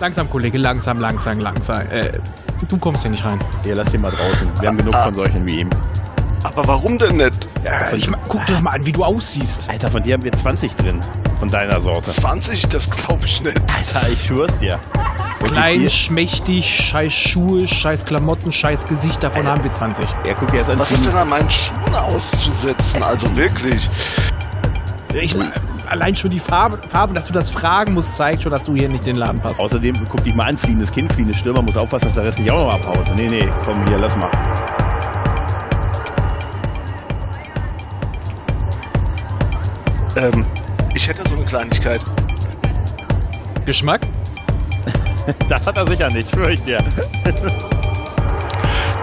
Langsam, Kollege, langsam, langsam, langsam. Äh, du kommst hier nicht rein. Hier, lass ihn mal draußen. Wir haben genug von solchen wie ihm. Aber warum denn nicht? Ja, ich, guck dir doch mal an, wie du aussiehst. Alter, von dir haben wir 20 drin. Von deiner Sorte. 20? Das glaube ich nicht. Alter, ich schwör's dir. Und Klein, schmächtig, scheiß Schuhe, scheiß Klamotten, scheiß Gesicht, davon haben wir 20. Ja, guck dir jetzt an. Was ist denn an meinen Schuhen auszusetzen? Also wirklich. Ich, allein schon die Farbe, Farbe, dass du das fragen musst, zeigt schon, dass du hier nicht in den Laden passt. Außerdem, guck dich mal an, fliehendes Kind, fliehendes Stürmer, muss aufpassen, dass der Rest nicht auch noch abhaut. Nee, nee, komm hier, lass mal. Ähm, ich hätte so eine Kleinigkeit. Geschmack? Das hat er sicher nicht, schwör ich dir.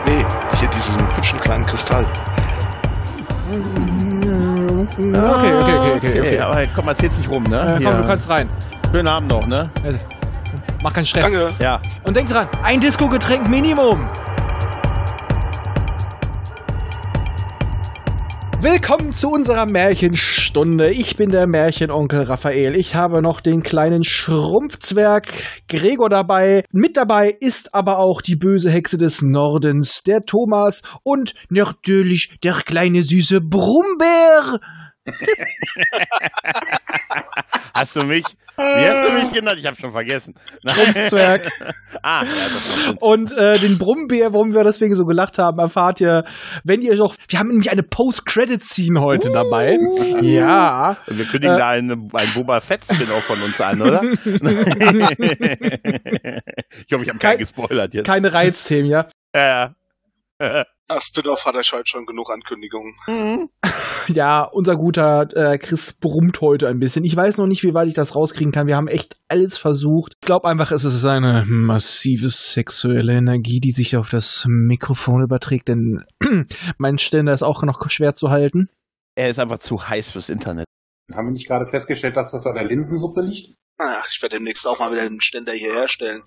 Nee, hier diesen hübschen kleinen Kristall. Okay, okay, okay, okay. okay. Aber komm, mal erzähl's nicht rum, ne? Äh, komm, du kannst rein. Schönen Abend noch, ne? Mach keinen Stress. Danke. Ja. Und denk dran, ein Disco-Getränk Minimum. Willkommen zu unserer Märchenstunde. Ich bin der Märchenonkel Raphael. Ich habe noch den kleinen Schrumpfzwerg Gregor dabei. Mit dabei ist aber auch die böse Hexe des Nordens, der Thomas und natürlich der kleine süße Brummbär. Hast du mich? Wie hast du mich genannt? Ich hab schon vergessen. Schrumpfzwerg. ah, ja. Und äh, den Brummbär, warum wir deswegen so gelacht haben, erfahrt ihr, wenn ihr noch. Wir haben nämlich eine Post-Credit-Scene heute dabei. Ja. Und wir kündigen Äh, da einen, einen Boba Fett-Spin-Off von uns an, oder? ich hoffe, ich habe keinen Kein- gespoilert jetzt. Keine Reizthemen, ja. Äh, Ach, Spin-off hat er heute schon genug Ankündigungen. Ja, unser guter äh, Chris brummt heute ein bisschen. Ich weiß noch nicht, wie weit ich das rauskriegen kann. Wir haben echt alles versucht. Ich glaube einfach, es ist eine massive sexuelle Energie, die sich auf das Mikrofon überträgt, denn mein Ständer ist auch noch schwer zu halten. er ist einfach zu heiß fürs Internet. Haben wir nicht gerade festgestellt, dass das an der Linsensuppe liegt? Ach, ich werde demnächst auch mal wieder einen Ständer hier herstellen.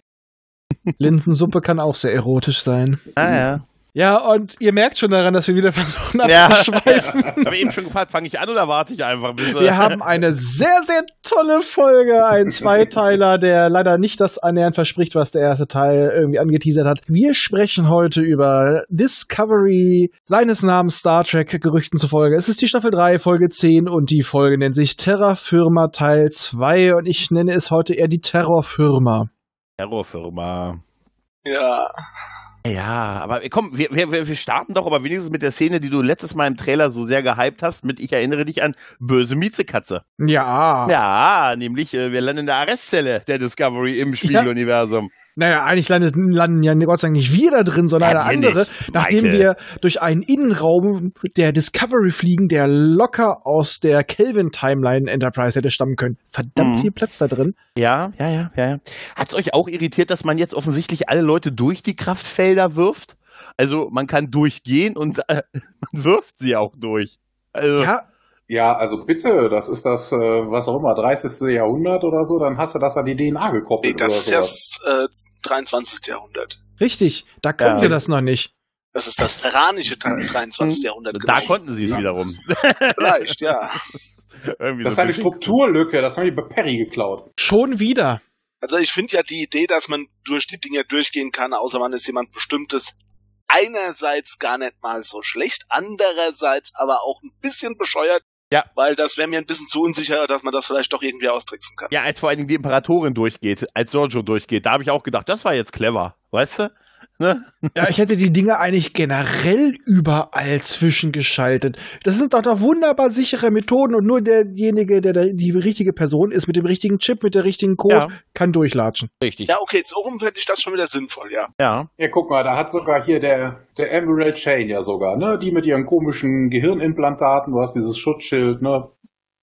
Linsensuppe kann auch sehr erotisch sein. Ah, ja. Ja, und ihr merkt schon daran, dass wir wieder versuchen Ja. abzuschweifen. Ich habe eben schon gefragt, fange ich an oder warte ich einfach? Bis, äh, Wir haben eine sehr, sehr tolle Folge, ein Zweiteiler, der leider nicht das annähernd verspricht, was der erste Teil irgendwie angeteasert hat. Wir sprechen heute über Discovery, seines Namens Star Trek, Gerüchten zufolge. Es ist die Staffel 3, Folge 10 und die Folge nennt sich Terra Firma Teil 2 und ich nenne es heute eher die Terrorfirma. Terrorfirma. Ja. Ja, aber komm, wir, wir, wir starten doch aber wenigstens mit der Szene, die du letztes Mal im Trailer so sehr gehypt hast, mit Ich erinnere dich an böse Miezekatze. Ja. Ja, nämlich äh, wir landen in der Arrestzelle der Discovery im Spiegeluniversum. Naja, eigentlich landet, landen ja Gott sei Dank nicht wir da drin, sondern Ja, eine andere, nicht, nachdem Michael. wir durch einen Innenraum der Discovery fliegen, der locker aus der Kelvin-Timeline Enterprise hätte stammen können. Verdammt Mhm. viel Platz da drin. Ja, ja, ja, ja. ja. Hat's euch auch irritiert, dass man jetzt offensichtlich alle Leute durch die Kraftfelder wirft? Also man kann durchgehen und äh, man wirft sie auch durch. Also, Ja, Ja, also bitte, das ist das, äh, was auch immer, 30. Jahrhundert oder so, dann hast du das an die DNA Nee, gekoppelt. das oder ist sowas. erst äh, 23. Jahrhundert. richtig. Da können Ja. wir das noch nicht. Das ist das terranische Ta- 23. Jahrhundert. da genau. konnten sie es Ja. wiederum. Vielleicht, ja. Irgendwie Das ist so eine ein bisschen- Strukturlücke, das haben die bei Perry geklaut. Schon wieder. Also ich finde ja die Idee, dass man durch die Dinge durchgehen kann, außer man ist jemand Bestimmtes, einerseits gar nicht mal so schlecht, andererseits aber auch ein bisschen bescheuert. Ja. Weil das wäre mir ein bisschen zu unsicher, dass man das vielleicht doch irgendwie austricksen kann. Ja, als vor allen Dingen die Imperatorin durchgeht, als Giorgio durchgeht, da habe ich auch gedacht, das war jetzt clever, weißt du? Ne? Ja, ich hätte die Dinge eigentlich generell überall zwischengeschaltet. Das sind doch doch wunderbar sichere Methoden und nur derjenige, der der die richtige Person ist, mit dem richtigen Chip, mit der richtigen Code, Ja. kann durchlatschen. Richtig. Ja, okay, so rum fände ich das schon wieder sinnvoll, ja. Ja. Ja, guck mal, da hat sogar hier der, der Emerald Chain ja sogar, ne? Die mit ihren komischen Gehirnimplantaten, du hast dieses Schutzschild, ne?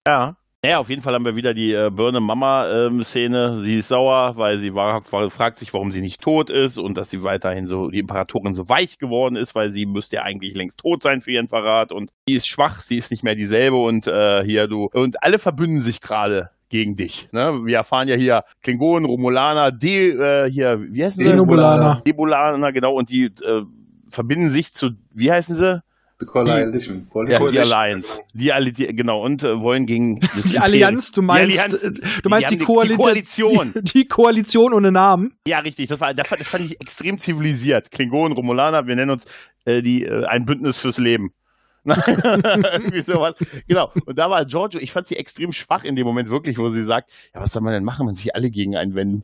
Ja. Ja, auf jeden Fall haben wir wieder die äh, Birne Mama ähm. Sie ist sauer, weil sie war, war, fragt sich, warum sie nicht tot ist und dass sie weiterhin so die Imperatorin so weich geworden ist, weil sie müsste ja eigentlich längst tot sein für ihren Verrat und sie ist schwach, sie ist nicht mehr dieselbe und äh, hier du und alle verbünden sich gerade gegen dich. Ne? Wir erfahren ja hier Klingonen, Romulaner, De, äh, hier, wie heißen sie? Denobulaner. Debulaner, genau, und die äh, verbinden sich zu, wie heißen sie? The Coalition. Ja, Coalition. die Alliance. Die, alle, die, genau, und äh, wollen gegen das Die Imperium- Allianz, du meinst, die Allianz, äh, du meinst die die, haben die- die Koali- Koalition. Die, die Koalition ohne Namen. Ja, richtig. Das, war, das, fand, das fand ich extrem zivilisiert. Klingonen, Romulaner, wir nennen uns äh, die, äh, ein Bündnis fürs Leben. Irgendwie sowas. Genau. Und da war Giorgio, ich fand sie extrem schwach in dem Moment wirklich, wo sie sagt, ja, was soll man denn machen, wenn sich alle gegen einen wenden?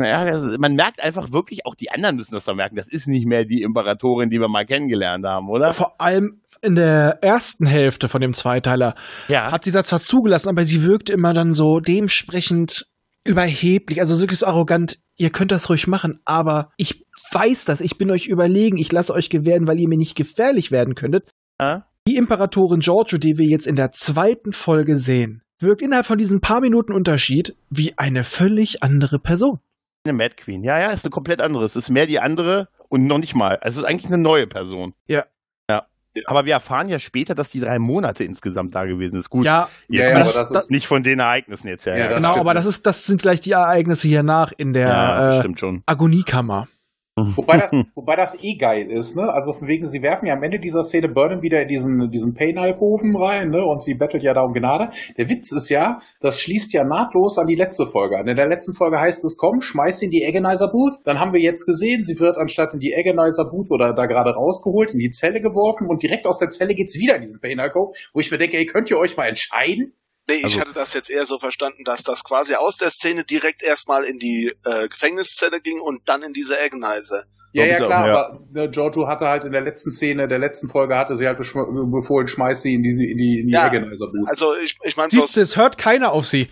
Ja, das, man merkt einfach wirklich, auch die anderen müssen das doch merken. Das ist nicht mehr die Imperatorin, die wir mal kennengelernt haben, oder? Vor allem in der ersten Hälfte von dem Zweiteiler Ja. hat sie das zwar zugelassen, aber sie wirkt immer dann so dementsprechend überheblich, also wirklich so arrogant. Ihr könnt das ruhig machen, aber ich weiß das, ich bin euch überlegen, ich lasse euch gewähren, weil ihr mir nicht gefährlich werden könntet. Ja. Die Imperatorin Giorgio, die wir jetzt in der zweiten Folge sehen, wirkt innerhalb von diesen paar Minuten Unterschied wie eine völlig andere Person. Eine Mad Queen. Ja, ja, ist eine komplett andere. Es ist mehr die andere und noch nicht mal. Also es ist eigentlich eine neue Person. Ja. Ja. Aber wir erfahren ja später, dass die drei Monate insgesamt da gewesen ist. Gut. Ja, Jetzt Ja, aber das ist- nicht von den Ereignissen jetzt her. Ja, das genau, stimmt. aber das ist, das sind gleich die Ereignisse hier nach in der ja, äh, stimmt schon. Agoniekammer. Wobei das, wobei das eh geil ist, ne? Also von wegen, sie werfen ja am Ende dieser Szene Burnham wieder in diesen, diesen Pain-Alkoven rein, ne? Und sie bettelt ja da um Gnade. Der Witz ist ja, das schließt ja nahtlos an die letzte Folge an. In der letzten Folge heißt es, komm, schmeiß sie in die Agonizer Booth. Dann haben wir jetzt gesehen, sie wird anstatt in die Agonizer Booth oder da gerade rausgeholt, in die Zelle geworfen und direkt aus der Zelle geht's wieder in diesen Pain-Alkoven, wo ich mir denke, ey, könnt ihr euch mal entscheiden? Nee, ich Also- hatte das jetzt eher so verstanden, dass das quasi aus der Szene direkt erstmal in die äh, Gefängniszelle ging und dann in diese Agonizer. Ja, ja, klar, ja. aber ne, Giorgio hatte halt in der letzten Szene, der letzten Folge hatte sie halt befohlen, schmeiß sie in die, in die, in die Ja. Agonizer Booth. Also ich, ich meine Siehst du, bloß, es hört keiner auf sie.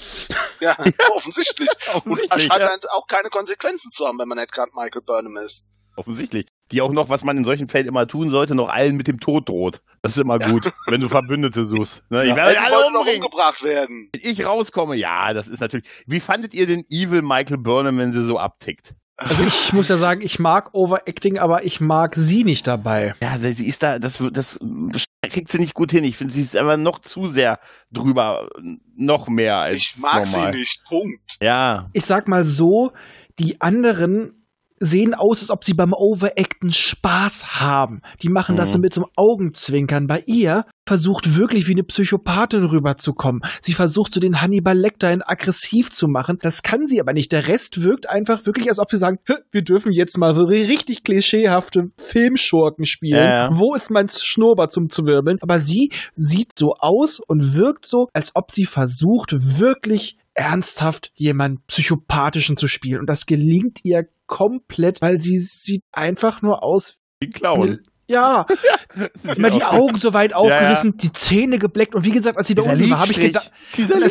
ja, offensichtlich. Und Offensichtlich, es scheint ja. halt auch keine Konsequenzen zu haben, wenn man nicht gerade Michael Burnham ist. Offensichtlich. Die auch noch, was man in solchen Fällen immer tun sollte, noch allen mit dem Tod droht. Das ist immer gut, wenn du Verbündete suchst. Ne? Ich Ja, werde die alle umbringen. umgebracht werden. Wenn ich rauskomme, ja, das ist natürlich. Wie fandet ihr den Evil Michael Burnham, wenn sie so abtickt? Also ich muss ja sagen, ich mag Overacting, aber ich mag sie nicht dabei. Ja, sie, ist da, das, das kriegt sie nicht gut hin. Ich finde, sie ist einfach noch zu sehr drüber, noch mehr als Ich mag normal. sie nicht. Punkt. Ja, Ich sag mal so, die anderen sehen aus, als ob sie beim Overacten Spaß haben. Die machen das so Mhm. mit so einem Augenzwinkern. Bei ihr versucht wirklich wie eine Psychopathin rüberzukommen. Sie versucht so den Hannibal Lecter in aggressiv zu machen. Das kann sie aber nicht. Der Rest wirkt einfach wirklich, als ob sie sagen, "Hä, wir dürfen jetzt mal so richtig klischeehafte Filmschurken spielen. Ja, ja. Wo ist mein Schnurrbart zum Zwirbeln? Aber sie sieht so aus und wirkt so, als ob sie versucht, wirklich ernsthaft jemanden psychopathischen zu spielen. Und das gelingt ihr komplett, weil sie sieht einfach nur aus. wie ein Clown. Ja, immer die Augen so weit aufgerissen, die Zähne gebleckt. Und wie gesagt, als sie da Dieser unten war, habe ich gedacht, und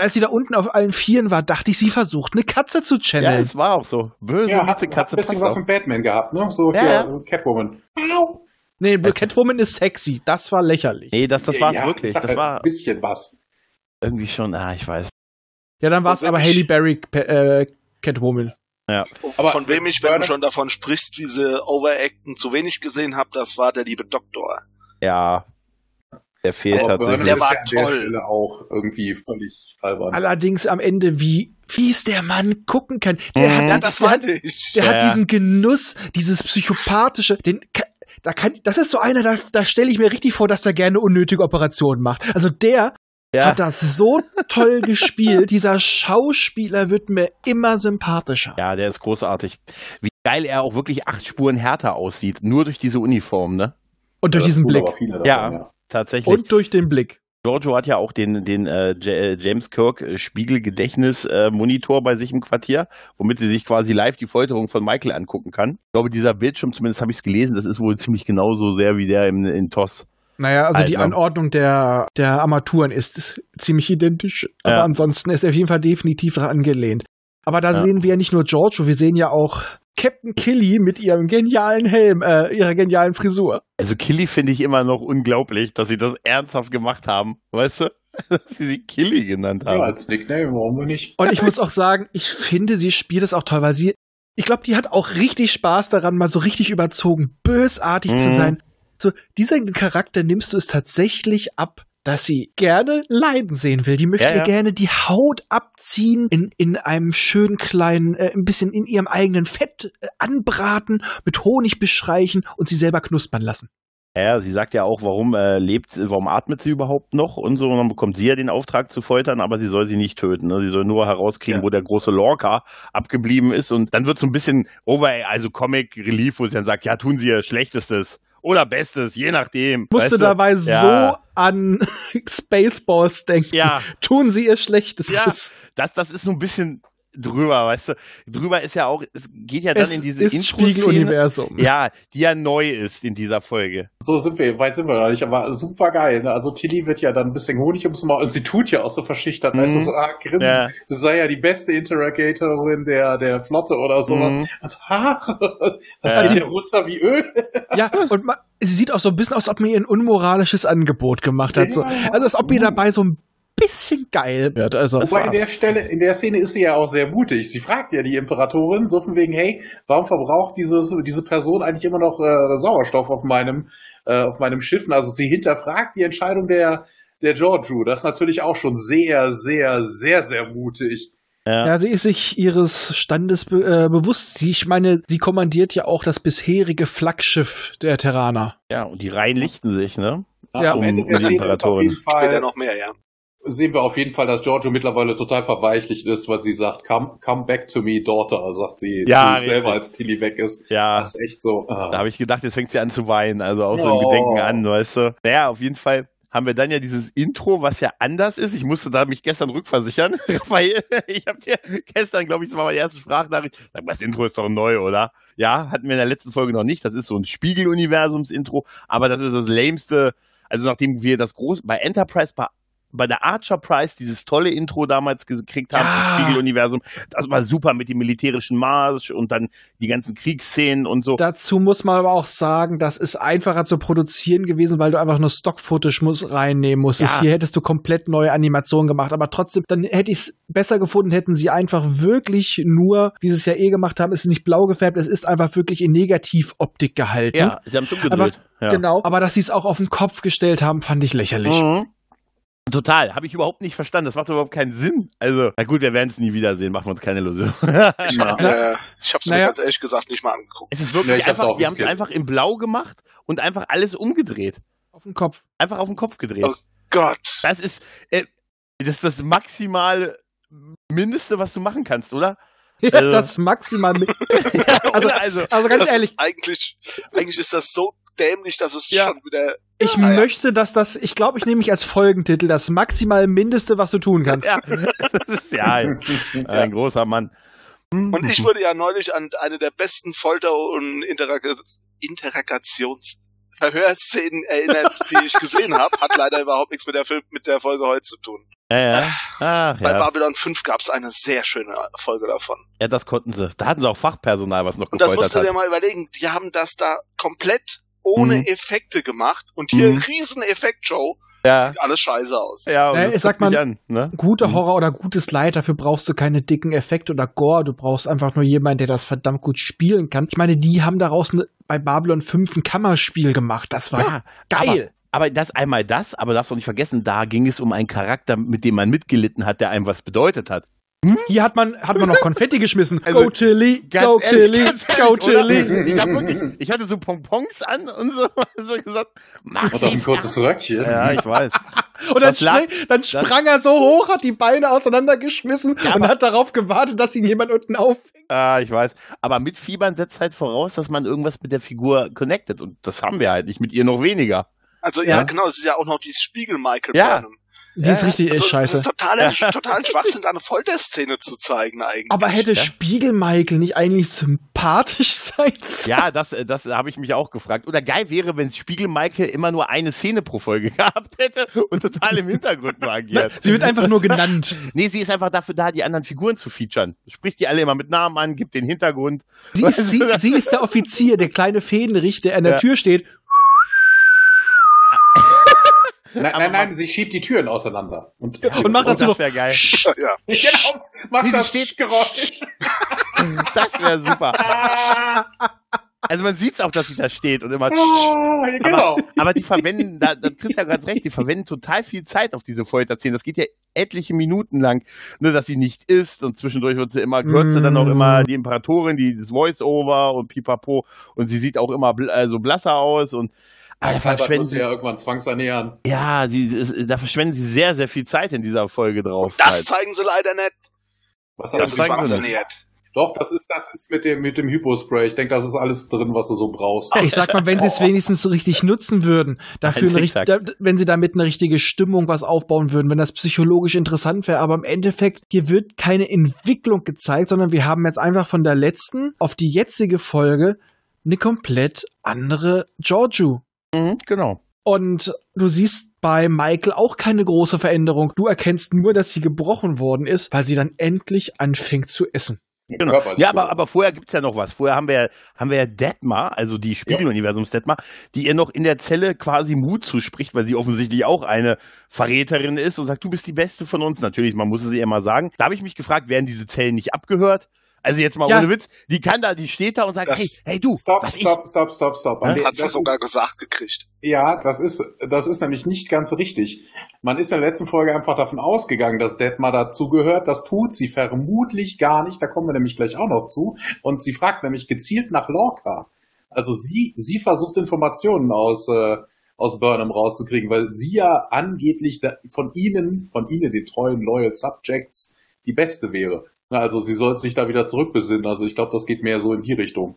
als, sie da, unten auf allen Vieren war, dachte ich, sie versucht, eine Katze zu Ja, channeln. es war auch so. Böse ja, hat, hat Witzekatze ein bisschen was mit Batman gehabt, ne? So Ja, hier, ja. Catwoman. nee, Catwoman ist sexy. Das war lächerlich. Nee, das, das war's ja, wirklich. Das halt war ein bisschen was. irgendwie schon, ah, ich weiß. Ja, dann war es wenn aber Haley Berry äh, Catwoman. Aber von wem ich, wenn du schon davon sprichst, wie sie Overacten zu wenig gesehen habe, das war der liebe Doktor. Ja. Der fehlt Aber tatsächlich. Der war ja der toll. Stelle auch irgendwie völlig albern. Allerdings am Ende, wie fies der Mann gucken kann. Der Mhm. hat, Ja, der das hat, meinte ich. der Ja, hat ja. diesen Genuss, dieses psychopathische, den da kann, das ist so einer, da, da stelle ich mir richtig vor, dass der gerne unnötige Operationen macht. Also der Ja. hat das so toll gespielt. Dieser Schauspieler wird mir immer sympathischer. ja, der ist großartig. Wie geil er auch wirklich acht Spuren härter aussieht. Nur durch diese Uniform, ne? Und durch Das diesen Blick. davon, Ja. ja. Tatsächlich. Und durch den Blick. Giorgio hat ja auch den, den äh, äh, James Kirk äh, Spiegelgedächtnis-Monitor bei sich im Quartier, womit sie sich quasi live die Folterung von Michael angucken kann. Ich glaube, dieser Bildschirm, zumindest habe ich es gelesen, das ist wohl ziemlich genauso sehr wie der im, in TOS. Naja, also die Alter. Anordnung der, der Armaturen ist ziemlich identisch. Aber Ja. ansonsten ist er auf jeden Fall definitiv daran angelehnt. Aber da Ja. sehen wir ja nicht nur Giorgio, wir sehen ja auch Captain Killy mit ihrem genialen Helm, äh, ihrer genialen Frisur. Also Killy finde ich immer noch unglaublich, dass sie das ernsthaft gemacht haben. Weißt du? Dass sie sie Killy genannt Ja, haben. als Nickname, warum wir nicht? Und ich muss auch sagen, ich finde, sie spielt es auch toll, weil sie, ich glaube, die hat auch richtig Spaß daran, mal so richtig überzogen, bösartig zu Mhm. sein. So, diesen Charakter nimmst du es tatsächlich ab, dass sie gerne leiden sehen will. Die möchte Ja, ihr ja. gerne die Haut abziehen, in, in einem schönen kleinen, äh, ein bisschen in ihrem eigenen Fett äh, anbraten, mit Honig bestreichen und sie selber knuspern lassen. Ja, sie sagt ja auch, warum äh, lebt, warum atmet sie überhaupt noch und so. Und dann bekommt sie ja den Auftrag zu foltern, aber sie soll sie nicht töten. Ne? Sie soll nur herauskriegen, Ja. wo der große Lorca abgeblieben ist. Und dann wird so ein bisschen over, also Comic Relief, wo sie dann sagt, ja, tun sie ihr Schlechtestes oder Bestes, je nachdem. Musste weißt du? dabei Ja. so an Spaceballs denken. Ja, Tun sie ihr Schlechtes. das, das ist so ein bisschen drüber, weißt du. Drüber ist ja auch, es geht ja dann es in diese ist Intro-Szene. Spiegeluniversum. Ja, die ja neu ist in dieser Folge. So sind wir, weit sind wir noch nicht, aber super geil. Ne? Also Tilly wird ja dann ein bisschen Honig ums Maul und sie tut ja auch so verschüchtert. Mhm. Weißt du, so, ah, grinsen. Ja. Das sei ja die beste Interrogatorin der, der Flotte oder sowas. Mhm. Also, ha, das Ja. geht hier runter wie Öl. Ja, und ma- sie sieht auch so ein bisschen aus, als ob man ihr ein unmoralisches Angebot gemacht hat. So. Ja. Also als ob ihr dabei so ein bisschen geil wird. Also, Wobei in der Stelle, in der Szene ist sie ja auch sehr mutig. Sie fragt ja die Imperatorin so von wegen, hey, warum verbraucht dieses, diese Person eigentlich immer noch äh, Sauerstoff auf meinem, äh, auf meinem Schiff? Also sie hinterfragt die Entscheidung der, der Giorgio. Das ist natürlich auch schon sehr, sehr, sehr, sehr mutig. Ja. ja, sie ist sich ihres Standes be äh, bewusst. Sie, ich meine, sie kommandiert ja auch das bisherige Flaggschiff der Terraner. ja, und die Reihen lichten sich, ne? Ja, am um- Ende um der die Szene ist auf Imperatorin. jeden Später Fall, noch mehr, ja. Sehen wir auf jeden Fall, dass Giorgio mittlerweile total verweichlicht ist, weil sie sagt, come, come back to me, daughter, sagt sie Ja, zu sich selber, als Tilly weg ist. Ja. Das ist echt so. ah. Da habe ich gedacht, jetzt fängt sie an zu weinen, also auch so im Oh. Gedenken an, weißt du. Naja, auf jeden Fall haben wir dann ja dieses Intro, was ja anders ist. Ich musste da mich gestern rückversichern, Raphael. Ich habe dir gestern, glaube ich, das war meine erste Sprachnachricht. Sag mal, das Intro ist doch neu, oder? Ja, hatten wir in der letzten Folge noch nicht. Das ist so ein Spiegel-Universums-Intro, aber das ist das lämste. Also nachdem wir das groß bei Enterprise bei bei der Archer Prize dieses tolle Intro damals gekriegt haben Ja. Spiegeluniversum, das war super mit dem militärischen Marsch und dann die ganzen Kriegsszenen und so. Dazu muss man aber auch sagen, das ist einfacher zu produzieren gewesen, weil du einfach nur Stock-Footage muss reinnehmen musstest. Ja. Hier hättest du komplett neue Animationen gemacht, aber trotzdem, dann hätte ich es besser gefunden, hätten sie einfach wirklich nur, wie sie es ja eh gemacht haben, ist nicht blau gefärbt, es ist einfach wirklich in Negativoptik gehalten. Ja, sie haben es umgedreht. Aber- ja. Genau, aber dass sie es auch auf den Kopf gestellt haben, fand ich lächerlich. Mhm. Total, habe ich überhaupt nicht verstanden. Das macht überhaupt keinen Sinn. Also, na gut, wir werden es nie wiedersehen, machen wir uns keine Illusion. Ich, Ja. hab, äh, hab's mir Naja. ganz ehrlich gesagt nicht mal angeguckt. es ist wirklich ich hab's einfach, die haben es einfach in blau gemacht und einfach alles umgedreht. Auf den Kopf. Einfach auf den Kopf gedreht. Oh. Gott. Das ist, äh, das ist das maximale Mindeste, was du machen kannst, oder? Ja, Also- das maximal. mit- also, Also- also, ganz ehrlich, eigentlich, eigentlich ist das so dämlich, dass es Ja. schon wieder. ich Ja, ja. möchte, dass das, ich glaube, ich nehme mich als Folgentitel das maximal Mindeste, was du tun kannst. ja, das ist ja ein, ein großer Mann. Und ich wurde ja neulich an eine der besten Folter- und Interag Interrogations Verhörszenen erinnert, die ich gesehen habe. Hat leider überhaupt nichts mit der, Film mit der Folge heute zu tun. Ja, ja. Ach, Bei ja. Babylon 5 gab es eine sehr schöne Folge davon. ja, das konnten sie. Da hatten sie auch Fachpersonal, was noch Und das gefoltert musst du hat. dir mal überlegen. Die haben das da komplett ohne Mhm. Effekte gemacht. Und hier Mhm. riesen Effektshow. Ja, Sieht alles scheiße aus. ja, und das ich sag mal- an, ne? Guter Mhm. Horror oder gutes Leid, dafür brauchst du keine dicken Effekte oder Gore, du brauchst einfach nur jemanden, der das verdammt gut spielen kann. Ich meine, die haben daraus ne, bei Babylon 5 ein Kammerspiel gemacht, das war Ja, geil. Aber das einmal das, aber darfst du nicht vergessen, da ging es um einen Charakter, mit dem man mitgelitten hat, der einem was bedeutet hat. Hier hat man, hat man noch Konfetti geschmissen. Also, go Tilly, Ganz go Tilly, go oder? Tilly. Ich, wirklich, ich hatte so Pompons an und so, so gesagt, mach Und sie ein kurzes Röckchen. Ja, ich weiß. Und dann, sprang, dann sprang er so hoch, hat die Beine auseinandergeschmissen und aber- hat darauf gewartet, dass ihn jemand unten auffängt. Ah, ich weiß. Aber mit Fiebern setzt halt voraus, dass man irgendwas mit der Figur connectet. Und das haben wir halt nicht, mit ihr noch weniger. Also ja, Ja. genau, es ist ja auch noch dieses Spiegel Michael Ja. Burnham. Die ist richtig Also, echt Das scheiße. ist totaler, total Schwachsinn, da eine Folterszene zu zeigen eigentlich. Aber hätte Ja. Spiegel Michael nicht eigentlich sympathisch sein sollen? Ja, das, äh, das habe ich mich auch gefragt. Oder geil wäre, wenn Spiegel Michael immer nur eine Szene pro Folge gehabt hätte und total im Hintergrund nur agiert. Sie wird einfach nur genannt. Nee, sie ist einfach dafür da, die anderen Figuren zu featuren. Spricht die alle immer mit Namen an, gibt den Hintergrund. Sie ist, sie, sie ist der Offizier, der kleine Fädenrich, der an der Ja. Tür steht. Nein, nein, nein, sie schiebt die Türen auseinander. Und, Und macht dazu das noch. wäre geil. Ja. Genau, macht Wie das steht- Geräusch. Das wäre super. Also man sieht es auch, dass sie da steht und immer. Ja, genau. Aber, aber die verwenden, da, da kriegst du ja ganz recht, die verwenden total viel Zeit auf diese Folterszenen. Das geht ja etliche Minuten lang, ne, dass sie nicht isst und zwischendurch wird sie immer kürzer, dann auch immer die Imperatorin, die das Voice-Over und pipapo und sie sieht auch immer bl also blasser aus und da verschwenden sie ja irgendwann zwangsernähern. Ja, sie, da verschwenden sie sehr, sehr viel Zeit in dieser Folge drauf. Das halt. zeigen sie leider nicht. Was das zeigen sie nicht. Doch, das ist, das ist mit dem, mit dem Hypospray. Ich denke, das ist alles drin, was du so brauchst. Ich sag mal, wenn sie es wenigstens so richtig nutzen würden, dafür eine, da, wenn sie damit eine richtige Stimmung was aufbauen würden, wenn das psychologisch interessant wäre. Aber im Endeffekt, hier wird keine Entwicklung gezeigt, sondern wir haben jetzt einfach von der letzten auf die jetzige Folge eine komplett andere Giorgio. Mhm, genau. Und du siehst bei Michael auch keine große Veränderung. Du erkennst nur, dass sie gebrochen worden ist, weil sie dann endlich anfängt zu essen. Genau. Ja, aber, aber vorher gibt's ja noch was. Vorher haben wir, haben wir ja Detmar, also die Spiegeluniversums Detmar, die ihr noch in der Zelle quasi Mut zuspricht, weil sie offensichtlich auch eine Verräterin ist und sagt, du bist die Beste von uns. Natürlich, man muss es ihr mal sagen. Da habe ich mich gefragt, werden diese Zellen nicht abgehört? Also jetzt mal ja. ohne Witz, die kann da, die steht da und sagt, das, hey, hey du, stop, was stop, ich? stop, stop, stop. Ja? Hat sie sogar gesagt gekriegt. Ja, das ist, das ist nämlich nicht ganz richtig. Man ist in der letzten Folge einfach davon ausgegangen, dass Detmar dazugehört. Das tut sie vermutlich gar nicht. Da kommen wir nämlich gleich auch noch zu. Und sie fragt nämlich gezielt nach Lorca. Also sie, sie versucht Informationen aus, äh, aus Burnham rauszukriegen, weil sie ja angeblich von ihnen, von ihnen, den treuen Loyal Subjects, die beste wäre. Also sie soll sich da wieder zurückbesinnen. Also ich glaube, das geht mehr so in die Richtung.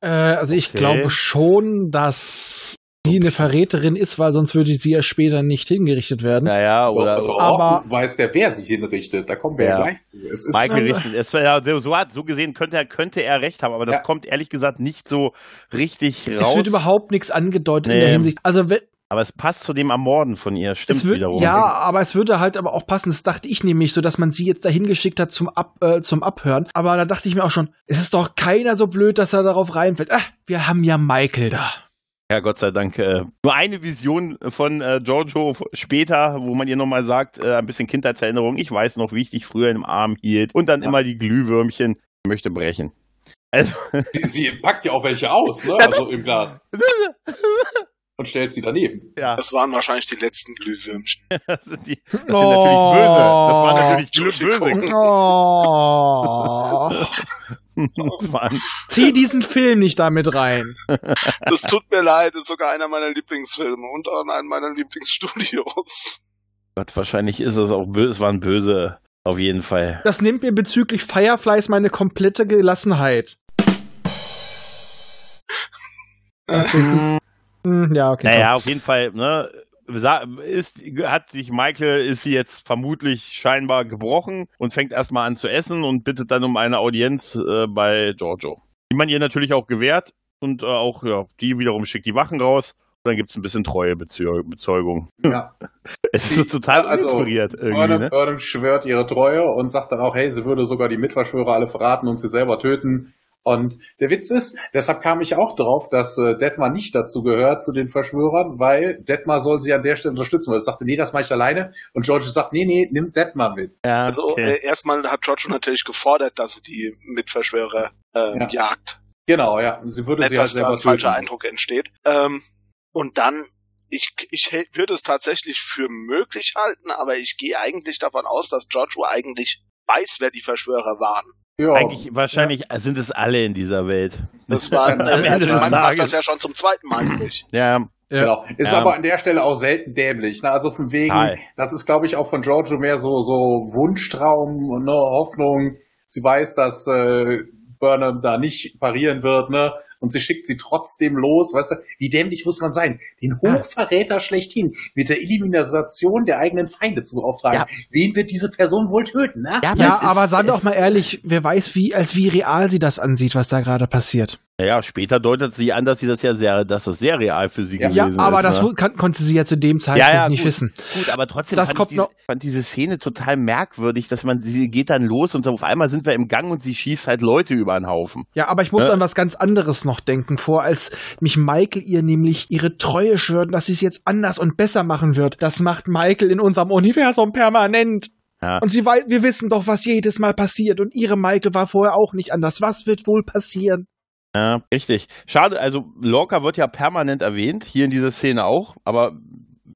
Äh, also ich okay. glaube schon, dass sie eine Verräterin ist, weil sonst würde sie ja später nicht hingerichtet werden. Naja, oder. Doch, aber weiß der, wer sie hinrichtet. Da kommen wir ja, ja gleich zu. Es ist Michael richtet. Es, ja, so, so gesehen könnte er, könnte er recht haben, aber das ja. kommt ehrlich gesagt nicht so richtig raus. Es wird überhaupt nichts angedeutet nee. in der Hinsicht. Also aber es passt zu dem Ermorden von ihr, stimmt wird, wiederum. Ja, aber es würde halt aber auch passen. Das dachte ich nämlich so, dass man sie jetzt dahin geschickt hat zum, Ab, äh, zum Abhören. Aber da dachte ich mir auch schon, es ist doch keiner so blöd, dass er darauf reinfällt. Ah, wir haben ja Michael da. Ja, Gott sei Dank. Äh, nur eine Vision von äh, Giorgio später, wo man ihr nochmal sagt, äh, ein bisschen Kindheitserinnerung. Ich weiß noch, wie ich dich früher im Arm hielt. Und dann ja. immer die Glühwürmchen. Ich möchte brechen. Also. Sie, sie packt ja auch welche aus, ne? Also im Glas. und stellt sie daneben. Ja. Das waren wahrscheinlich die letzten Glühwürmchen. das sind, die, das sind oh. natürlich böse. Das waren natürlich böse. Oh. Zieh diesen Film nicht damit rein. Das tut mir leid, ist sogar einer meiner Lieblingsfilme und auch einer meiner Lieblingsstudios. Gott, wahrscheinlich ist es auch böse, es waren böse, auf jeden Fall. Das nimmt mir bezüglich Fireflies meine komplette Gelassenheit. Hm, ja, okay. Naja, komm. auf jeden Fall, ne? Ist, hat sich Michael, ist sie jetzt vermutlich scheinbar gebrochen und fängt erstmal an zu essen und bittet dann um eine Audienz äh, bei Giorgio. Die man ihr natürlich auch gewährt und äh, auch, ja, die wiederum schickt die Wachen raus. Und dann gibt es ein bisschen Treuebezeugung. Ja. es ist so total also, inspiriert irgendwie. Erdem, ne? Erdem schwört ihre Treue und sagt dann auch, hey, sie würde sogar die Mitverschwörer alle verraten und sie selber töten. Und der Witz ist, deshalb kam ich auch drauf, dass äh, Detmar nicht dazu gehört, zu den Verschwörern, weil Detmar soll sie an der Stelle unterstützen, weil er sagte, nee, das mache ich alleine. Und George sagt, nee, nee, nimm Detmar mit. Ja, also okay. äh, erstmal hat George natürlich gefordert, dass sie die Mitverschwörer äh, ja. jagt. Genau, ja. Sie würde Nicht, sie halt dass selber da ein falscher Eindruck entsteht. Ähm, und dann, ich, ich würde es tatsächlich für möglich halten, aber ich gehe eigentlich davon aus, dass Giorgio eigentlich weiß, wer die Verschwörer waren. Ja. Eigentlich, wahrscheinlich ja. sind es alle in dieser Welt. Das war, also man macht das ja schon zum zweiten Mal nicht. Ja. Genau. Ist ja. aber an der Stelle auch selten dämlich. Ne? Also von wegen, Hi. das ist, glaube ich, auch von Giorgio mehr so, so Wunschtraum, ne, Hoffnung. Sie weiß, dass äh, Burnham da nicht parieren wird, ne? Und sie schickt sie trotzdem los. Weißt du, wie dämlich muss man sein? Den Hochverräter schlechthin mit der Elimination der eigenen Feinde zu beauftragen. Ja. Wen wird diese Person wohl töten? Ne? Ja, ja aber sei doch mal ehrlich, wer weiß, wie, als wie real sie das ansieht, was da gerade passiert. Naja, später deutet sie an, dass sie das ja sehr, dass das sehr real für sie ja. gewesen ist. Ja, aber das ne? kann, konnte sie ja zu dem Zeitpunkt ja, ja, nicht gut, wissen. Gut, aber trotzdem das fand, kommt ich diese, fand diese Szene total merkwürdig, dass man, sie geht dann los und auf einmal sind wir im Gang und sie schießt halt Leute über den Haufen. Ja, aber ich muss ne? an was ganz anderes noch denken vor, als mich Michael ihr nämlich ihre Treue schwört, dass sie es jetzt anders und besser machen wird. Das macht Michael in unserem Universum permanent. Ja. Und sie weiß, wir wissen doch, was jedes Mal passiert. Und ihre Michael war vorher auch nicht anders. Was wird wohl passieren? Ja, richtig. Schade, also Lorca wird ja permanent erwähnt, hier in dieser Szene auch, aber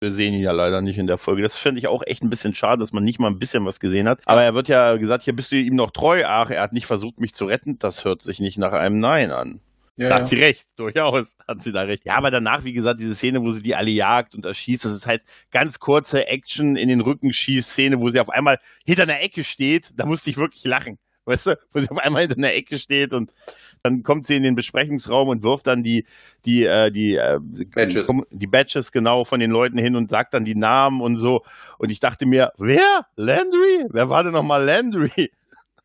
wir sehen ihn ja leider nicht in der Folge. Das finde ich auch echt ein bisschen schade, dass man nicht mal ein bisschen was gesehen hat. Aber er wird ja gesagt, hier bist du ihm noch treu. Ach, er hat nicht versucht, mich zu retten. Das hört sich nicht nach einem Nein an. Ja, da hat sie recht, durchaus hat sie da recht. Ja, aber danach, wie gesagt, diese Szene, wo sie die alle jagt und erschießt, das ist halt ganz kurze Action in den Rücken schießt Szene, wo sie auf einmal hinter einer Ecke steht. Da musste ich wirklich lachen. Weißt du, wo sie auf einmal hinter einer Ecke steht und dann kommt sie in den Besprechungsraum und wirft dann die, die, äh, die, äh, Badges. die Badges genau von den Leuten hin und sagt dann die Namen und so. Und ich dachte mir, wer? Landry? Wer war denn nochmal Landry?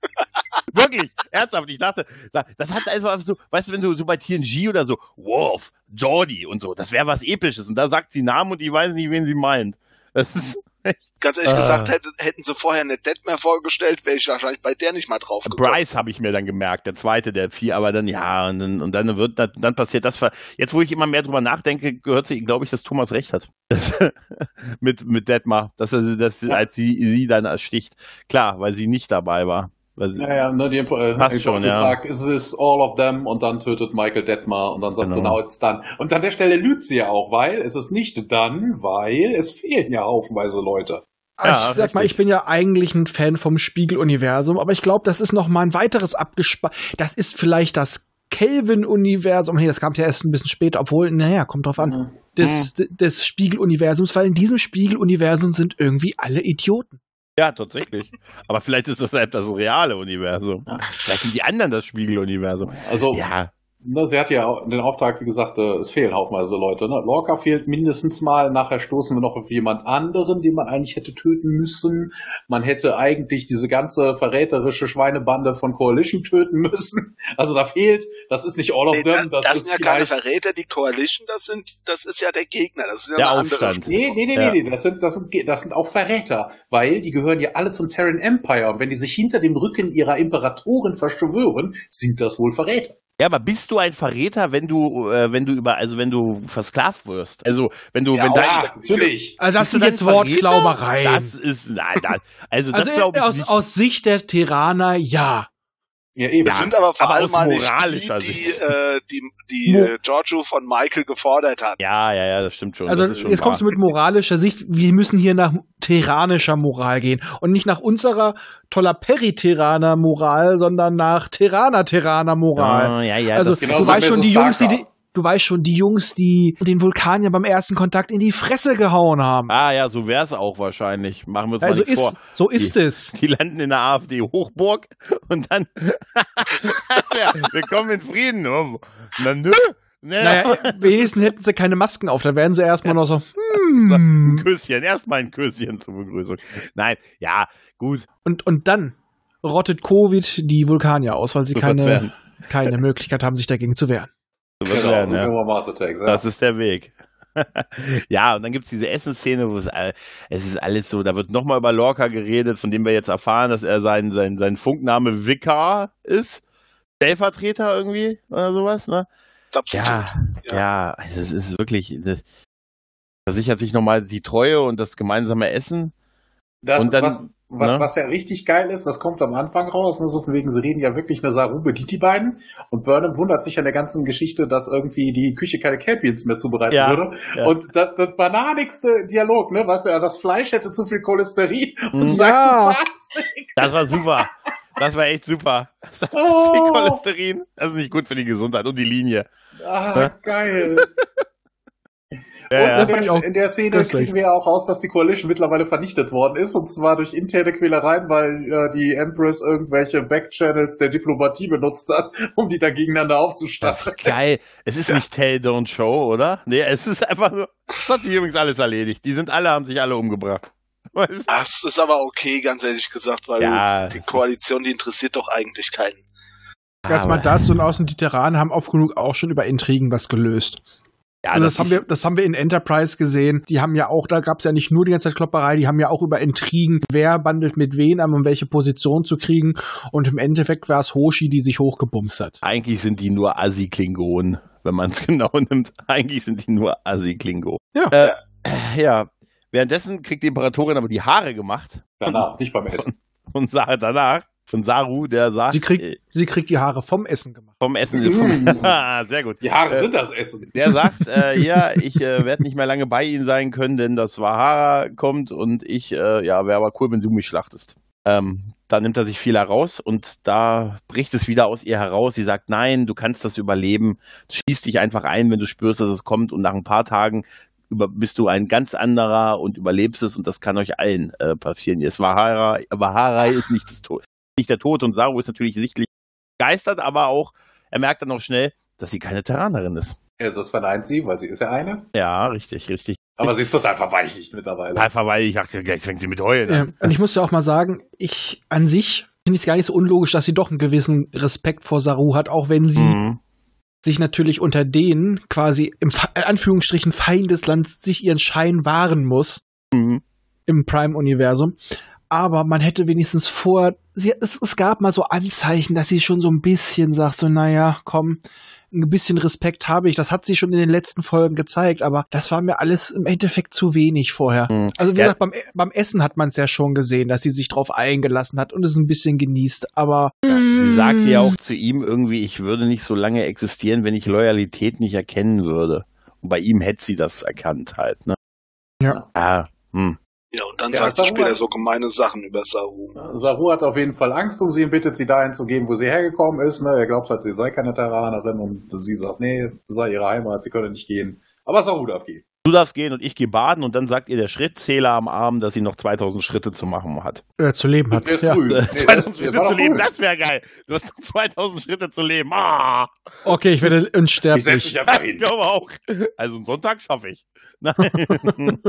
Wirklich, ernsthaft. Ich dachte, das hat einfach so, weißt du, wenn du so bei TNG oder so, Wolf, Jordi und so, das wäre was Episches. Und da sagt sie Namen und ich weiß nicht, wen sie meint. Das ist echt. Ganz ehrlich ah. gesagt, hätten, hätten sie vorher eine Dead mehr vorgestellt, wäre ich wahrscheinlich bei der nicht mal drauf gekommen. Bryce habe ich mir dann gemerkt, der zweite, der vier, aber dann ja, und dann, und dann wird dann, dann passiert das. Jetzt, wo ich immer mehr drüber nachdenke, gehört sie, glaube ich, dass Thomas recht hat. mit, mit Detmar, dass er, dass, ja. als sie, sie dann ersticht. Klar, weil sie nicht dabei war. Naja, ne, die äh, Passt schon, ja. fragt, is this all of them? Und dann tötet Michael Detmar und dann sagt genau. sie, now it's done. Und an der Stelle lügt sie ja auch, weil es ist nicht dann, weil es fehlen ja haufenweise Leute. Ja, ich sag richtig. mal, ich bin ja eigentlich ein Fan vom Spiegeluniversum, aber ich glaube, das ist noch mal ein weiteres abgespannt. Das ist vielleicht das Kelvin-Universum. Nee, das kam ja erst ein bisschen später, obwohl, naja, kommt drauf an. Mhm. Des, mhm. des Spiegeluniversums, weil in diesem Spiegeluniversum sind irgendwie alle Idioten. Ja, tatsächlich. Aber vielleicht ist das halt das reale Universum. Vielleicht sind die anderen das Spiegeluniversum. Also, ja. Ne, sie hat ja den Auftrag, wie gesagt, äh, es fehlen haufenweise Leute. Ne? Lorca fehlt mindestens mal. Nachher stoßen wir noch auf jemand anderen, den man eigentlich hätte töten müssen. Man hätte eigentlich diese ganze verräterische Schweinebande von Coalition töten müssen. Also da fehlt, das ist nicht all of nee, them. Das, das sind ja keine Verräter, die Coalition, das sind, das ist ja der Gegner. Das ist ja der eine Aufstand. andere Nee, nee, nee, ja. nee, das sind, das sind, das sind auch Verräter. Weil die gehören ja alle zum Terran Empire. Und wenn die sich hinter dem Rücken ihrer Imperatoren verschwören, sind das wohl Verräter. Ja, aber bist du ein Verräter, wenn du, äh, wenn du über, also wenn du versklavt wirst? Also wenn du, ja, wenn dein, natürlich. Also das sind jetzt Wortklaubereien. Das ist, nein, das, also, also das glaube ich aus, nicht. aus Sicht der Terraner, ja. Ja, eben. Das sind aber vor aber allem mal nicht die, die, äh, die, die äh, Giorgio von Michael gefordert hat. Ja, ja, ja, das stimmt schon. Also schon jetzt wahr. kommst du mit moralischer Sicht, wir müssen hier nach terranischer Moral gehen und nicht nach unserer toller Periterraner Moral, sondern nach Terraner-Terraner Moral. Oh, ja, ja, also du weißt schon, die Jungs, die, du weißt schon, die Jungs, die den Vulkanier beim ersten Kontakt in die Fresse gehauen haben. Ah ja, so wär's auch wahrscheinlich. Machen wir uns also mal ist, vor. So ist die, es. Die landen in der AfD-Hochburg und dann ja, wir kommen in Frieden. Na nö. Naja, wenigstens hätten sie keine Masken auf, dann wären sie erstmal noch so, hm. Ein Küsschen, erstmal ein Küsschen zur Begrüßung. Nein, ja, gut. Und, und dann rottet Covid die Vulkanier aus, weil sie keine, keine Möglichkeit haben, sich dagegen zu wehren. Genau, werden, ja. Attacks, ja. Das ist der Weg. ja, und dann gibt es diese Essensszene, wo es, es ist alles so, da wird nochmal über Lorca geredet, von dem wir jetzt erfahren, dass er sein, sein, sein Funkname Vicar ist. Stellvertreter irgendwie oder sowas, ne? Absolut. Ja, ja, ja, also es ist wirklich, das versichert sich nochmal die Treue und das gemeinsame Essen. Das, und dann, was, was, ne? was ja richtig geil ist, das kommt am Anfang raus, ne, so von wegen, sie reden ja wirklich eine Saru bedient die beiden und Burnham wundert sich an der ganzen Geschichte, dass irgendwie die Küche keine Capians mehr zubereiten Ja, würde. ja. Und das, das bananigste Dialog, ne, was ja, das Fleisch hätte zu viel Cholesterin und Ja. sagt. Das war super. Das war echt super. Das hat so Oh. viel Cholesterin. Das ist nicht gut für die Gesundheit und die Linie. Ah, Ja. geil. Ja, und ja. in, der, in der Szene kriegen wir ja auch raus, dass die Coalition mittlerweile vernichtet worden ist, und zwar durch interne Quälereien, weil äh, die Empress irgendwelche Backchannels der Diplomatie benutzt hat, um die da gegeneinander aufzustacheln. Geil. Es ist nicht Tell, Don't Show, oder? Nee, es ist einfach so. Das hat sich übrigens alles erledigt. Die sind alle, haben sich alle umgebracht. Weißt? Das ist aber okay, ganz ehrlich gesagt, weil Ja, die Koalition, die interessiert doch eigentlich keinen. Erstmal das und außen die Terranen haben oft genug auch schon über Intrigen was gelöst. Ja, also dass das haben wir, das haben wir in Enterprise gesehen. Die haben ja auch, da gab es ja nicht nur die ganze Zeit Klopperei, die haben ja auch über Intrigen, wer bandelt mit wen an, um welche Position zu kriegen. Und im Endeffekt war es Hoshi, die sich hochgebumst hat. Eigentlich sind die nur Assi-Klingonen, wenn man es genau nimmt. Eigentlich sind die nur Assi-Klingonen. Ja. Äh, ja. Währenddessen kriegt die Imperatorin aber die Haare gemacht Danach, nicht beim Essen. und Sa- danach von Saru, der sagt, Sie kriegt, äh, sie kriegt die Haare vom Essen gemacht. vom Essen. Mm. Ah, Sehr gut. Die Haare Äh, sind das Essen. Der sagt, äh, ja, ich äh, werde nicht mehr lange bei Ihnen sein können, denn das Wahara kommt und ich, äh, ja, wäre aber cool, wenn du mich schlachtest. Ähm, da nimmt er sich viel heraus und da bricht es wieder aus ihr heraus. Sie sagt, nein, du kannst das überleben. Schließ dich einfach ein, wenn du spürst, dass es kommt und nach ein paar Tagen über, bist du ein ganz anderer und überlebst es und das kann euch allen äh, passieren. Jetzt Vahara, Vaharai ist nicht, das Tod, nicht der Tod und Saru ist natürlich sichtlich begeistert, aber auch, er merkt dann auch schnell, dass sie keine Terranerin ist. Ja, das verneint sie, weil sie ist ja eine. Ja, richtig, richtig. Aber sie ist total verweichlicht mittlerweile. Total verweichlicht. Ich dachte, gleich fängt sie mit heulen Ja, und ich muss ja auch mal sagen, ich an sich finde ich es gar nicht so unlogisch, dass sie doch einen gewissen Respekt vor Saru hat, auch wenn sie Mhm. sich natürlich unter denen quasi im in Anführungsstrichen Feindesland sich ihren Schein wahren muss Mhm. im Prime-Universum. Aber man hätte wenigstens vor, sie, es, es gab mal so Anzeichen, dass sie schon so ein bisschen sagt, so, naja, komm, ein bisschen Respekt habe ich. Das hat sie schon in den letzten Folgen gezeigt, aber das war mir alles im Endeffekt zu wenig vorher. Mhm. Also wie Ja. gesagt, beim, beim Essen hat man es ja schon gesehen, dass sie sich drauf eingelassen hat und es ein bisschen genießt, aber Sie sagt ja auch zu ihm irgendwie, ich würde nicht so lange existieren, wenn ich Loyalität nicht erkennen würde. Und bei ihm hätte sie das erkannt halt, ne? Ja. Ah, hm. Ja, und dann Ja, sagt sie später hat- so gemeine Sachen über Saru. Saru hat auf jeden Fall Angst um sie und bittet sie dahin zu gehen, wo sie hergekommen ist. Ne? Er glaubt halt, sie sei keine Terranerin und sie sagt, nee, sei ihre Heimat, sie könne nicht gehen. Aber Saru darf gehen. Du darfst gehen und ich gehe baden und dann sagt ihr der Schrittzähler am Arm, dass sie noch 2000 Schritte zu machen hat. äh, zu leben hat. Der ist Ja. grün. Nee, der 2000 ist- der Schritte zu leben, das wäre geil. Du hast noch 2000 Schritte zu leben. Ah! Okay, ich werde Ich unsterblich. Ich hin. glaube auch. Also einen Sonntag schaffe ich. Nein.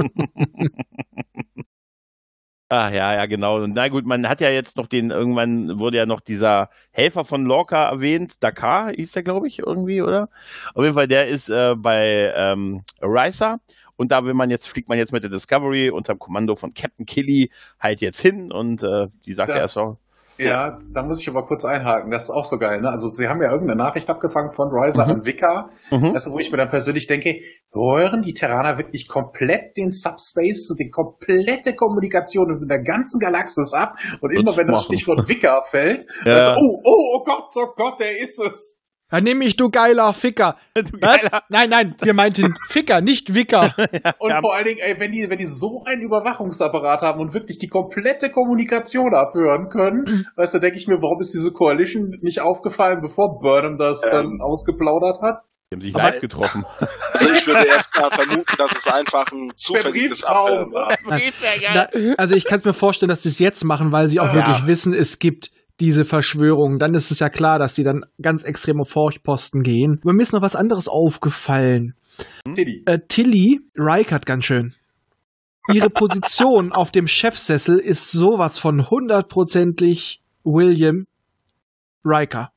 Ah, ja, ja, genau. Und na gut, man hat ja jetzt noch den, irgendwann wurde ja noch dieser Helfer von Lorca erwähnt, Dakar hieß der, glaube ich, irgendwie, oder? Auf jeden Fall, der ist äh, bei ähm, Risa und da will man jetzt, fliegt man jetzt mit der Discovery unter dem Kommando von Captain Killy halt jetzt hin und äh, die sagt Das- ja erst mal, Ja, da muss ich aber kurz einhaken. Das ist auch so geil. Ne? Also sie haben ja irgendeine Nachricht abgefangen von Riser Mhm. an Vika. mhm. Du, wo ich mir dann persönlich denke, hören die Terraner wirklich komplett den Subspace, die komplette Kommunikation mit der ganzen Galaxis ab und immer wenn das. Stichwort Vika fällt, Ja. du, oh, oh, oh Gott, oh Gott, der ist es. Dann nehme ich, du geiler Ficker. Du Was? geiler- Nein, nein, wir meinten Ficker, nicht Wicker. Und Ja. vor allen Dingen, ey, wenn die, wenn die so einen Überwachungsapparat haben und wirklich die komplette Kommunikation abhören können, weißt du, denke ich mir, warum ist diese Coalition nicht aufgefallen, bevor Burnham das Ähm. dann ausgeplaudert hat? Die haben sich Aber- live getroffen. Also ich würde erstmal vermuten, dass es einfach ein zufälliges. Abhören war. Da, also ich kann es mir vorstellen, dass sie es jetzt machen, weil sie auch Ja. wirklich wissen, es gibt diese Verschwörung. Dann ist es ja klar, dass die dann ganz extrem auf Forchposten gehen. Aber mir ist noch was anderes aufgefallen. Tiddy. Äh, Tilly Reichert ganz schön. Ihre Position auf dem Chefsessel ist sowas von hundertprozentig William Riker.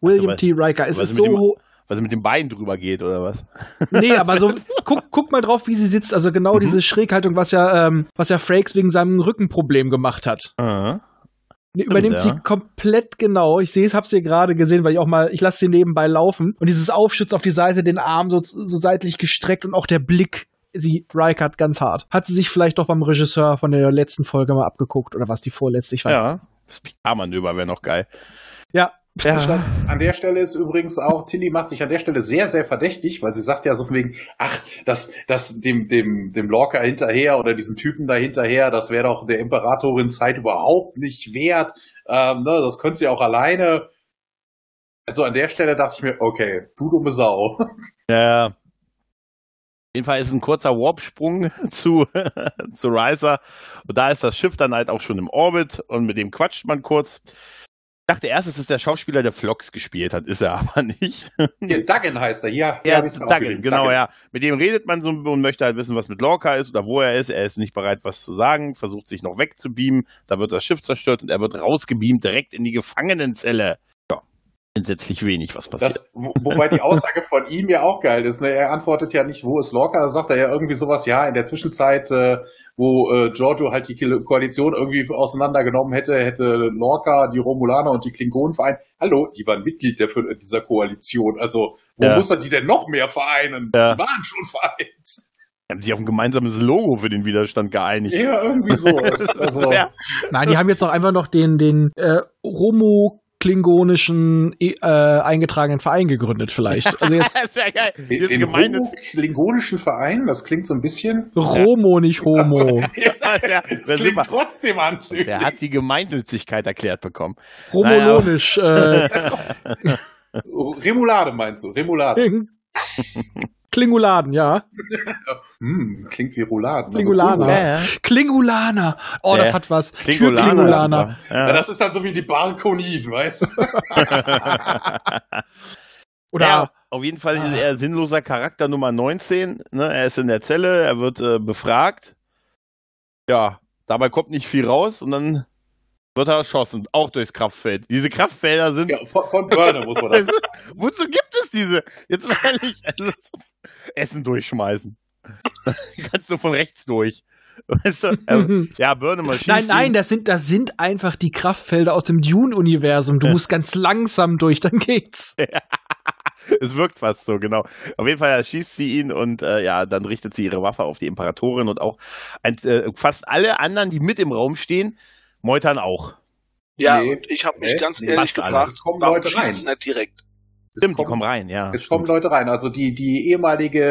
William T. Riker. Es ist so mit dem- ho- Weil sie mit dem Bein drüber geht, oder was? Nee, aber so, guck, guck mal drauf, wie sie sitzt. Also genau Mhm. diese Schräghaltung, was ja, ähm, was ja Frakes wegen seinem Rückenproblem gemacht hat. Ah. Nee, übernimmt ja. sie komplett genau. Ich sehe es, hab's hier gerade gesehen, weil ich auch mal, ich lasse sie nebenbei laufen. Und dieses Aufschütz auf die Seite, den Arm so, so seitlich gestreckt und auch der Blick, sie Rikert ganz hart. Hat sie sich vielleicht doch beim Regisseur von der letzten Folge mal abgeguckt oder was die vorletzte, ich weiß nicht. Ja. Das Picard-Manöver wäre noch geil. Ja. Das, an der Stelle ist übrigens auch, Tilly macht sich an der Stelle sehr, sehr verdächtig, weil sie sagt ja so von wegen, ach, das, das dem, dem, dem Lorca hinterher oder diesen Typen da hinterher, das wäre doch der Imperatorin Zeit überhaupt nicht wert. Ähm, ne, das könnte sie auch alleine. Also an der Stelle dachte ich mir, okay, du dumme Sau. Ja. Auf jeden Fall ist ein kurzer Warp-Sprung zu, zu Riser. Und da ist das Schiff dann halt auch schon im Orbit und mit dem quatscht man kurz. Ich dachte erst, es ist der Schauspieler, der Flox gespielt hat, ist er aber nicht. Hier, Duggan heißt er, hier. hier Ja, mir Duggan, genau, Duggan. ja. Mit dem redet man so und möchte halt wissen, was mit Lorca ist oder wo er ist. Er ist nicht bereit, was zu sagen, versucht sich noch wegzubeamen. Da wird das Schiff zerstört und er wird rausgebeamt direkt in die Gefangenenzelle. Entsetzlich wenig, was passiert. Das, wo, wobei die Aussage von ihm ja auch geil ist. Ne? Er antwortet ja nicht, wo ist Lorca? Da sagt er ja irgendwie sowas, ja, in der Zwischenzeit, äh, wo äh, Giorgio halt die Ko- Koalition irgendwie auseinandergenommen hätte, hätte Lorca die Romulaner und die Klingonen vereint. Hallo, die waren Mitglied der, dieser Koalition. Also, wo Ja. muss er die denn noch mehr vereinen? Ja. Die waren schon vereint. haben sich auf ein gemeinsames Logo für den Widerstand geeinigt. Ja, irgendwie so. also, Ja. Nein, die haben jetzt noch einfach noch den, den äh, Romo klingonischen äh, eingetragenen Verein gegründet, vielleicht. Also jetzt das wäre geil. Den gemeinnütz- klingonischen Verein, das klingt so ein bisschen. Romo, nicht Homo. das der, der, klingt super. trotzdem anzüglich. der hat die Gemeinnützigkeit erklärt bekommen. Romulonisch. Äh, Remoulade meinst du? Remoulade. Klinguladen, ja. Hm, klingt wie Rouladen. Klingulaner. Also, Ja, ja. Klingulaner. Oh, Ja. das hat was. Klingolaner. Türklingulaner. ja, das ist dann so wie die Barkoniden, weißt du? Oder ja, auf jeden Fall ist Ah. er sinnloser Charakter Nummer 19. Ne? Er ist in der Zelle, er wird äh, befragt. Ja, dabei kommt nicht viel raus und dann wird er erschossen, auch durchs Kraftfeld. Diese Kraftfelder sind. Ja, von, von Burner muss man das. Wozu gibt es diese? Jetzt mal ehrlich, also, Essen durchschmeißen. Kannst du von rechts durch. Weißt du? Er, ja, Burnham Nein, nein, das sind, das sind einfach die Kraftfelder aus dem Dune-Universum. Du musst ganz langsam durch, dann geht's. es wirkt fast so, genau. Auf jeden Fall schießt sie ihn und äh, ja, dann richtet sie ihre Waffe auf die Imperatorin und auch ein, äh, fast alle anderen, die mit im Raum stehen, meutern auch. Ja, Nee. und ich habe mich Nee. ganz ehrlich gefragt, Es kommen warum Leute rein. nicht direkt? Es Stimmt, die kommen- kommen rein, ja. Es stimmt. kommen Leute rein. Also die, die ehemalige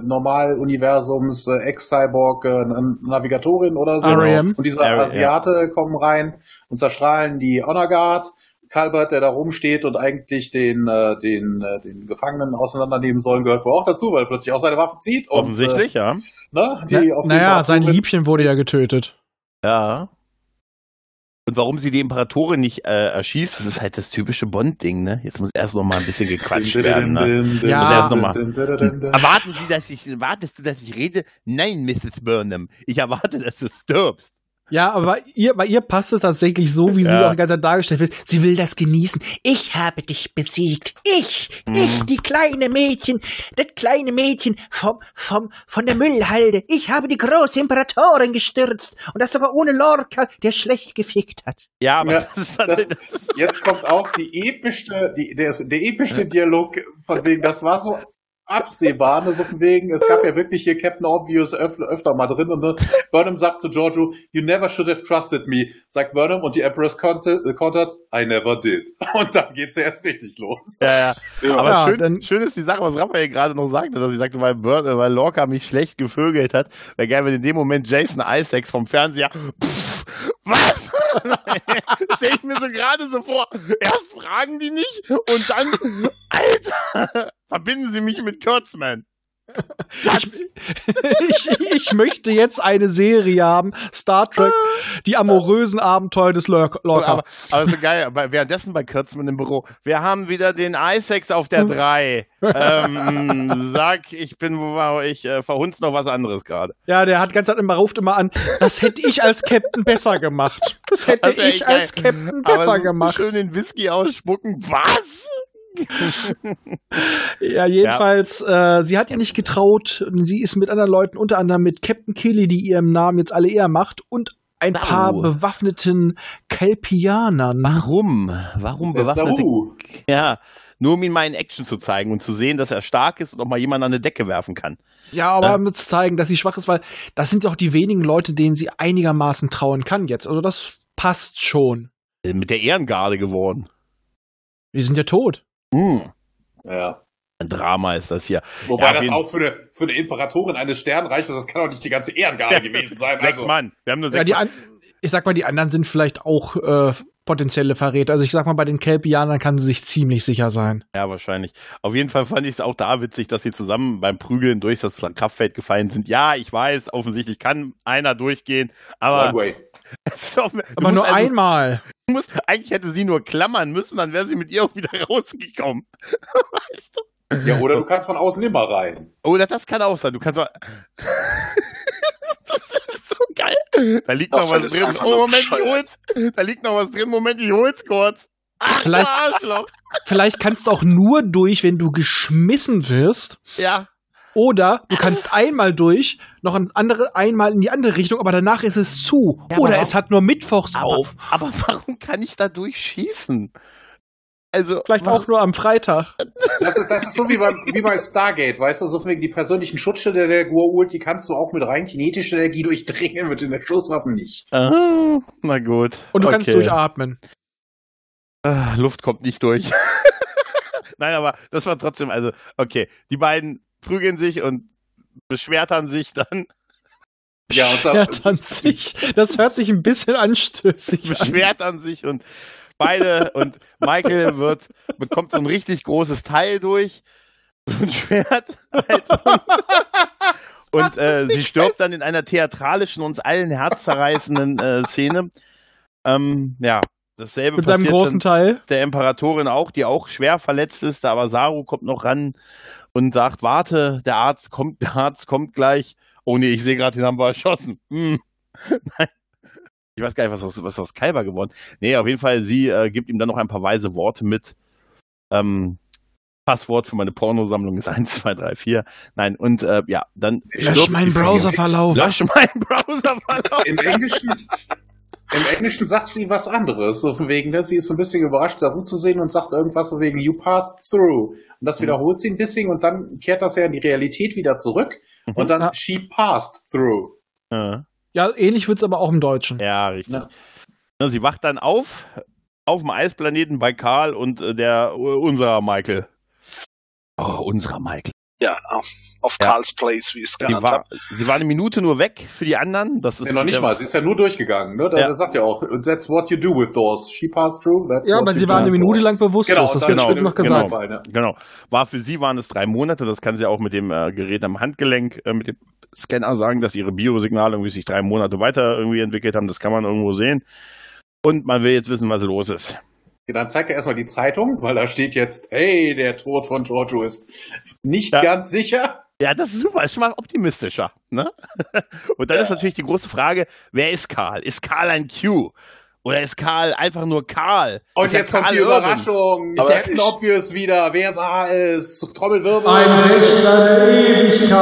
äh, Normal-Universums äh, Ex-Cyborg äh, Navigatorin oder so. R.E.M.. Und dieser R- ja. Asiate kommen rein und zerstrahlen die Honor Guard. Calbert, der da rumsteht und eigentlich den, äh, den, äh, den Gefangenen auseinandernehmen sollen, gehört wohl auch dazu, weil er plötzlich auch seine Waffe zieht. Und, Offensichtlich, ja. Äh, ne, die Na, naja, sein. Liebchen wurde ja getötet. Ja. Und warum sie die Imperatorin nicht äh, erschießt, das ist halt das typische Bond-Ding, ne? Jetzt muss erst noch mal ein bisschen gequatscht werden, ne? Ja. Muss erst noch mal. Erwarten Sie, dass ich, erwartest du, dass ich rede? Nein, Mrs. Burnham. Ich erwarte, dass du stirbst. Ja, aber ihr, bei ihr passt es tatsächlich so, wie sie Ja. auch die ganze Zeit dargestellt wird. Sie will das genießen. Ich habe dich besiegt. Ich, ich, die kleine Mädchen, das kleine Mädchen vom, vom, von der Müllhalde. Ich habe die große Imperatorin gestürzt. Und das sogar ohne Lorca, der schlecht gefickt hat. Ja, aber Ja, das ist, das- das Jetzt kommt auch die epischste, die, der, der epischste Dialog von wegen, das war so absehbar, ne, so von wegen, es gab ja wirklich hier Captain Obvious öf öfter mal drin und ne, Burnham sagt zu Giorgio, you never should have trusted me, sagt Burnham und die Empress kontert, äh, kontert I never did. Und dann geht's ja erst richtig los. ja, ja. Ja. Aber Ja, schön, dann- schön ist die Sache, was Raphael gerade noch sagte, dass ich sagte, weil, Burn, äh, weil Lorca mich schlecht gevögelt hat. Wäre geil, wenn in dem Moment Jason Isaacs vom Fernseher, pff, was? Stell ich mir so gerade so vor. Erst fragen die nicht und dann, verbinden sie mich mit Kurtzman. Ich, ich, ich möchte jetzt eine Serie haben, Star Trek, die amorösen Abenteuer des Lor Lorca. Aber, aber so geil, aber währenddessen bei Kurtzman im Büro. Wir haben wieder den Isaacs auf der 3. ähm, sag, ich bin, ich äh, verhunz noch was anderes gerade. Ja, der hat ganz immer ruft immer an, das hätte ich als Captain besser gemacht. Das hätte wär ich als. Captain besser gemacht. Schön den Whisky ausspucken. Was? Ja, jedenfalls, Äh, sie hat ihr nicht getraut. Sie ist mit anderen Leuten, unter anderem mit Captain Killy, die ihrem Namen jetzt alle eher macht, und ein Wow. paar bewaffneten Kelpianern. Warum? Warum bewaffnete? Saru. Ja, nur um ihn mal in Action zu zeigen und zu sehen, dass er stark ist und auch mal jemanden an eine Decke werfen kann. Ja, aber Ja. um zu zeigen, dass sie schwach ist, weil das sind doch die wenigen Leute, denen sie einigermaßen trauen kann jetzt. Also das passt schon. Mit der Ehrengarde geworden. Die sind ja tot. Hm. Ja. Ein Drama ist das hier. Wobei Ja, das auch für eine, für eine Imperatorin eines Sternreiches, das kann doch nicht die ganze Ehrengarde gewesen sein. Sechs Also, Mann. Wir haben nur Ja, sechs die Mann. an ich sag mal, die anderen sind vielleicht auch äh, potenzielle Verräter. Also ich sag mal, bei den Kelpianern kann sie sich ziemlich sicher sein. Ja, wahrscheinlich. Auf jeden Fall fand ich es auch da witzig, dass sie zusammen beim Prügeln durch das Kraftfeld gefallen sind. Ja, ich weiß, offensichtlich kann einer durchgehen, aber, One way. es ist auch, Aber nur also, einmal. musst, eigentlich hätte sie nur klammern müssen, dann wäre sie mit ihr auch wieder rausgekommen. weißt du? Ja, oder du kannst von außen immer rein. Oder das kann auch sein. Du kannst das ist so geil. Da liegt noch was drin. Oh, Moment, ich hol's. Da liegt noch was drin. Moment, ich hol's kurz. Ach, Vielleicht-. Vielleicht kannst du auch nur durch, wenn du geschmissen wirst. Ja. Oder du kannst einmal durch, noch ein andere, einmal in die andere Richtung, aber danach ist es zu. Ja, aber Oder warum- es hat nur Mittwochs auf. Aber warum kann ich da durchschießen? Also. Vielleicht auch nur am Freitag. Das ist, das ist so wie bei, wie bei Stargate, weißt du, so wegen die persönlichen Schutzschilder der Goa'uld, die kannst du auch mit rein kinetischer Energie durchdringen, mit den Schusswaffen nicht. Ah, na gut. Und du okay. kannst durchatmen. Ah, Luft kommt nicht durch. Nein, aber das war trotzdem, also, okay. Die beiden prügeln sich und beschwertern sich dann. Ja, und beschwertern sich. Das hört sich ein bisschen anstößig an. Beschwertern sich und beide und Michael wird, bekommt so ein richtig großes Teil durch. So ein Schwert. Halt. und äh, sie stirbt dann in einer theatralischen, uns allen herzzerreißenden äh, Szene. Ähm, ja, dasselbe Mit seinem großen Teil. Der Imperatorin auch, die auch schwer verletzt ist, aber Saru kommt noch ran und sagt, warte, der Arzt kommt, der Arzt kommt gleich. Oh nee, ich sehe gerade, den haben wir erschossen. Hm. Nein. Ich weiß gar nicht, was aus, was aus Kalber geworden. Nee, auf jeden Fall, sie äh, gibt ihm dann noch ein paar weise Worte mit. Ähm, Passwort für meine Pornosammlung ist 1, 2, 3, 4. Nein, und äh, ja, dann. Lösch meinen Browserverlauf. Lösch meinen Browserverlauf. Im Englischen, Im Englischen sagt sie was anderes, so von wegen, ne? sie ist so ein bisschen überrascht, da rumzusehen und sagt irgendwas so wegen, you passed through. Und das mhm. wiederholt sie ein bisschen und dann kehrt das ja in die Realität wieder zurück mhm. und dann, she passed through. Ja. Ähnlich wird es aber auch im Deutschen. Ja, richtig. Ja. Sie wacht dann auf, auf dem Eisplaneten bei Karl und äh, der unserer Michael. Oh, unserer Michael. Ja, auf, auf ja. Karls Place, wie es genannt war, Sie war eine Minute nur weg für die anderen. Das ist ja, noch nicht mal, sie ist ja nur durchgegangen. Ne? Das, ja. sagt ja auch, that's what you do with doors. She passed through, that's Ja, aber sie war eine Minute lang bewusstlos, genau, das wird genau, noch gesagt. Genau, genau. War für sie waren es drei Monate, das kann sie auch mit dem äh, Gerät am Handgelenk, äh, mit dem Scanner sagen, dass ihre Biosignale irgendwie sich drei Monate weiter irgendwie entwickelt haben. Das kann man irgendwo sehen. Und man will jetzt wissen, was los ist. Ja, dann zeigt er erstmal die Zeitung, weil da steht jetzt, hey, der Tod von Giorgio ist nicht ja. ganz sicher. Ja, das ist super, ist schon mal optimistischer. Ne? Und dann ja. ist natürlich die große Frage, wer ist Karl? Ist Karl ein Q? Oder ist Karl einfach nur Karl? Und ist jetzt kommt die Irwin? Überraschung. Ist Captain Obvious wieder. Wer war es? Trommelwirbel. Ein Wächter Ewigkeit.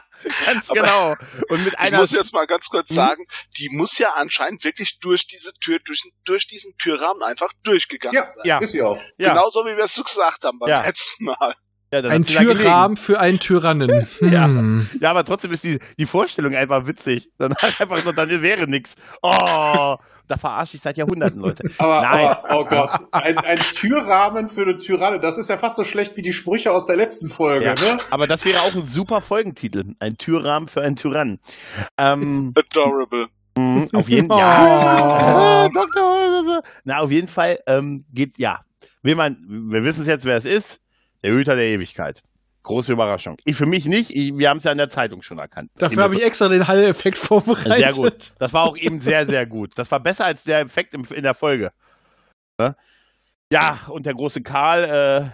ganz genau. Und mit einer. Ich muss jetzt mal ganz kurz hm? sagen, die muss ja anscheinend wirklich durch diese Tür, durch, durch diesen Türrahmen einfach durchgegangen ja, sein. Ja, ist sie auch. Ja. Genauso wie wir es gesagt haben beim ja. letzten Mal. Ja, ein Türrahmen für einen Tyrannen. ja. Hm. ja, aber trotzdem ist die, die Vorstellung einfach witzig. Dann einfach so, dann wäre nix. Oh, da verarsche ich seit Jahrhunderten, Leute. Aber, Nein. aber oh Gott, ein, ein Türrahmen für eine Tyranne, das ist ja fast so schlecht wie die Sprüche aus der letzten Folge, ja, ne? Aber das wäre auch ein super Folgentitel. Ein Türrahmen für einen Tyrannen. Ähm, Adorable. Mh, auf jeden Fall. Ja. Doktor. Na, auf jeden Fall ähm, geht, ja. Will man, wir wissen es jetzt, wer es ist. Der Hüter der Ewigkeit. Große Überraschung. Ich für mich nicht. Ich, wir haben es ja in der Zeitung schon erkannt. Dafür habe ich extra den Hall-Effekt vorbereitet. Sehr gut. Das war auch eben sehr, sehr gut. Das war besser als der Effekt im, in der Folge. Ne? Ja, und der große Karl,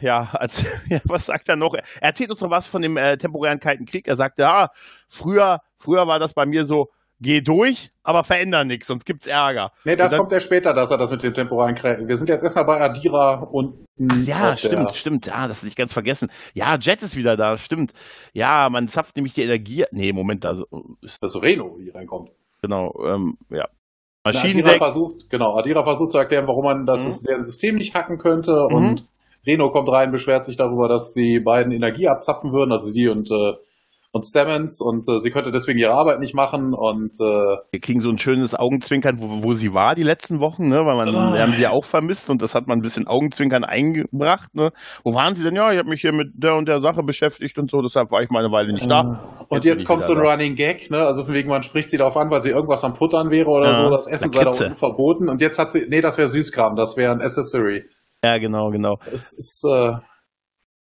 äh, ja, als, ja, was sagt er noch? Er erzählt uns noch was von dem äh, temporären Kalten Krieg. Er sagte, ja, früher, früher war das bei mir so, geh durch, aber veränder nichts, sonst gibt's Ärger. Nee, das dann, kommt ja später, dass er das mit dem temporalen Kräften. Wir sind jetzt erstmal bei Adira und. Ja, stimmt, stimmt. Ja, das hatte ich ganz vergessen. Ja, Jet ist wieder da, stimmt. Ja, man zapft nämlich die Energie. Nee, Moment, also. Ist das Reno, die reinkommt. Genau, ähm, ja. Maschinendeck. Adira versucht, genau, Adira versucht zu erklären, warum man das mhm. deren System nicht hacken könnte mhm. und Reno kommt rein, beschwert sich darüber, dass die beiden Energie abzapfen würden, also die und äh, und Stammens und äh, sie könnte deswegen ihre Arbeit nicht machen und äh, wir kriegen so ein schönes Augenzwinkern, wo, wo sie war die letzten Wochen, ne? Weil man, oh. wir haben sie ja auch vermisst und das hat man ein bisschen Augenzwinkern eingebracht, ne? Wo waren sie denn? Ja, ich habe mich hier mit der und der Sache beschäftigt und so, deshalb war ich mal eine Weile nicht da. Und jetzt, jetzt kommt so ein da. Running Gag, ne? Also von wegen, man spricht sie darauf an, weil sie irgendwas am Futtern wäre oder ja, so, das Essen sei da unten verboten und jetzt hat sie, nee, das wäre Süßkram, das wäre ein Accessory. Ja, genau, genau. Es ist, äh,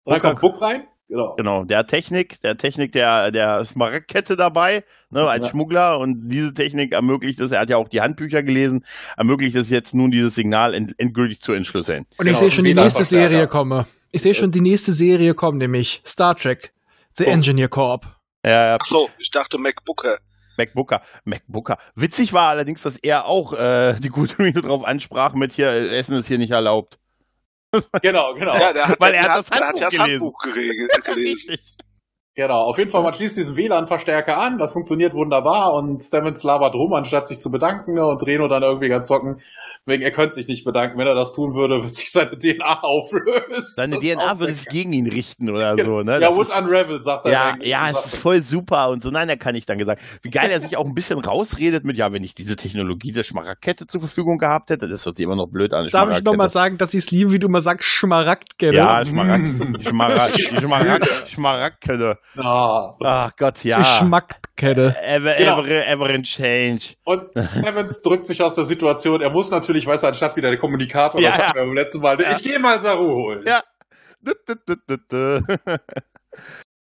da kommt Book rein. Genau. Genau, der Technik, der Technik der, der Smaragdkette dabei, ne, als ja. Schmuggler und diese Technik ermöglicht es, er hat ja auch die Handbücher gelesen, ermöglicht es jetzt nun dieses Signal end, endgültig zu entschlüsseln. Und ich genau, sehe schon die nächste Serie kommen. Ich sehe schon die nächste Serie kommen, nämlich Star Trek, The oh. Engineer Corp. Ja, Ach so, ich dachte MacBooker. MacBooker, MacBooker. Witzig war allerdings, dass er auch äh, die gute Minute drauf ansprach mit hier, Essen ist hier nicht erlaubt. Genau, genau. Ja, der hat, Weil er hat, das Handbuch, hat das Handbuch gelesen. Genau, auf jeden Fall, man schließt diesen WLAN-Verstärker an, das funktioniert wunderbar und Stevens labert rum, anstatt sich zu bedanken ne, und Reno dann irgendwie ganz trocken, wegen er könnte sich nicht bedanken. Wenn er das tun würde, würde sich seine DNA auflösen. Seine Das DNA würde sich gegen ihn richten oder so, ne? Ja, Das would ist- unravel, sagt er. Ja, ja, es ist voll super und so. Nein, da kann ich dann gesagt. Wie geil er sich auch ein bisschen rausredet mit, ja, wenn ich diese Technologie der Schmaragdkette zur Verfügung gehabt hätte, das hört sich immer noch blöd an. Darf ich nochmal sagen, dass ich es liebe, wie du immer sagst, Schmaragdkette? Ja, Schmaragd, Schmaragd, Schmaragd, Schmaragdkette. Ah. Ach Gott, ja. Geschmackkette. Ever, Genau. ever, ever in change. Und Stevens drückt sich aus der Situation. Er muss natürlich, weiß er, anstatt wieder der Kommunikator, Ja, das ja. hatten wir beim letzten Mal, Ja. ich gehe mal Saru holen. Ja. Du, du, du, du, du.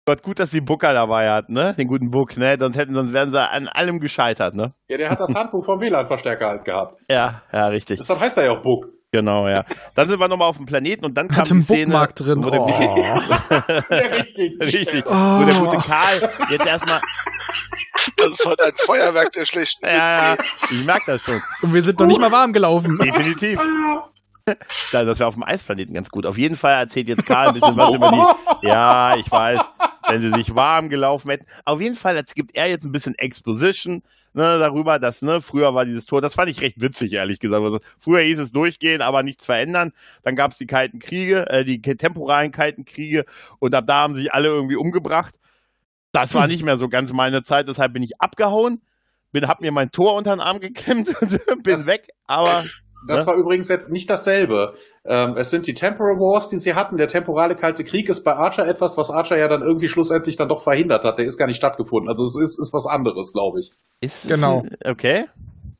Gott, gut, dass sie Booker dabei hat, ne? Den guten Book, ne? Sonst hätten, sonst wären sie an allem gescheitert, ne? Ja, der hat das Handbuch vom WLAN-Verstärker halt gehabt. Ja, ja, richtig. Deshalb heißt er ja auch Book. Genau, ja. Dann sind wir nochmal auf dem Planeten und dann kam Hat die Szene, Bookmark drin. wo der, Oh. Richtig. Richtig. Oh. Wo der gute Karl jetzt erstmal. Das ist heute ein Feuerwerk der schlechten Ja, Witze. ich merke das schon. Und wir sind noch nicht mal warm gelaufen. Definitiv. Da, das wäre auf dem Eisplaneten ganz gut. Auf jeden Fall erzählt jetzt Karl ein bisschen was über die. Ja, ich weiß, wenn sie sich warm gelaufen hätten. Auf jeden Fall jetzt gibt er jetzt ein bisschen Exposition ne, darüber, dass ne, früher war dieses Tor. Das fand ich recht witzig, ehrlich gesagt. Also, früher hieß es durchgehen, aber nichts verändern. Dann gab es die Kalten Kriege, äh, die temporalen Kalten Kriege und ab da haben sich alle irgendwie umgebracht. Das war nicht mehr so ganz meine Zeit, deshalb bin ich abgehauen, bin, hab mir mein Tor unter den Arm geklemmt und bin Das- weg. Aber Das Ne? war übrigens nicht dasselbe. Ähm, es sind die Temporal Wars, die sie hatten. Der temporale Kalte Krieg ist bei Archer etwas, was Archer ja dann irgendwie schlussendlich dann doch verhindert hat. Der ist gar nicht stattgefunden. Also es ist, ist was anderes, glaube ich. Ist Genau. ein- Okay.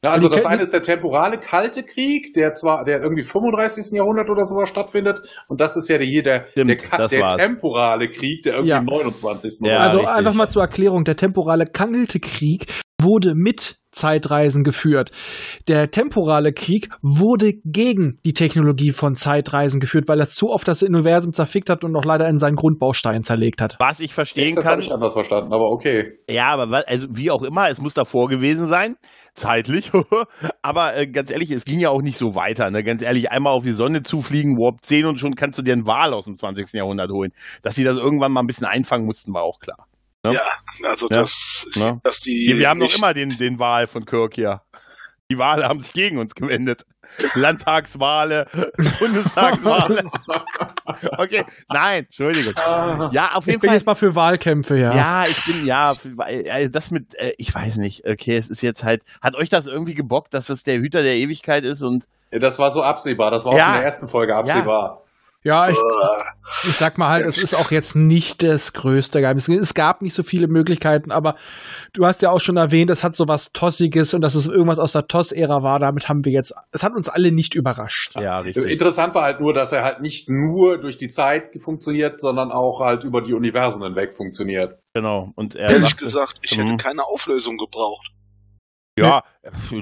Ja, also Die das eine ist der temporale Kalte Krieg, der zwar, der irgendwie 35. Jahrhundert oder sowas stattfindet, und das ist ja der hier der, Stimmt, der, der temporale Krieg, der irgendwie Ja. im 29. Ja, oder also richtig. einfach mal zur Erklärung, der temporale Kalte Krieg wurde mit Zeitreisen geführt. Der temporale Krieg wurde gegen die Technologie von Zeitreisen geführt, weil er zu oft das Universum zerfickt hat und noch leider in seinen Grundbaustein zerlegt hat. Was ich verstehen Das habe kann. ich anders verstanden, aber okay. Ja, aber also wie auch immer, es muss davor gewesen sein, zeitlich. aber äh, ganz ehrlich, es ging ja auch nicht so weiter. Ne? Ganz ehrlich, einmal auf die Sonne zufliegen, Warp 10 und schon kannst du dir einen Wal aus dem 20. Jahrhundert holen. Dass sie das irgendwann mal ein bisschen einfangen mussten, war auch klar. Ne? Ja, also Ja. das, Ne? dass die. Wir, wir haben noch immer den, den Wal von Kirk hier. Die Wale haben sich gegen uns gewendet. Landtagswale, Bundestagswale. Okay, nein, Entschuldigung. Ja, auf Ich jeden bin Fall. jetzt mal für Wahlkämpfe, ja. Ja, ich bin, ja, äh, das mit, äh, ich weiß nicht, okay, es ist jetzt halt, hat euch das irgendwie gebockt, dass das der Hüter der Ewigkeit ist und Das war so absehbar, das war Ja. auch in der ersten Folge absehbar. Ja, ich, Äh, ich sag mal halt, es ist auch jetzt nicht das größte Geheimnis. Es gab nicht so viele Möglichkeiten, aber du hast ja auch schon erwähnt, es hat so was Tossiges und dass es irgendwas aus der Toss-Ära war. Damit haben wir jetzt, es hat uns alle nicht überrascht. ja, richtig. Interessant war halt nur, dass er halt nicht nur durch die Zeit funktioniert, sondern auch halt über die Universen hinweg funktioniert. Genau. Und er ehrlich sagte, gesagt, ich Mhm. hätte keine Auflösung gebraucht. Ja,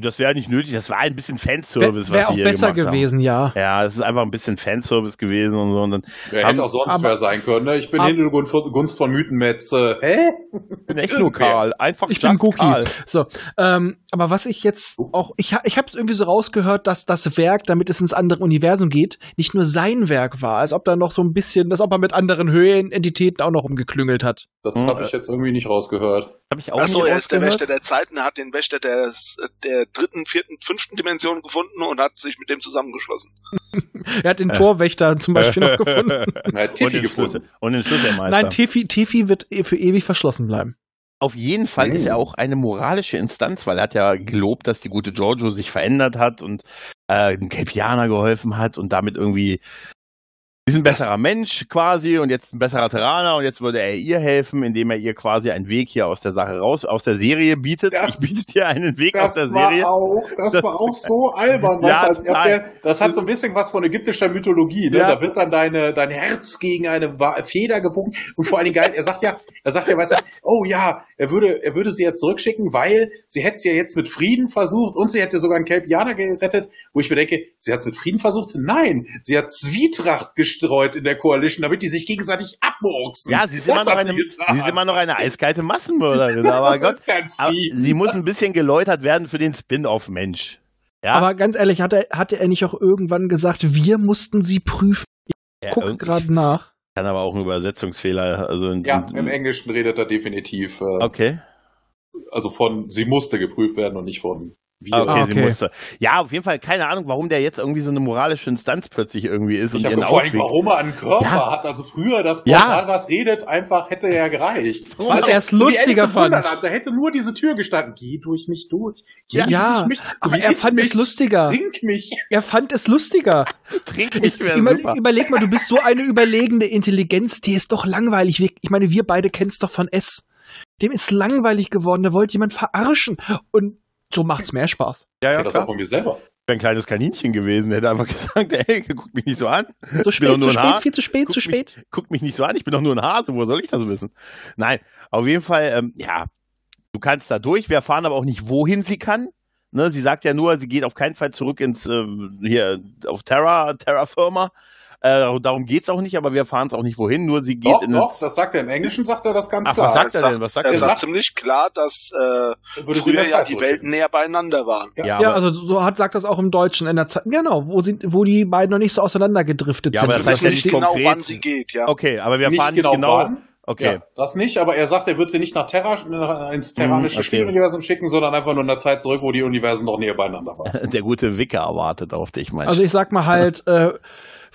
das wäre nicht nötig, das war ein bisschen Fanservice, Wäre wär was auch sie hier besser gemacht gewesen, ja. Haben. Ja, es ist einfach ein bisschen Fanservice gewesen und so. Und dann Wer Haben- hätte auch sonst aber- wer sein können. Ne? Ich bin ab- Hintergrund von Gunst von Mythenmetz. Äh, hä? bin echt nur. Karl. Einfach Ich bin Cookie. Karl. So, ähm, aber was ich jetzt auch, ich, ich habe es irgendwie so rausgehört, dass das Werk, damit es ins andere Universum geht, nicht nur sein Werk war, als ob da noch so ein bisschen, als ob er mit anderen Höhenentitäten auch noch umgeklüngelt hat. Das Hm, habe ich jetzt irgendwie nicht rausgehört. Hab ich auch Achso, er ist der. Wächter der Zeiten, hat den Wächter der, der dritten, vierten, fünften Dimension gefunden und hat sich mit dem zusammengeschlossen. Er hat den Äh. Torwächter zum Beispiel noch gefunden. Er hat und Tiffy den gefunden. Und den Schlüsselmeister. Nein, Tiffy, Tiffy wird für ewig verschlossen bleiben. Auf jeden Fall ist er auch eine moralische Instanz, weil er hat ja gelobt, dass die gute Giorgio sich verändert hat und äh, dem Capianer geholfen hat und damit irgendwie ist ein Das- besserer Mensch quasi und jetzt ein besserer Terraner und jetzt würde er ihr helfen, indem er ihr quasi einen Weg hier aus der Sache raus, aus der Serie bietet. Das- ich bietet ihr einen Weg aus Das der war Serie. auch, das, Das- war auch so albern, Ja, als ob nein. der, das hat so ein bisschen was von ägyptischer Mythologie, ne? Ja. Da wird dann deine, dein Herz gegen eine Feder gewogen und vor allen Dingen geil, er sagt ja, er sagt ja, weißt du, oh ja, er würde, er würde sie ja zurückschicken, weil sie hätte es ja jetzt mit Frieden versucht und sie hätte sogar einen Kelpianer gerettet, wo ich mir denke, sie hat es mit Frieden versucht? Nein, sie hat Zwietracht gestreut in der Coalition, damit die sich gegenseitig abmurksen. Ja, sie ist, immer noch eine, sie ist immer noch eine eiskalte Massenmörderin. Aber das Gott, ist kein aber sie muss ein bisschen geläutert werden für den Spin-off-Mensch. Ja, Aber ganz ehrlich, hatte, hatte er nicht auch irgendwann gesagt, wir mussten sie prüfen? ja, Guck gerade nach. Kann aber auch ein Übersetzungsfehler. Also in, Ja, im Englischen redet er definitiv. Äh, Okay. Also von, sie musste geprüft werden und nicht von wir. Ah, okay, musste. Ja, auf jeden Fall keine Ahnung, warum der jetzt irgendwie so eine moralische Instanz plötzlich irgendwie ist Ich und habe ihren vor allem, warum er einen Körper Ja. hat. Also früher das Ja. Portal, was redet, einfach hätte ja gereicht. Was er es lustiger Wunderland, fand. Da hätte nur diese Tür gestanden. Geh durch mich durch. Geh Ja, durch mich. So aber wie er fand mich, es lustiger. Trink mich. Er fand es lustiger. Trink mehr Über, super. überleg mal, du bist so eine überlegene Intelligenz, die ist doch langweilig. Ich meine, wir beide kennen es doch von S. Dem ist langweilig geworden, der wollte jemand verarschen. Und so macht's mehr Spaß. Ja, Ja, das klar. auch von mir selber. wäre ein kleines Kaninchen gewesen, der hätte einfach gesagt, ey, guck mich nicht so an. So Ich spät, nur zu spät, Haar. viel zu spät, Guck zu mich- spät. Guck mich nicht so an, ich bin doch nur ein Hase, wo soll ich das wissen? Nein, auf jeden Fall, ähm, ja, du kannst da durch, wir erfahren aber auch nicht, wohin sie kann. Ne, sie sagt ja nur, sie geht auf keinen Fall zurück ins, ähm, hier, auf Terra, Terra Firma. Äh, darum geht's auch nicht, aber wir erfahren es auch nicht, wohin, nur sie geht Doch, in doch, das sagt er im Englischen, sagt er das ganz Ach, klar. was sagt er denn? Was sagt er er sagt ziemlich klar, dass äh, früher ja Zeit die. Welten näher beieinander waren. Ja, Ja, aber, also so hat, sagt das auch im Deutschen in der Zeit. Genau, wo, sie, wo die beiden noch nicht so auseinandergedriftet Ja, sind. aber das heißt ja nicht genau, konkret. wann sie geht, ja. okay, aber wir nicht erfahren genau, nicht genau. wann. Okay. Ja, das nicht, aber er sagt, er wird sie nicht nach Terra, ins terranische Mhm, okay. Spieluniversum schicken, sondern einfach nur in der Zeit zurück, wo die Universen noch näher beieinander waren. Der gute Wicker wartet auf dich, meinst Also ich sag mal halt, äh,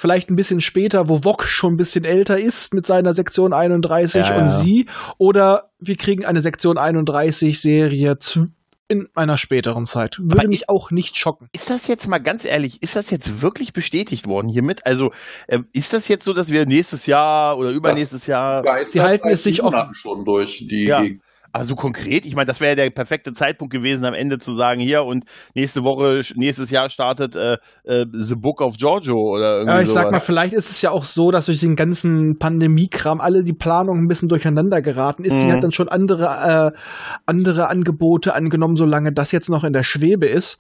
vielleicht ein bisschen später, wo Wok schon ein bisschen älter ist mit seiner Sektion 31 Ja, und ja. sie. Oder wir kriegen eine Sektion 31 Serie zu, in einer späteren Zeit. Würde Aber mich auch nicht schocken. Ist das jetzt mal ganz ehrlich, ist das jetzt wirklich bestätigt worden hiermit? Also äh, ist das jetzt so, dass wir nächstes Jahr oder übernächstes Jahr, Geistert Sie halten es sich Monaten offen. schon durch die Ja. Gegend. Also konkret, ich meine, das wäre ja der perfekte Zeitpunkt gewesen, am Ende zu sagen, hier und nächste Woche, nächstes Jahr startet äh, äh, The Book of Giorgio oder irgendwie Ja, ich sag sowas. mal, vielleicht ist es ja auch so, dass durch den ganzen Pandemiekram alle die Planungen ein bisschen durcheinander geraten ist. Sie Mhm. hat dann schon andere, äh, andere Angebote angenommen, solange das jetzt noch in der Schwebe ist.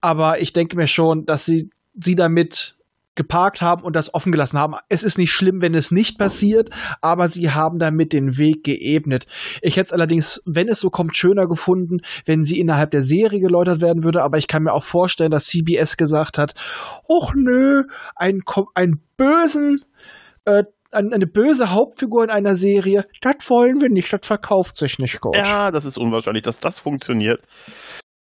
Aber ich denke mir schon, dass sie sie damit geparkt haben und das offen gelassen haben. Es ist nicht schlimm, wenn es nicht passiert, aber sie haben damit den Weg geebnet. Ich hätte es allerdings, wenn es so kommt, schöner gefunden, wenn sie innerhalb der Serie geläutert werden würde, aber ich kann mir auch vorstellen, dass CBS gesagt hat, och nö, ein, einen bösen, äh, ein- eine böse Hauptfigur in einer Serie, das wollen wir nicht, das verkauft sich nicht gut. ja, das ist unwahrscheinlich, dass das funktioniert.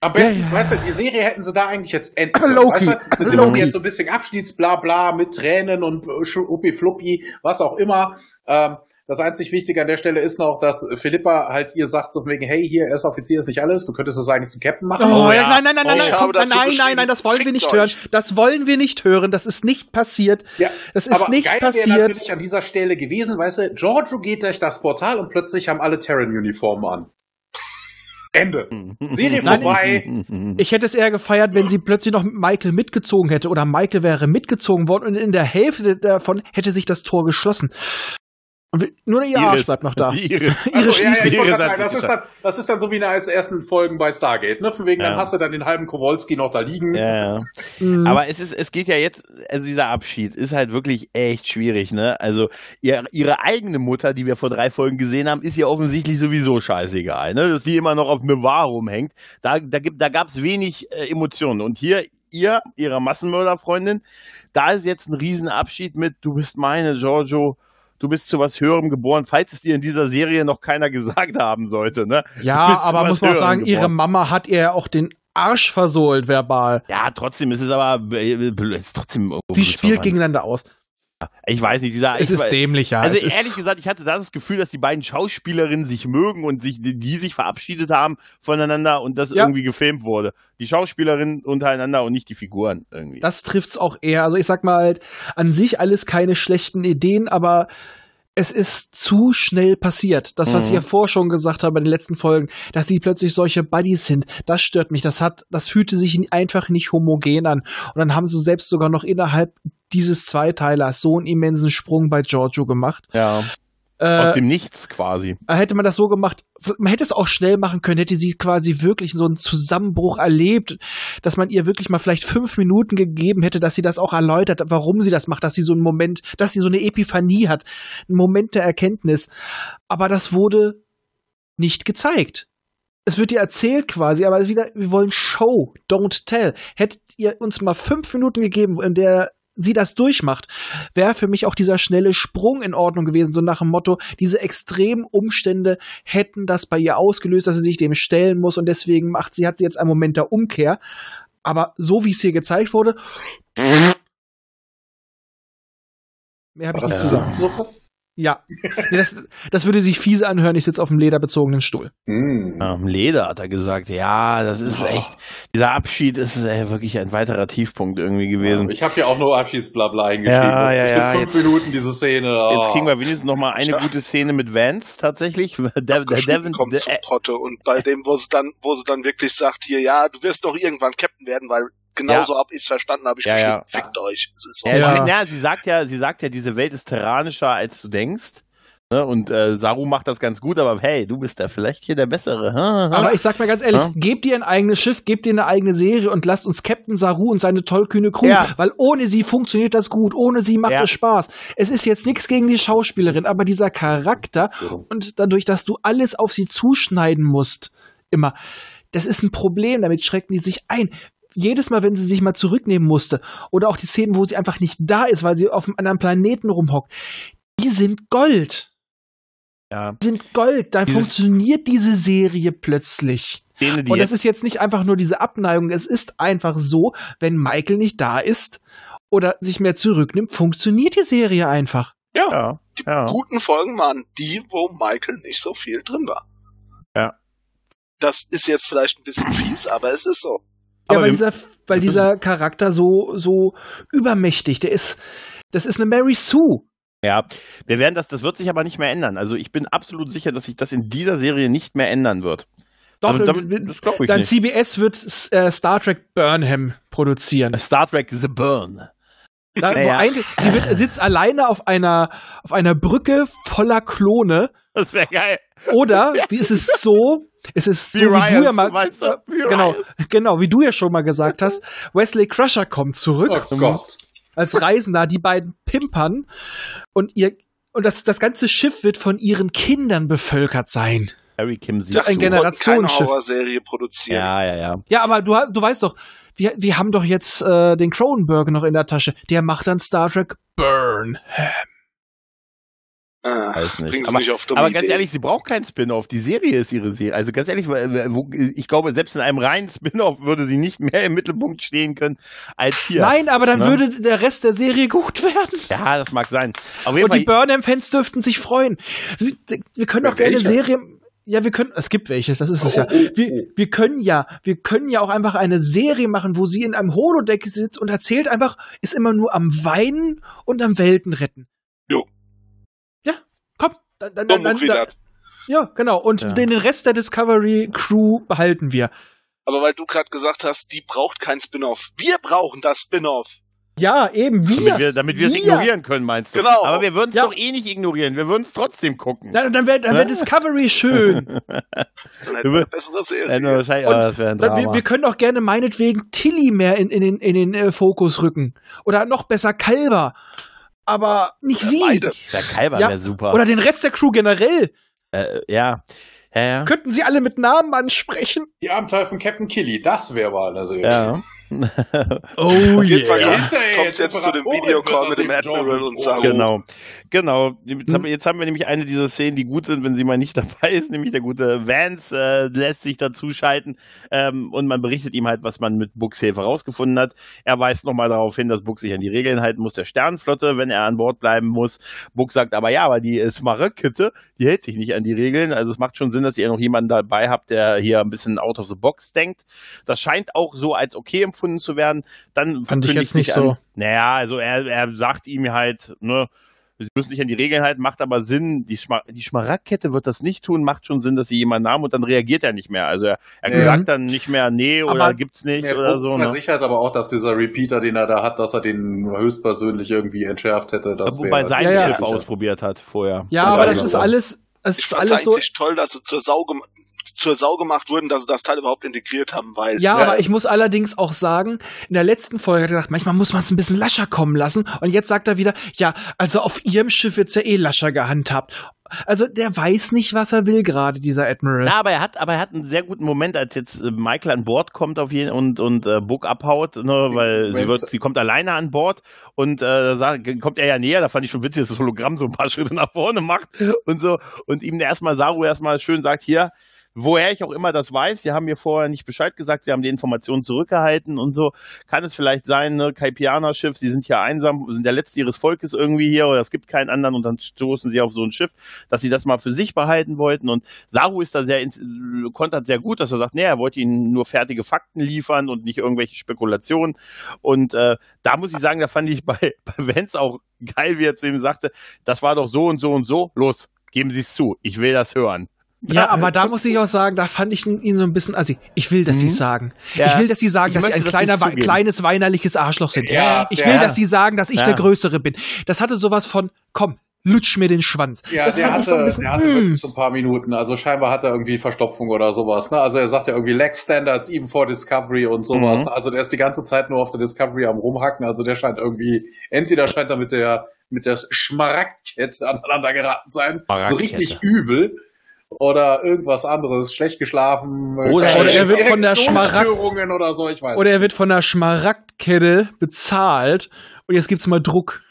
Am besten, Ja, ja. weißt du, die Serie hätten sie da eigentlich jetzt enden können. Loki. Weißt du, mit Loki. jetzt so ein bisschen Abschiedsblabla mit Tränen und Uppi Fluppi, was auch immer. Ähm, das einzig Wichtige an der Stelle ist noch, dass Philippa halt ihr sagt, so wegen, hey, hier, erster Offizier ist nicht alles, du könntest es eigentlich zum Captain machen. Oh, Oh, ja, nein, nein, nein, nein, Ich nein, kommt, nein, nein, nein, nein, das wollen wir nicht euch. hören. Das wollen wir nicht hören. Das ist nicht passiert. Ja, Das ist aber nicht geil wäre passiert. natürlich an dieser Stelle gewesen, weißt du, Giorgio geht durch das Portal und plötzlich haben alle Terran-Uniformen an. Ende. Serie Nein, vorbei. Ich hätte es eher gefeiert, wenn sie plötzlich noch Michael mitgezogen hätte oder Michael wäre mitgezogen worden und in der Hälfte davon hätte sich das Tor geschlossen. Nur ihr Arsch bleibt noch da. Iris. Ihre Achso, ja, ja, Schließung. ich wollte Iris sagen, das, ist dann, das ist dann so wie in den ersten Folgen bei Stargate, ne? Von wegen, Ja. dann hast du dann den halben Kowalski noch da liegen. Ja. Mhm. Aber es ist, es geht ja jetzt, also dieser Abschied ist halt wirklich echt schwierig, ne? Also ihr, ihre eigene Mutter, die wir vor drei Folgen gesehen haben, ist ja offensichtlich sowieso scheißegal, ne? Dass die immer noch auf Nevar rumhängt. Da, da gibt, da gab's wenig äh, Emotionen. Und hier, ihr, ihrer Massenmörderfreundin, da ist jetzt ein Riesenabschied mit, du bist meine, Giorgio. Du bist zu was Höherem geboren, falls es dir in dieser Serie noch keiner gesagt haben sollte, ne? Ja, aber muss man auch sagen, ihre geboren. Mama hat ihr ja auch den Arsch versohlt verbal. Ja, trotzdem ist es aber, äh, ist trotzdem. Sie spielt gegeneinander aus. Ich weiß nicht, dieser. Es ist dämlich, ja. Also es ehrlich gesagt, ich hatte da das Gefühl, dass die beiden Schauspielerinnen sich mögen und sich, die, sich verabschiedet haben voneinander und das Ja. irgendwie gefilmt wurde. Die Schauspielerinnen untereinander und nicht die Figuren irgendwie. Das trifft's auch eher. Also ich sag mal halt, an sich alles keine schlechten Ideen, aber es ist zu schnell passiert. Das, was Mhm. ich ja vorher schon gesagt habe bei den letzten Folgen, dass die plötzlich solche Buddies sind, das stört mich. Das hat, das fühlte sich einfach nicht homogen an. Und dann haben sie selbst sogar noch innerhalb dieses Zweiteilers so einen immensen Sprung bei Giorgio gemacht. ja. Aus Äh, dem Nichts quasi. hätte man das so gemacht, man hätte es auch schnell machen können, hätte sie quasi wirklich so einen Zusammenbruch erlebt, dass man ihr wirklich mal vielleicht fünf Minuten gegeben hätte, dass sie das auch erläutert, warum sie das macht, dass sie so einen Moment, dass sie so eine Epiphanie hat, einen Moment der Erkenntnis. Aber das wurde nicht gezeigt. Es wird ihr erzählt quasi, aber wieder, wir wollen Show, don't tell. Hättet ihr uns mal fünf Minuten gegeben, in der sie das durchmacht, wäre für mich auch dieser schnelle Sprung in Ordnung gewesen, so nach dem Motto, diese extremen Umstände hätten das bei ihr ausgelöst, dass sie sich dem stellen muss und deswegen macht sie, hat sie jetzt einen Moment der Umkehr. Aber so wie es hier gezeigt wurde, mehr habe ich nicht zu sagen. Ja, nee, das, das würde sich fiese anhören. Ich sitze auf dem lederbezogenen Stuhl. Mm. Ja, Leder hat er gesagt. Ja, das ist oh. echt. Dieser Abschied ist äh, wirklich ein weiterer Tiefpunkt irgendwie gewesen. Ja, ich habe ja auch nur Abschiedsblabla eingeschrieben. Ja, das ja, ja. Fünf jetzt, Minuten diese Szene. Oh. Jetzt kriegen wir wenigstens noch mal eine gute Szene mit Vance tatsächlich. Der, der Devin kommt zu Potte und bei dem, wo sie dann, wo sie dann wirklich sagt, hier, ja, du wirst doch irgendwann Captain werden, weil genauso ja. hab ich es verstanden, habe ich ja, geschrieben, ja. fickt euch. Es ist ja, ja. ja, sie sagt ja, sie sagt ja, diese Welt ist tyrannischer, als du denkst. Ne? Und äh, Saru macht das ganz gut, aber hey, du bist da vielleicht hier der Bessere. Ha, ha. Aber ich sag mal ganz ehrlich, ha? gebt ihr ein eigenes Schiff, gebt ihr eine eigene Serie und lasst uns Captain Saru und seine tollkühne Crew, ja. weil ohne sie funktioniert das gut, ohne sie macht ja. es Spaß. Es ist jetzt nichts gegen die Schauspielerin, aber dieser Charakter und dadurch, dass du alles auf sie zuschneiden musst, immer, das ist ein Problem, damit schrecken die sich ein jedes Mal, wenn sie sich mal zurücknehmen musste, oder auch die Szenen, wo sie einfach nicht da ist, weil sie auf einem anderen Planeten rumhockt, die sind Gold ja. sind Gold. Dann Dieses funktioniert diese Serie plötzlich. Szene, und es ist jetzt nicht einfach nur diese Abneigung, es ist einfach so, wenn Michael nicht da ist oder sich mehr zurücknimmt, funktioniert die Serie einfach. Ja. ja. Die ja. guten Folgen waren die, wo Michael nicht so viel drin war. Ja. Das ist jetzt vielleicht ein bisschen fies, aber es ist so. Ja, aber weil dieser, weil dieser Charakter so, so übermächtig, der ist, das ist eine Mary Sue. Ja, wir werden das, das wird sich aber nicht mehr ändern. Also ich bin absolut sicher, dass sich das in dieser Serie nicht mehr ändern wird. Doch, also, damit, das ich dann nicht. CBS wird äh, Star Trek Burnham produzieren. Star Trek The Burn. Da, naja. ein, sie wird, sitzt alleine auf einer, auf einer Brücke voller Klone. Das wäre geil. Oder wie ist es so? Es ist so, wie, wie du ja mal, weißt du? Äh, genau, genau, wie du ja schon mal gesagt hast. Wesley Crusher kommt zurück. Oh Gott als Reisender, die beiden pimpern und ihr und das, das ganze Schiff wird von ihren Kindern bevölkert sein. Harry Kim sieht das ein Generationsschiff. Serie produzieren. Ja, ja, ja. Ja, aber du, du weißt doch, wir, wir haben doch jetzt äh, den Cronenberg noch in der Tasche. Der macht dann Star Trek Burnham. Weiß nicht. Aber, mich auf aber ganz ehrlich, sie braucht keinen Spin-off. Die Serie ist ihre Serie. Also ganz ehrlich, ich glaube, selbst in einem reinen Spin-off würde sie nicht mehr im Mittelpunkt stehen können als hier. Nein, aber dann ne? würde der Rest der Serie gut werden. Ja, das mag sein. Und Fall, die Burnham-Fans dürften sich freuen. Wir, wir können auch gerne Serie. Ja, wir können, es gibt welche, das ist es ja. Wir, wir können ja, wir können ja auch einfach eine Serie machen, wo sie in einem Holodeck sitzt und erzählt einfach, ist immer nur am Weinen und am Welten retten. Dann, dann, dann, dann, ja, genau. Und ja. den Rest der Discovery Crew behalten wir. Aber weil du gerade gesagt hast, die braucht kein Spin-off. Wir brauchen das Spin-off. Ja, eben, wir. Damit wir es ignorieren können, meinst du? Genau. Aber wir würden es ja. doch eh nicht ignorieren. Wir würden es trotzdem gucken. Dann, dann wäre wär Discovery schön. dann hätten wir eine bessere Serie. Wahrscheinlich, oh, das ein Drama. Wir, wir, können doch gerne meinetwegen Tilly mehr in, in den, in den äh, Fokus rücken. Oder noch besser Kalber aber nicht ja, sie. Beide. Der Kalber ja. wäre super. Oder den Rest der Crew generell. Äh, ja. Ja, ja. Könnten sie alle mit Namen ansprechen? Die Abenteuer von Captain Killy, das wäre mal eine Serie. Ja. oh Auf jeden Fall yeah. kommt es jetzt zu dem Videocall mit dem Admiral und Saru. Genau, genau. Jetzt, haben wir, jetzt haben wir nämlich eine dieser Szenen, die gut sind, wenn sie mal nicht dabei ist, nämlich der gute Vance äh, lässt sich dazuschalten ähm, und man berichtet ihm halt, was man mit Books Hilfe herausgefunden hat. Er weist nochmal darauf hin, dass Book sich an die Regeln halten muss der Sternflotte, wenn er an Bord bleiben muss. Book sagt aber ja, aber die äh, Smaragd-Kette, die hält sich nicht an die Regeln. Also es macht schon Sinn, dass ihr noch jemanden dabei habt, der hier ein bisschen out of the box denkt. Das scheint auch so als okay empfunden empfunden zu werden, dann Fand ich jetzt nicht an, so. Naja, also er, er sagt ihm halt, ne, sie müssen sich an die Regeln halten, macht aber Sinn. Die, Schma die Schmaragdkette wird das nicht tun, macht schon Sinn, dass sie jemanden haben und dann reagiert er nicht mehr. Also er, er ja. sagt dann nicht mehr, nee aber oder gibt's nicht er oder so. Er ne? versichert aber auch, dass dieser Repeater, den er da hat, dass er den höchstpersönlich irgendwie entschärft hätte. Das Wobei sein ja, Schiff ausprobiert hat vorher. Ja, aber das ist alles, es ich ist alles so. toll, dass sie zur Sau zur Sau gemacht wurden, dass sie das Teil überhaupt integriert haben, weil. Ja, äh, aber ich muss allerdings auch sagen, in der letzten Folge hat er gesagt, manchmal muss man es ein bisschen lascher kommen lassen. Und jetzt sagt er wieder, ja, also auf ihrem Schiff wird's ja eh lascher gehandhabt. also der weiß nicht, was er will gerade, dieser Admiral. Na, aber er hat, aber er hat einen sehr guten Moment, als jetzt äh, Michael an Bord kommt auf jeden und und äh, Book abhaut, ne, weil sie, wird, sie kommt alleine an Bord und äh, sagt, kommt er ja näher. Da fand ich schon witzig, dass das Hologramm so ein paar Schritte nach vorne macht und so und ihm erstmal Saru erstmal schön sagt, hier, woher ich auch immer das weiß, sie haben mir vorher nicht Bescheid gesagt, sie haben die Informationen zurückgehalten und so. Kann es vielleicht sein, ne, Kaipianer-Schiff, sie sind hier einsam, sind der Letzte ihres Volkes irgendwie hier oder es gibt keinen anderen und dann stoßen sie auf so ein Schiff, dass sie das mal für sich behalten wollten und Saru ist da sehr, kontert sehr gut, dass er sagt, nee, er wollte ihnen nur fertige Fakten liefern und nicht irgendwelche Spekulationen und äh, da muss ich sagen, da fand ich bei, bei Vance auch geil, wie er zu ihm sagte, das war doch so und so und so, los, geben Sie es zu, ich will das hören. Ja, aber da muss ich auch sagen, da fand ich ihn so ein bisschen, also ich will, dass mhm. sie sagen. Ja. Ich will, dass sie sagen, ich dass möchte, sie ein kleiner, kleines, weinerliches Arschloch sind. Ja, ich will, dass sie sagen, dass ich der Größere bin. Das hatte sowas von, komm, lutsch mir den Schwanz. Ja, das der hatte, so bisschen, der hatte hm. wirklich so ein paar Minuten. Also scheinbar hat er irgendwie Verstopfung oder sowas. Ne? Also er sagt ja irgendwie Leg Standards even for Discovery und sowas. Mhm. Also der ist die ganze Zeit nur auf der Discovery am rumhacken. Also der scheint irgendwie, entweder scheint er mit der mit der Schmaragdkette aneinander geraten sein. So richtig übel oder irgendwas anderes, schlecht geschlafen, oder, oder er wird von der Schmaragd oder so, ich weiß. Oder er wird von der Schmaragdkette bezahlt und jetzt gibt's mal Druck.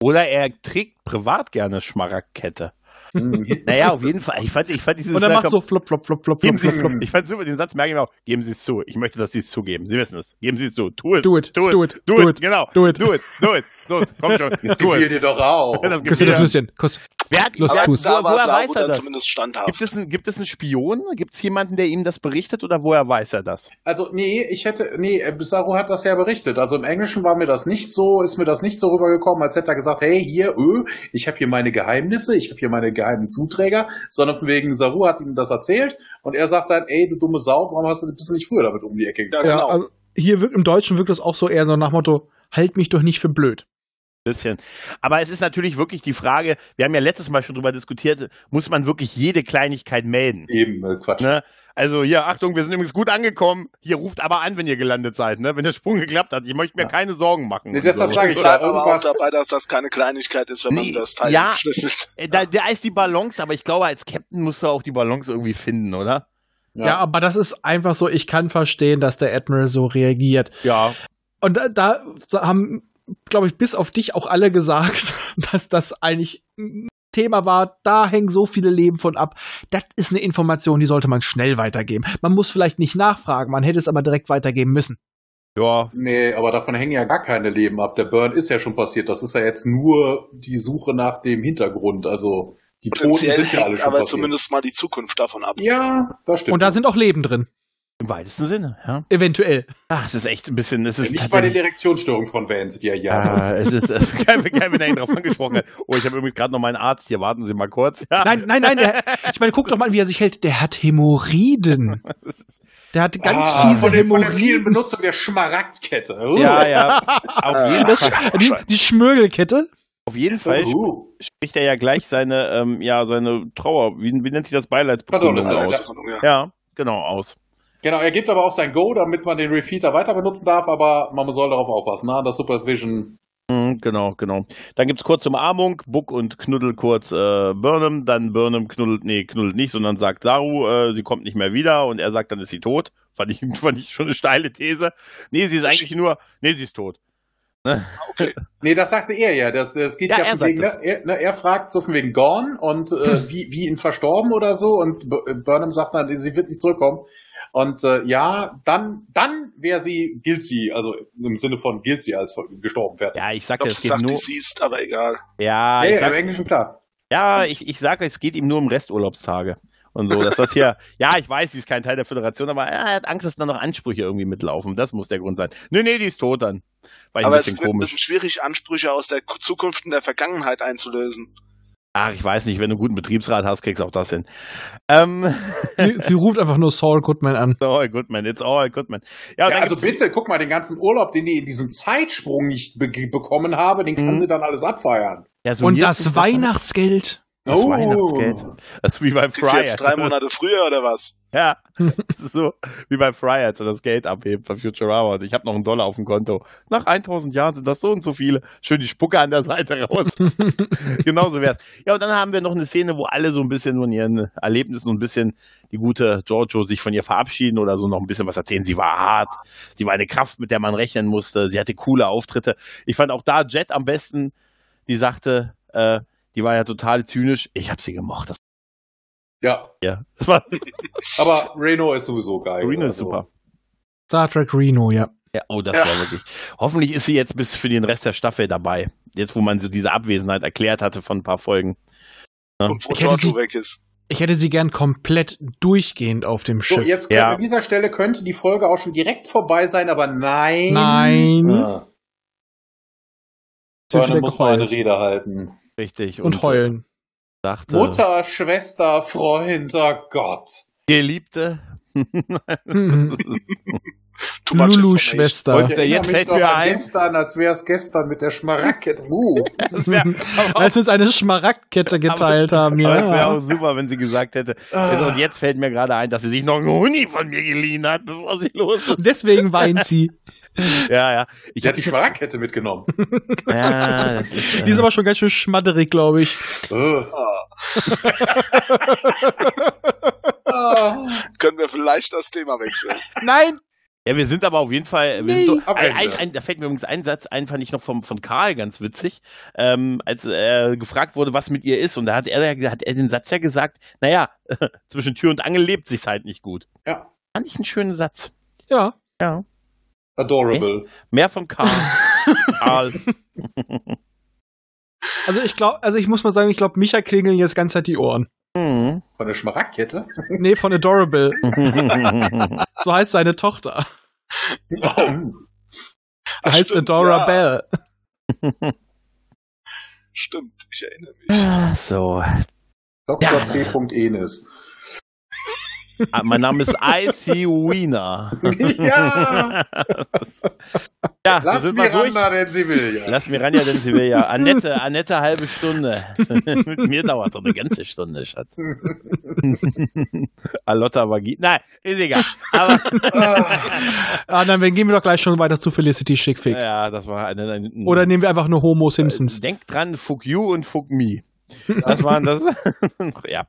Oder er trägt privat gerne Schmaragdkette. Mhm. naja, auf jeden Fall. Ich fand, ich fand dieses Und er macht so flop, flop, flop, flop, flop, flop, flop. Ich fand super, den Satz merke ich mir auch. Geben Sie es zu. Ich möchte, dass Sie es zugeben. Sie wissen es. Geben Sie es zu. Tu es. Do it. Do it. Do it. Do it. Genau. Do it. Do it. Do it. Los, komm schon. Das gefiel dir doch auch. Küsse das Flüsschen. Kuss. Wer hat, Los, wer, woher, woher weiß er das? Zumindest standhaft. Gibt es, einen, gibt es einen Spion? Gibt es jemanden, der ihm das berichtet oder woher weiß er das? Also, nee, ich hätte, nee, Saru hat das ja berichtet. Also im Englischen war mir das nicht so, ist mir das nicht so rübergekommen, als hätte er gesagt, hey, hier, öh, ich habe hier meine Geheimnisse, ich habe hier meine geheimen Zuträger, sondern von wegen Saru hat ihm das erzählt und er sagt dann, ey, du dumme Sau, warum hast du, bist du nicht früher damit um die Ecke gegangen? Ja, genau. Ja, also hier wirkt, im Deutschen wirkt das auch so eher so nach Motto, halt mich doch nicht für blöd bisschen. Aber es ist natürlich wirklich die Frage, wir haben ja letztes Mal schon drüber diskutiert, muss man wirklich jede Kleinigkeit melden? Eben, äh, Quatsch. Ne? Also hier, Achtung, wir sind übrigens gut angekommen. Hier ruft aber an, wenn ihr gelandet seid, ne? Wenn der Sprung geklappt hat. Ich möchte mir ja. keine Sorgen machen. Nee, deshalb so. sage ich ja irgendwas dabei, dass das keine Kleinigkeit ist, wenn nee, man das Teil ja, schlüsselt. Äh, da, da ist die Balance, aber ich glaube, als Captain musst du auch die Balance irgendwie finden, oder? Ja. ja, aber das ist einfach so, ich kann verstehen, dass der Admiral so reagiert. Ja. Und da, da haben glaube ich, bis auf dich auch alle gesagt, dass das eigentlich ein Thema war. Da hängen so viele Leben von ab. Das ist eine Information, die sollte man schnell weitergeben. Man muss vielleicht nicht nachfragen, man hätte es aber direkt weitergeben müssen. Ja. Nee, aber davon hängen ja gar keine Leben ab. Der Burn ist ja schon passiert. Das ist ja jetzt nur die Suche nach dem Hintergrund. Also die Toten sind ja alle schon aber passiert. zumindest mal die Zukunft davon ab. Ja, das stimmt. Und da sind auch Leben drin. Im weitesten Sinne, ja. Eventuell. Ach, es ist echt ein bisschen. Es ist ja, nicht bei der Direktionsstörung von Vans, die er ja. Ah, es ist äh, geil, geil, wenn er ihn drauf angesprochen hat. Oh, ich habe irgendwie gerade noch meinen Arzt hier. Warten Sie mal kurz. Ja. Nein, nein, nein. Der, ich meine, guck doch mal, wie er sich hält. Der hat Hämorrhoiden. Der hat ganz ah, fiese von der, Hämorrhoiden. Von der vielen Benutzung der Schmaragdkette. Uh. Ja, ja. Auf jeden Fall. Die, die Schmürgelkette. Auf jeden Fall uh. spricht er ja gleich seine, ähm, ja, seine Trauer, wie, wie nennt sich das Beileidsprotokoll aus? Ja, genau, aus. Genau, er gibt aber auch sein Go, damit man den Repeater weiter benutzen darf, aber man soll darauf aufpassen, ne? Das Supervision. Mhm, genau, genau. Dann gibt es kurze Umarmung, Buck und Knuddel kurz äh, Burnham, dann Burnham knuddelt, nee, knuddelt nicht, sondern sagt Saru, äh, sie kommt nicht mehr wieder und er sagt, dann ist sie tot. Fand ich, fand ich schon eine steile These. Nee, sie ist eigentlich nur, nee, sie ist tot. Ne? Okay. nee, das sagte er ja. Das, das geht ja, ja von wegen, ne? er, ne, er, fragt so von wegen Gone und äh, wie, wie ihn verstorben oder so und Burnham sagt dann, sie wird nicht zurückkommen. Und äh, ja, dann, dann wäre sie guilty, also im Sinne von guilty als gestorben fertig. Ja, ich sag, ich es geht nur. Sie ist, aber egal. Ja, ja, ja im Englischen klar. Ja, ich, ich sage, es geht ihm nur um Resturlaubstage und so. Dass das hier, ja, ich weiß, sie ist kein Teil der Föderation, aber er hat Angst, dass da noch Ansprüche irgendwie mitlaufen. Das muss der Grund sein. Nee, nee, die ist tot dann. Aber es wird komisch. ein bisschen schwierig, Ansprüche aus der Zukunft in der Vergangenheit einzulösen. Ach, ich weiß nicht, wenn du einen guten Betriebsrat hast, kriegst du auch das hin. Ähm. Sie, sie, ruft einfach nur Saul Goodman an. Saul Goodman, it's all Goodman. Ja, ja also bitte, guck mal, den ganzen Urlaub, den die in diesem Zeitsprung nicht be bekommen habe, den kann mhm. sie dann alles abfeiern. Ja, so Und das Weihnachtsgeld. Das Oh. Weihnachtsgeld. Das ist wie beim Ist Fry. jetzt drei Monate früher oder was? Ja, ist so wie bei Fry, als er das Geld abhebt bei Futurama. Und ich habe noch einen Dollar auf dem Konto. Nach 1000 Jahren sind das so und so viele. Schön die Spucke an der Seite raus. Genauso wär's. Ja, und dann haben wir noch eine Szene, wo alle so ein bisschen von ihren Erlebnissen und ein bisschen die gute Giorgio sich von ihr verabschieden oder so noch ein bisschen was erzählen. Sie war hart. Sie war eine Kraft, mit der man rechnen musste. Sie hatte coole Auftritte. Ich fand auch da Jet am besten, die sagte, äh, die war ja total zynisch. Ich habe sie gemocht. Das, Ja, ja, das war aber Reno ist sowieso geil. Reno ist Also, super. Star Trek Reno, ja. Ja, oh, das Ja. war wirklich. Hoffentlich ist sie jetzt bis für den Rest der Staffel dabei. Jetzt, wo man so diese Abwesenheit erklärt hatte von ein paar Folgen. Ja. Und wo Ich hätte Giorgio sie- weg ist. Ich hätte sie gern komplett durchgehend auf dem So, Schiff. jetzt Ja. an dieser Stelle könnte die Folge auch schon direkt vorbei sein, aber nein. Nein. Ja. Wird Dann muss man eine. Rede halten. Richtig. Und heulen. Dachte, Mutter, Schwester, Freund, oh Gott. Geliebte. Lulu-Schwester. Und- Ich erinnere jetzt mich fällt mir an ein- gestern, als wäre es gestern mit der Schmaragdkette. Uh. Das Als wir uns eine Schmaragdkette geteilt haben, aber es wäre ja. auch super, wenn sie gesagt hätte. Jetzt, und jetzt fällt mir gerade ein, dass sie sich noch einen Huni von mir geliehen hat, bevor sie los ist. Deswegen weint sie. Ja, ja. Ich hat die Schmaragdkette mitgenommen. Ja, das ist. Äh, Die ist aber schon ganz schön schmadderig, glaube ich. Äh. Ah. Können wir vielleicht das Thema wechseln? Nein! Ja, wir sind aber auf jeden Fall. Wir Nee. sind doch, Am ein, ein, ein, da fällt mir übrigens ein Satz ein, fand ich noch vom, von Karl ganz witzig, ähm, als er gefragt wurde, was mit ihr ist. Und da hat er, ja- hat er den Satz ja gesagt: Naja, zwischen Tür und Angel lebt sich's halt nicht gut. Ja. Fand ich einen schönen Satz. Ja. Ja. Adorable. Mehr von Karl. Karl. Also ich glaube, also ich muss mal sagen, ich glaube, Micha klingeln jetzt ganz Zeit die Ohren. Mhm. Von der Schmaragdkette? Nee, von Adorable. So heißt seine Tochter. Ach, heißt stimmt, Adora ja, Bell. Stimmt, ich erinnere mich. Ah, so. Dr. Ja, P. Enes. Ah, Mein Name ist IC Wiener. ja! ja, so Lass wir durch. Miranda, denn sie will ja. Lass Miranda, denn sie will ja. Annette, Annette, halbe Stunde. Mit mir dauert es eine ganze Stunde, Schatz. Alotta Vagi. Nein, ist egal. Aber, Ah, dann gehen wir doch gleich schon weiter zu Felicity Schickfick. ja, das war eine. eine Oder nehmen wir einfach nur Homo Simpsons. Denk dran, fuck you und fuck me. Das waren das. ja.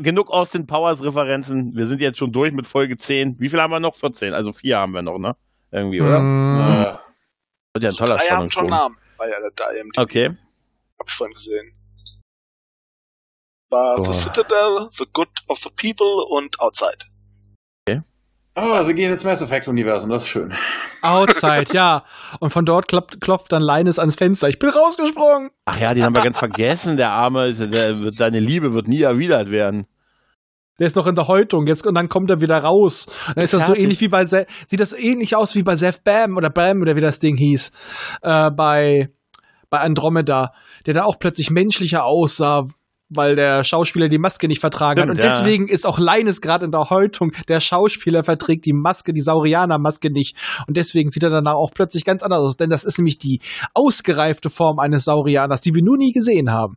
Genug Austin Powers Referenzen. Wir sind jetzt schon durch mit Folge 10. Wie viel haben wir noch? 14. Also vier haben wir noch, ne? Irgendwie, oder? Mm. Ja. Wird ja ein toller Drei haben schon. Namen bei der der IMDb. Okay. Hab ich vorhin gesehen. War Boah. The Citadel, The Good of the People und Outside. Oh, sie gehen ins Mass Effect-Universum, das ist schön. Outside, ja. Und von dort klopft, klopft dann Linus ans Fenster. Ich bin rausgesprungen. Ach ja, den haben wir ganz vergessen. Der Arme, ist- der, seine Liebe wird nie erwidert werden. Der ist noch in der Häutung jetzt und dann kommt er wieder raus. Dann ist das so ähnlich wie bei Se sieht das ähnlich aus wie bei Seth Bam oder Bam oder wie das Ding hieß äh, bei bei Andromeda, der dann auch plötzlich menschlicher aussah, weil der Schauspieler die Maske nicht vertragen Stimmt, hat. Und ja. deswegen ist auch Linus gerade in der Häutung. Der Schauspieler verträgt die Maske, die Saurianer-Maske nicht. Und deswegen sieht er danach auch plötzlich ganz anders aus. Denn das ist nämlich die ausgereifte Form eines Saurianers, die wir nur nie gesehen haben.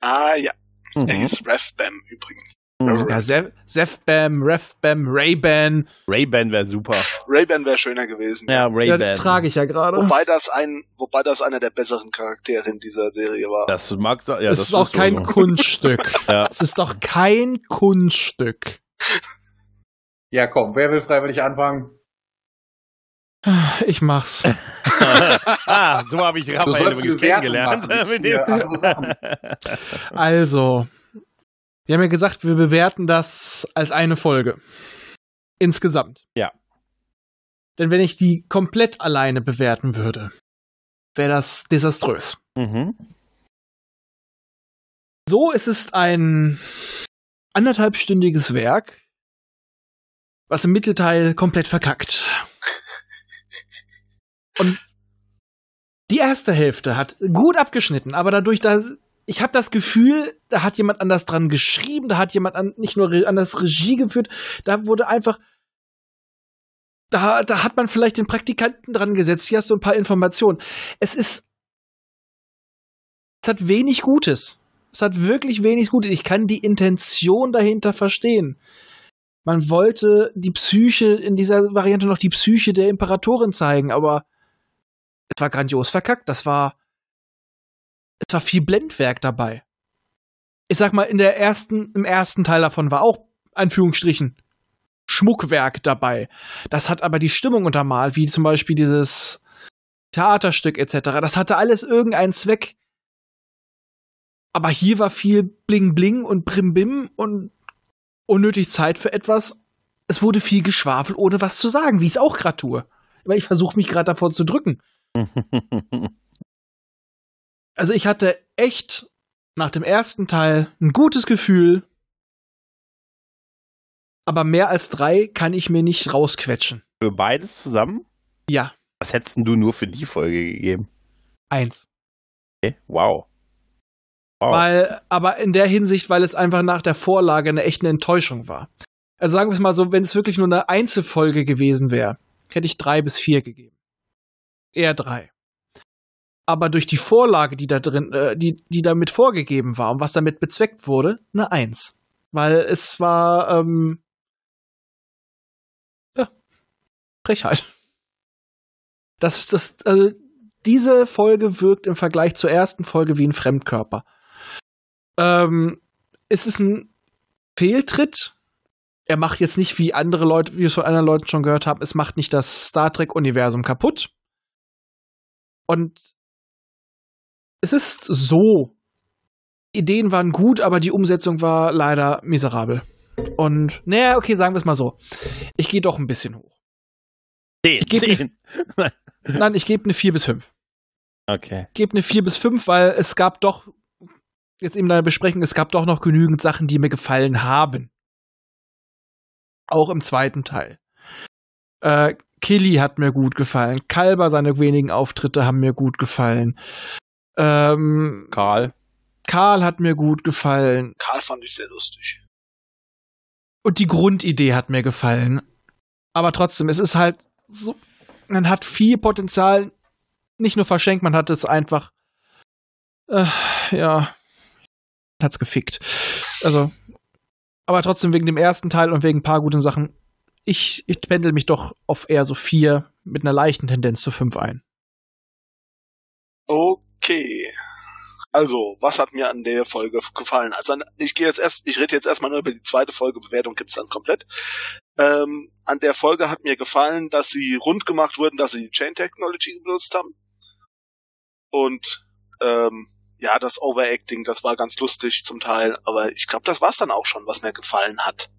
Ah ja, Mhm. er hieß Rev Bam übrigens. Mhm. Ja, Seth, Seth Bam, Ref Bam, Ray-Ban. Ray-Ban wäre super. Ray-Ban wäre schöner gewesen. Ja, Ja, Ray-Ban. trage ich ja gerade. Wobei das ein, wobei das einer der besseren Charaktere in dieser Serie war. das mag sein. Ja, das, ist auch so kein so. Kunststück. Ja. Es ist doch kein Kunststück. Ja, komm, wer will freiwillig anfangen? Ich mach's. ah, so habe ich Raphael übrigens kennengelernt. machen, ja. Also, wir haben ja gesagt, wir bewerten das als eine Folge. Insgesamt. Ja. Denn wenn ich die komplett alleine bewerten würde, wäre das desaströs. mhm. So ist es ein anderthalbstündiges Werk, was im Mittelteil komplett verkackt. Und die erste Hälfte hat gut abgeschnitten, aber dadurch, dass ich habe das Gefühl, da hat jemand anders dran geschrieben, da hat jemand an, nicht nur an das Regie geführt, da wurde einfach da, da hat man vielleicht den Praktikanten dran gesetzt. Hier hast du ein paar Informationen. Es ist es hat wenig Gutes. Es hat wirklich wenig Gutes. Ich kann die Intention dahinter verstehen. Man wollte die Psyche in dieser Variante noch die Psyche der Imperatorin zeigen, aber es war grandios verkackt. Das war es war viel Blendwerk dabei. Ich sag mal, in der ersten, im ersten Teil davon war auch, Anführungsstrichen, Schmuckwerk dabei. Das hat aber die Stimmung untermalt, wie zum Beispiel dieses Theaterstück etc. Das hatte alles irgendeinen Zweck. Aber hier war viel Bling Bling und Brimbim und unnötig Zeit für etwas. Es wurde viel geschwafelt, ohne was zu sagen, wie ich es auch gerade tue. Weil ich versuche mich gerade davor zu drücken. also ich hatte echt nach dem ersten Teil ein gutes Gefühl, aber mehr als drei kann ich mir nicht rausquetschen. Für beides zusammen? Ja. Was hättest du nur für die Folge gegeben? Eins. Okay, wow. wow. Weil, aber in der Hinsicht, weil es einfach nach der Vorlage eine echte Enttäuschung war. Also sagen wir es mal so, wenn es wirklich nur eine Einzelfolge gewesen wäre, hätte ich drei bis vier gegeben. Eher drei. Aber durch die Vorlage, die da drin, äh, die, die damit vorgegeben war und was damit bezweckt wurde, eine Eins. Weil es war, ähm, ja, Frechheit. Das, das, also, diese Folge wirkt im Vergleich zur ersten Folge wie ein Fremdkörper. Ähm, es ist ein Fehltritt. Er macht jetzt nicht wie andere Leute, wie wir es von anderen Leuten schon gehört haben, es macht nicht das Star Trek-Universum kaputt. Und es ist so. Ideen waren gut, aber die Umsetzung war leider miserabel. Und, naja, okay, sagen wir es mal so. Ich gehe doch ein bisschen hoch. Ich gebe eine, nein, ich gebe eine 4 bis 5. Okay. Ich gebe eine 4 bis 5, weil es gab doch, jetzt in der Besprechung, es gab doch noch genügend Sachen, die mir gefallen haben. Auch im zweiten Teil. Äh, Killy hat mir gut gefallen. Kalber, seine wenigen Auftritte haben mir gut gefallen. Ähm, Karl. Karl hat mir gut gefallen. Karl fand ich sehr lustig. Und die Grundidee hat mir gefallen. Aber trotzdem, es ist halt so, man hat viel Potenzial nicht nur verschenkt, man hat es einfach, äh, ja, hat's gefickt. Also, aber trotzdem wegen dem ersten Teil und wegen ein paar guten Sachen, ich, ich pendel mich doch auf eher so vier mit einer leichten Tendenz zu fünf ein. Okay. Also, was hat mir an der Folge gefallen? Also, ich gehe jetzt erst, ich rede jetzt erstmal nur über die zweite Folge, Bewertung gibt's dann komplett. Ähm, an der Folge hat mir gefallen, dass sie rund gemacht wurden, dass sie Chain Technology benutzt haben. Und ähm, ja, das Overacting, das war ganz lustig zum Teil, aber ich glaube, das war's dann auch schon, was mir gefallen hat.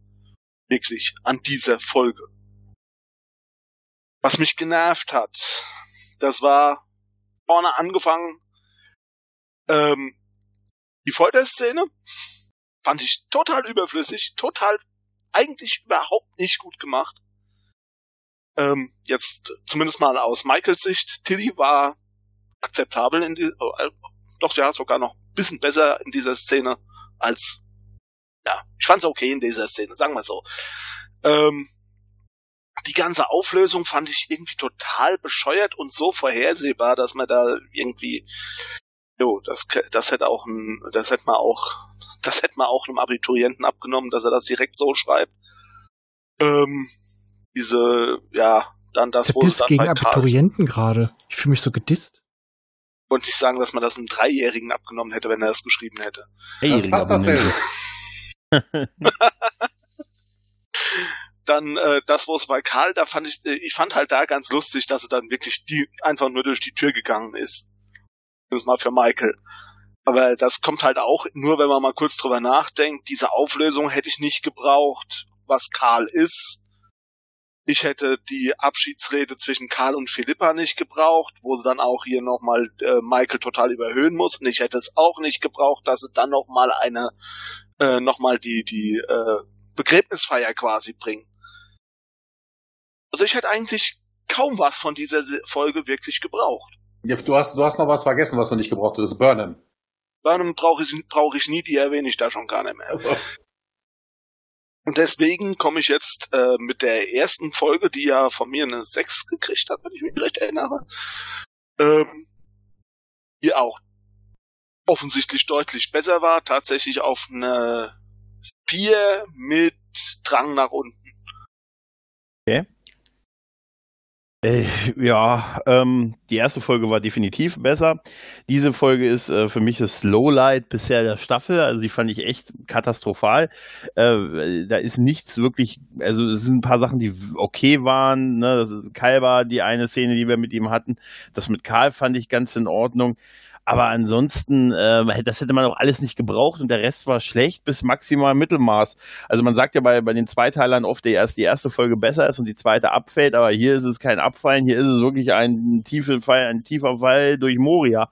Wirklich an dieser Folge. Was mich genervt hat, das war vorne angefangen. Ähm, die Folterszene fand ich total überflüssig, total eigentlich überhaupt nicht gut gemacht. Ähm, jetzt zumindest mal aus Michaels Sicht, Tilly war akzeptabel in die, äh, doch ja sogar noch ein bisschen besser in dieser Szene als ja, ich fand's okay in dieser Szene, sagen wir so. Ähm, die ganze Auflösung fand ich irgendwie total bescheuert und so vorhersehbar, dass man da irgendwie, jo, das, das hätte auch ein, das hätte man auch, das hätte man auch einem Abiturienten abgenommen, dass er das direkt so schreibt. Ähm, diese, ja, dann das, wo es dann gegen Abiturienten gerade. Ich fühle mich so gedisst. Und nicht sagen, dass man das einem Dreijährigen abgenommen hätte, wenn er das geschrieben hätte. Hey, das passt dasselbe. dann äh, das, wo es bei Karl, da fand ich, äh, ich fand halt da ganz lustig, dass er dann wirklich die einfach nur durch die Tür gegangen ist. Das mal für Michael. Aber das kommt halt auch nur, wenn man mal kurz drüber nachdenkt. Diese Auflösung hätte ich nicht gebraucht, was Karl ist. Ich hätte die Abschiedsrede zwischen Karl und Philippa nicht gebraucht, wo sie dann auch hier nochmal äh, Michael total überhöhen muss. Und ich hätte es auch nicht gebraucht, dass sie dann nochmal eine, äh, nochmal die, die äh, Begräbnisfeier quasi bringen. Also ich hätte eigentlich kaum was von dieser Folge wirklich gebraucht. Ja, du hast, du hast noch was vergessen, was du nicht gebraucht hast. Das ist Burnham. Burnham brauche ich, brauch ich nie, die erwähne ich da schon gar nicht mehr. Also. Und deswegen komme ich jetzt äh, mit der ersten Folge, die ja von mir eine 6 gekriegt hat, wenn ich mich recht erinnere, ähm, hier auch offensichtlich deutlich besser war, tatsächlich auf eine 4 mit Drang nach unten. Okay. Äh, ja, ähm, die erste Folge war definitiv besser. Diese Folge ist äh, für mich das Lowlight bisher der Staffel. Also die fand ich echt katastrophal. Äh, da ist nichts wirklich, also es sind ein paar Sachen, die okay waren. Ne? Das ist Kalber, die eine Szene, die wir mit ihm hatten. Das mit Karl fand ich ganz in Ordnung. Aber ansonsten, äh, das hätte man auch alles nicht gebraucht und der Rest war schlecht bis maximal Mittelmaß. Also man sagt ja bei, bei den Zweiteilern oft, dass erst die erste Folge besser ist und die zweite abfällt, aber hier ist es kein Abfallen, hier ist es wirklich ein tiefer Fall, ein tiefer Fall durch Moria.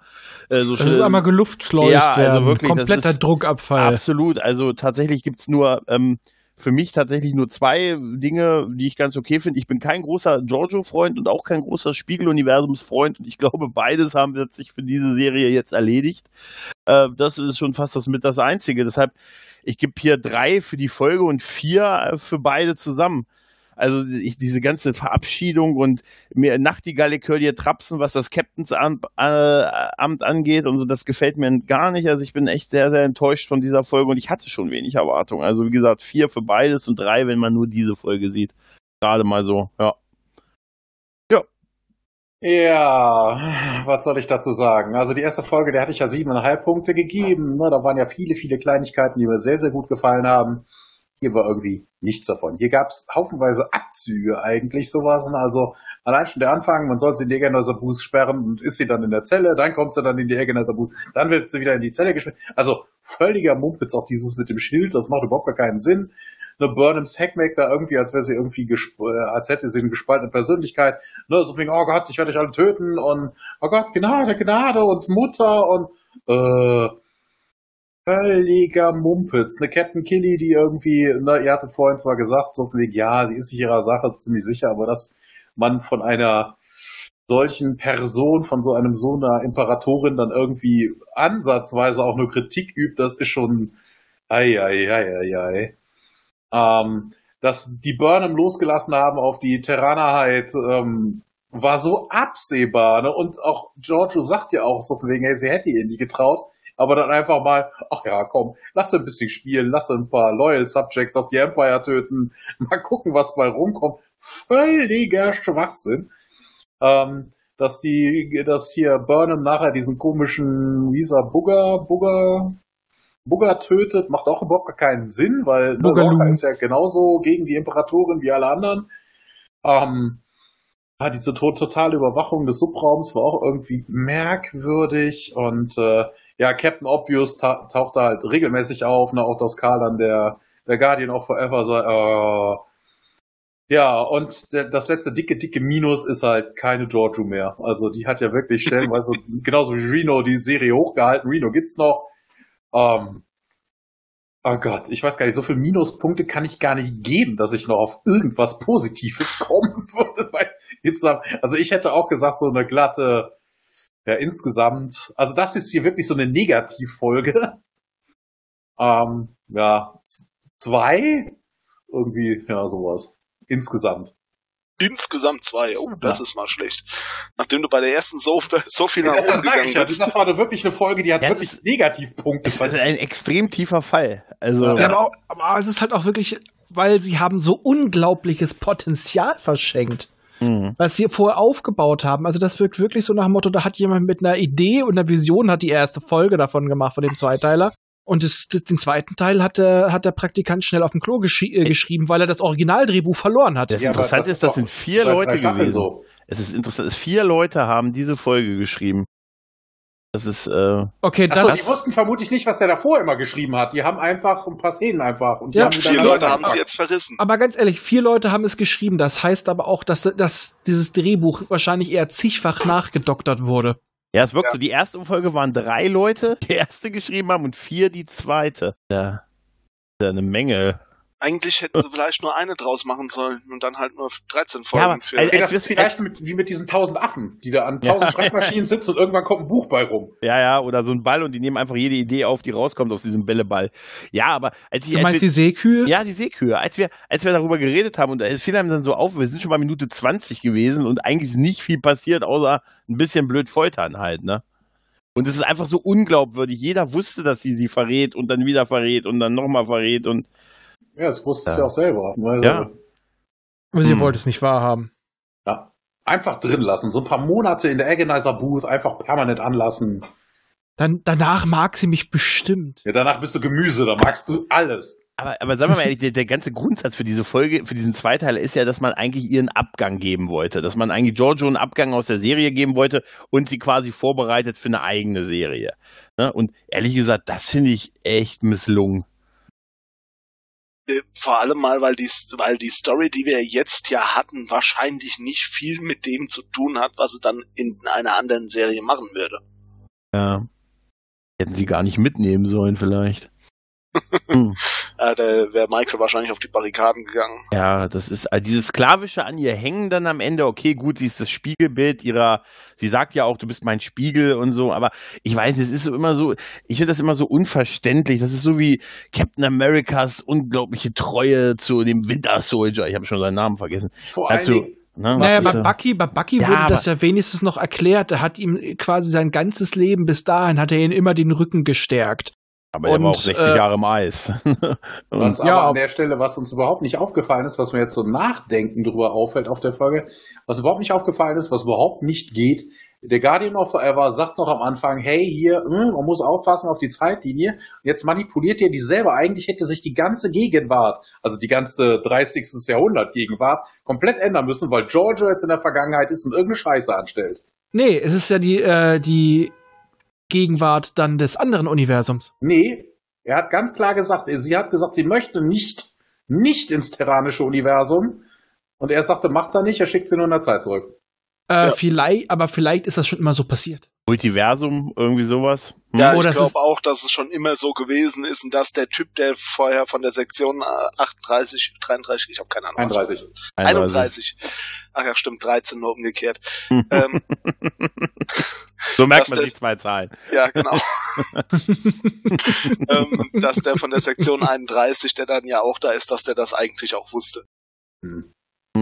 Äh, so das ist einmal geluftschleust ja, also wirklich, kompletter Druckabfall. Absolut, also tatsächlich gibt's nur ähm, für mich tatsächlich nur zwei Dinge, die ich ganz okay finde. Ich bin kein großer Giorgio-Freund und auch kein großer Spiegel-Universums-Freund und ich glaube, beides haben wir sich für diese Serie jetzt erledigt. Äh, das ist schon fast das mit das Einzige. Deshalb, ich gebe hier drei für die Folge und vier für beide zusammen. Also ich, diese ganze Verabschiedung und mir Nachtigall, ich dir trapsen, was das Captainsamt äh, angeht und so, das gefällt mir gar nicht. Also ich bin echt sehr, sehr enttäuscht von dieser Folge und ich hatte schon wenig Erwartungen. Also wie gesagt, vier für beides und drei, wenn man nur diese Folge sieht. Gerade mal so, ja. Ja. Ja, was soll ich dazu sagen? Also die erste Folge, der hatte ich ja siebeneinhalb Punkte gegeben. Ne? Da waren ja viele, viele Kleinigkeiten, die mir sehr, sehr gut gefallen haben. Hier war irgendwie nichts davon. Hier gab es haufenweise Abzüge eigentlich, sowas. Also allein schon der Anfang, man soll sie in die Egerneser Bus sperren und ist sie dann in der Zelle, dann kommt sie dann in die Egerneser Bus, dann wird sie wieder in die Zelle gesperrt. Also völliger Mumpitz, auch dieses mit dem Schild, das macht überhaupt gar keinen Sinn. Eine Burnhams Hackmack da irgendwie, als wäre sie irgendwie, äh, als hätte sie eine gespaltene Persönlichkeit. Ne, so wegen, oh Gott, ich werde euch alle töten und, oh Gott, Gnade, Gnade und Mutter und, äh, völliger Mumpitz. Eine Captain Killy, die irgendwie, na, ihr hattet vorhin zwar gesagt, so von ja, die ist sich ihrer Sache ziemlich sicher, aber dass man von einer solchen Person, von so einem so einer Imperatorin dann irgendwie ansatzweise auch nur Kritik übt, das ist schon, ei, ei, ei, ei, ei. Ähm, dass die Burnham losgelassen haben auf die Terranerheit, ähm, war so absehbar, ne? Und auch Giorgio sagt ja auch so von wegen, hey, sie hätte ihr nie getraut aber dann einfach mal, ach ja, komm, lass ein bisschen spielen, lass ein paar Loyal Subjects auf die Empire töten, mal gucken, was bei rumkommt. Völliger Schwachsinn. Ähm, dass die, dass hier Burnham nachher diesen komischen, dieser Bugger, Bugger, Bugger tötet, macht auch überhaupt keinen Sinn, weil Lorca ist ja genauso gegen die Imperatorin wie alle anderen. Ähm, ja, diese totale Überwachung des Subraums war auch irgendwie merkwürdig und äh, ja, Captain Obvious ta taucht da halt regelmäßig auf, ne, auch das Karl dann der, der Guardian of Forever sei, äh, ja, und der, das letzte dicke, dicke Minus ist halt keine Giorgio mehr. Also die hat ja wirklich stellenweise, genauso wie Reno, die Serie hochgehalten. Reno gibt's noch. Ähm, oh Gott, ich weiß gar nicht, so viele Minuspunkte kann ich gar nicht geben, dass ich noch auf irgendwas Positives kommen würde. Also ich hätte auch gesagt, so eine glatte ja, insgesamt, also das ist hier wirklich so eine Negativfolge. Ähm, ja, zwei, irgendwie, ja, sowas. Insgesamt. Insgesamt zwei. Oh, das ja. ist mal schlecht. Nachdem du bei der ersten so, so viel nach oben gegangen bist. Das war doch wirklich eine Folge, die hat ja, wirklich Negativpunkte. Das ist ein extrem tiefer Fall. Also. Ja, aber, auch, aber es ist halt auch wirklich, weil sie haben so unglaubliches Potenzial verschenkt mhm. was sie vorher aufgebaut haben. Also das wirkt wirklich so nach dem Motto, da hat jemand mit einer Idee und einer Vision hat die erste Folge davon gemacht, von dem Zweiteiler. Und das, das, den zweiten Teil hat der, hat der Praktikant schnell auf dem Klo geschri äh, geschrieben, weil er das Originaldrehbuch verloren hat. Das ja, Interessante ist, das sind vier Leute gewesen. So. Es ist interessant, vier Leute haben diese Folge geschrieben. Das ist, äh. Okay, das. Achso, die wussten vermutlich nicht, was der davor immer geschrieben hat. Die haben einfach ein paar Szenen einfach. Und ja, haben vier Leute haben es jetzt verrissen. Aber ganz ehrlich, vier Leute haben es geschrieben. Das heißt aber auch, dass, dass dieses Drehbuch wahrscheinlich eher zigfach nachgedoktert wurde. Ja, es wirkt ja. so, die erste Folge waren drei Leute, die erste geschrieben haben und vier die zweite. Ja. ja eine Menge. Eigentlich hätten sie vielleicht nur eine draus machen sollen und dann halt nur 13 Folgen ja, aber, für. Ey, das ist vielleicht mit, wie mit diesen tausend Affen, die da an tausend ja. Schreibmaschinen sitzen und irgendwann kommt ein Buch bei rum. Ja, ja, oder so ein Ball und die nehmen einfach jede Idee auf, die rauskommt aus diesem Bälleball. Ja, aber als ich. Du meinst wir, die Seekühe? Ja, die Seekühe. Als wir, als wir darüber geredet haben und viele haben dann so auf, wir sind schon bei Minute 20 gewesen und eigentlich ist nicht viel passiert, außer ein bisschen blöd foltern halt, ne? Und es ist einfach so unglaubwürdig. Jeder wusste, dass sie sie verrät und dann wieder verrät und dann nochmal verrät und. Ja, das wusste Ja. sie auch selber. Also, Ja. Aber sie Hm. wollte es nicht wahrhaben. ja. Einfach drin lassen. So ein paar Monate in der Agonizer Booth einfach permanent anlassen. Dann, danach mag sie mich bestimmt. Ja, danach bist du Gemüse, da magst du alles. Aber, aber sagen wir mal ehrlich, der, der ganze Grundsatz für diese Folge, für diesen Zweiteiler ist ja, dass man eigentlich ihren Abgang geben wollte. Dass man eigentlich Giorgio einen Abgang aus der Serie geben wollte und sie quasi vorbereitet für eine eigene Serie. Ne? Und ehrlich gesagt, das finde ich echt misslungen. Äh, Vor allem mal, weil die, weil die Story, die wir jetzt ja hatten, wahrscheinlich nicht viel mit dem zu tun hat, was sie dann in einer anderen Serie machen würde. Ja. Hätten sie gar nicht mitnehmen sollen, vielleicht. hm. Äh, da wäre Michael wahrscheinlich auf die Barrikaden gegangen. Ja, das ist äh, dieses Sklavische an ihr hängen dann am Ende. Okay, gut, sie ist das Spiegelbild ihrer, sie sagt ja auch, du bist mein Spiegel und so, aber ich weiß, es ist so immer so, ich finde das immer so unverständlich. Das ist so wie Captain Americas unglaubliche Treue zu dem Winter Soldier. Ich habe schon seinen Namen vergessen. Vor Dazu, ne, Naja, bei Bucky, bei Bucky Ja, wurde das ja wenigstens noch erklärt. Er hat ihm quasi sein ganzes Leben bis dahin hat er ihn immer den Rücken gestärkt. Aber er war auch und, 60 äh, Jahre im Eis. und, Was Ja, aber an der Stelle, was uns überhaupt nicht aufgefallen ist, was mir jetzt so nachdenken drüber auffällt auf der Folge, was überhaupt nicht aufgefallen ist, was überhaupt nicht geht, der Guardian of Forever sagt noch am Anfang, hey, hier, hm, man muss aufpassen auf die Zeitlinie. Und jetzt manipuliert ihr dieselbe. Eigentlich hätte sich die ganze Gegenwart, also die ganze 30. Jahrhundert Gegenwart, komplett ändern müssen, weil Giorgio jetzt in der Vergangenheit ist und irgendeine Scheiße anstellt. Nee, es ist ja die, äh, die Gegenwart dann des anderen Universums. Nee, er hat ganz klar gesagt, sie hat gesagt, sie möchte nicht, nicht ins terranische Universum. Und er sagte, macht er nicht, er schickt sie nur in der Zeit zurück. Äh, Ja. Vielleicht, aber vielleicht ist das schon immer so passiert. Multiversum, irgendwie sowas. Hm? Ja, Oh, ich das glaube auch, dass es schon immer so gewesen ist und dass der Typ, der vorher von der Sektion äh, 38, 33, ich habe keine Ahnung. was 31. das ist. 31. Ach ja, stimmt, 13 nur umgekehrt. ähm, So merkt man der- die zwei Zahlen. ja, genau. ähm, dass der von der Sektion 31, der dann ja auch da ist, dass der das eigentlich auch wusste. Hm,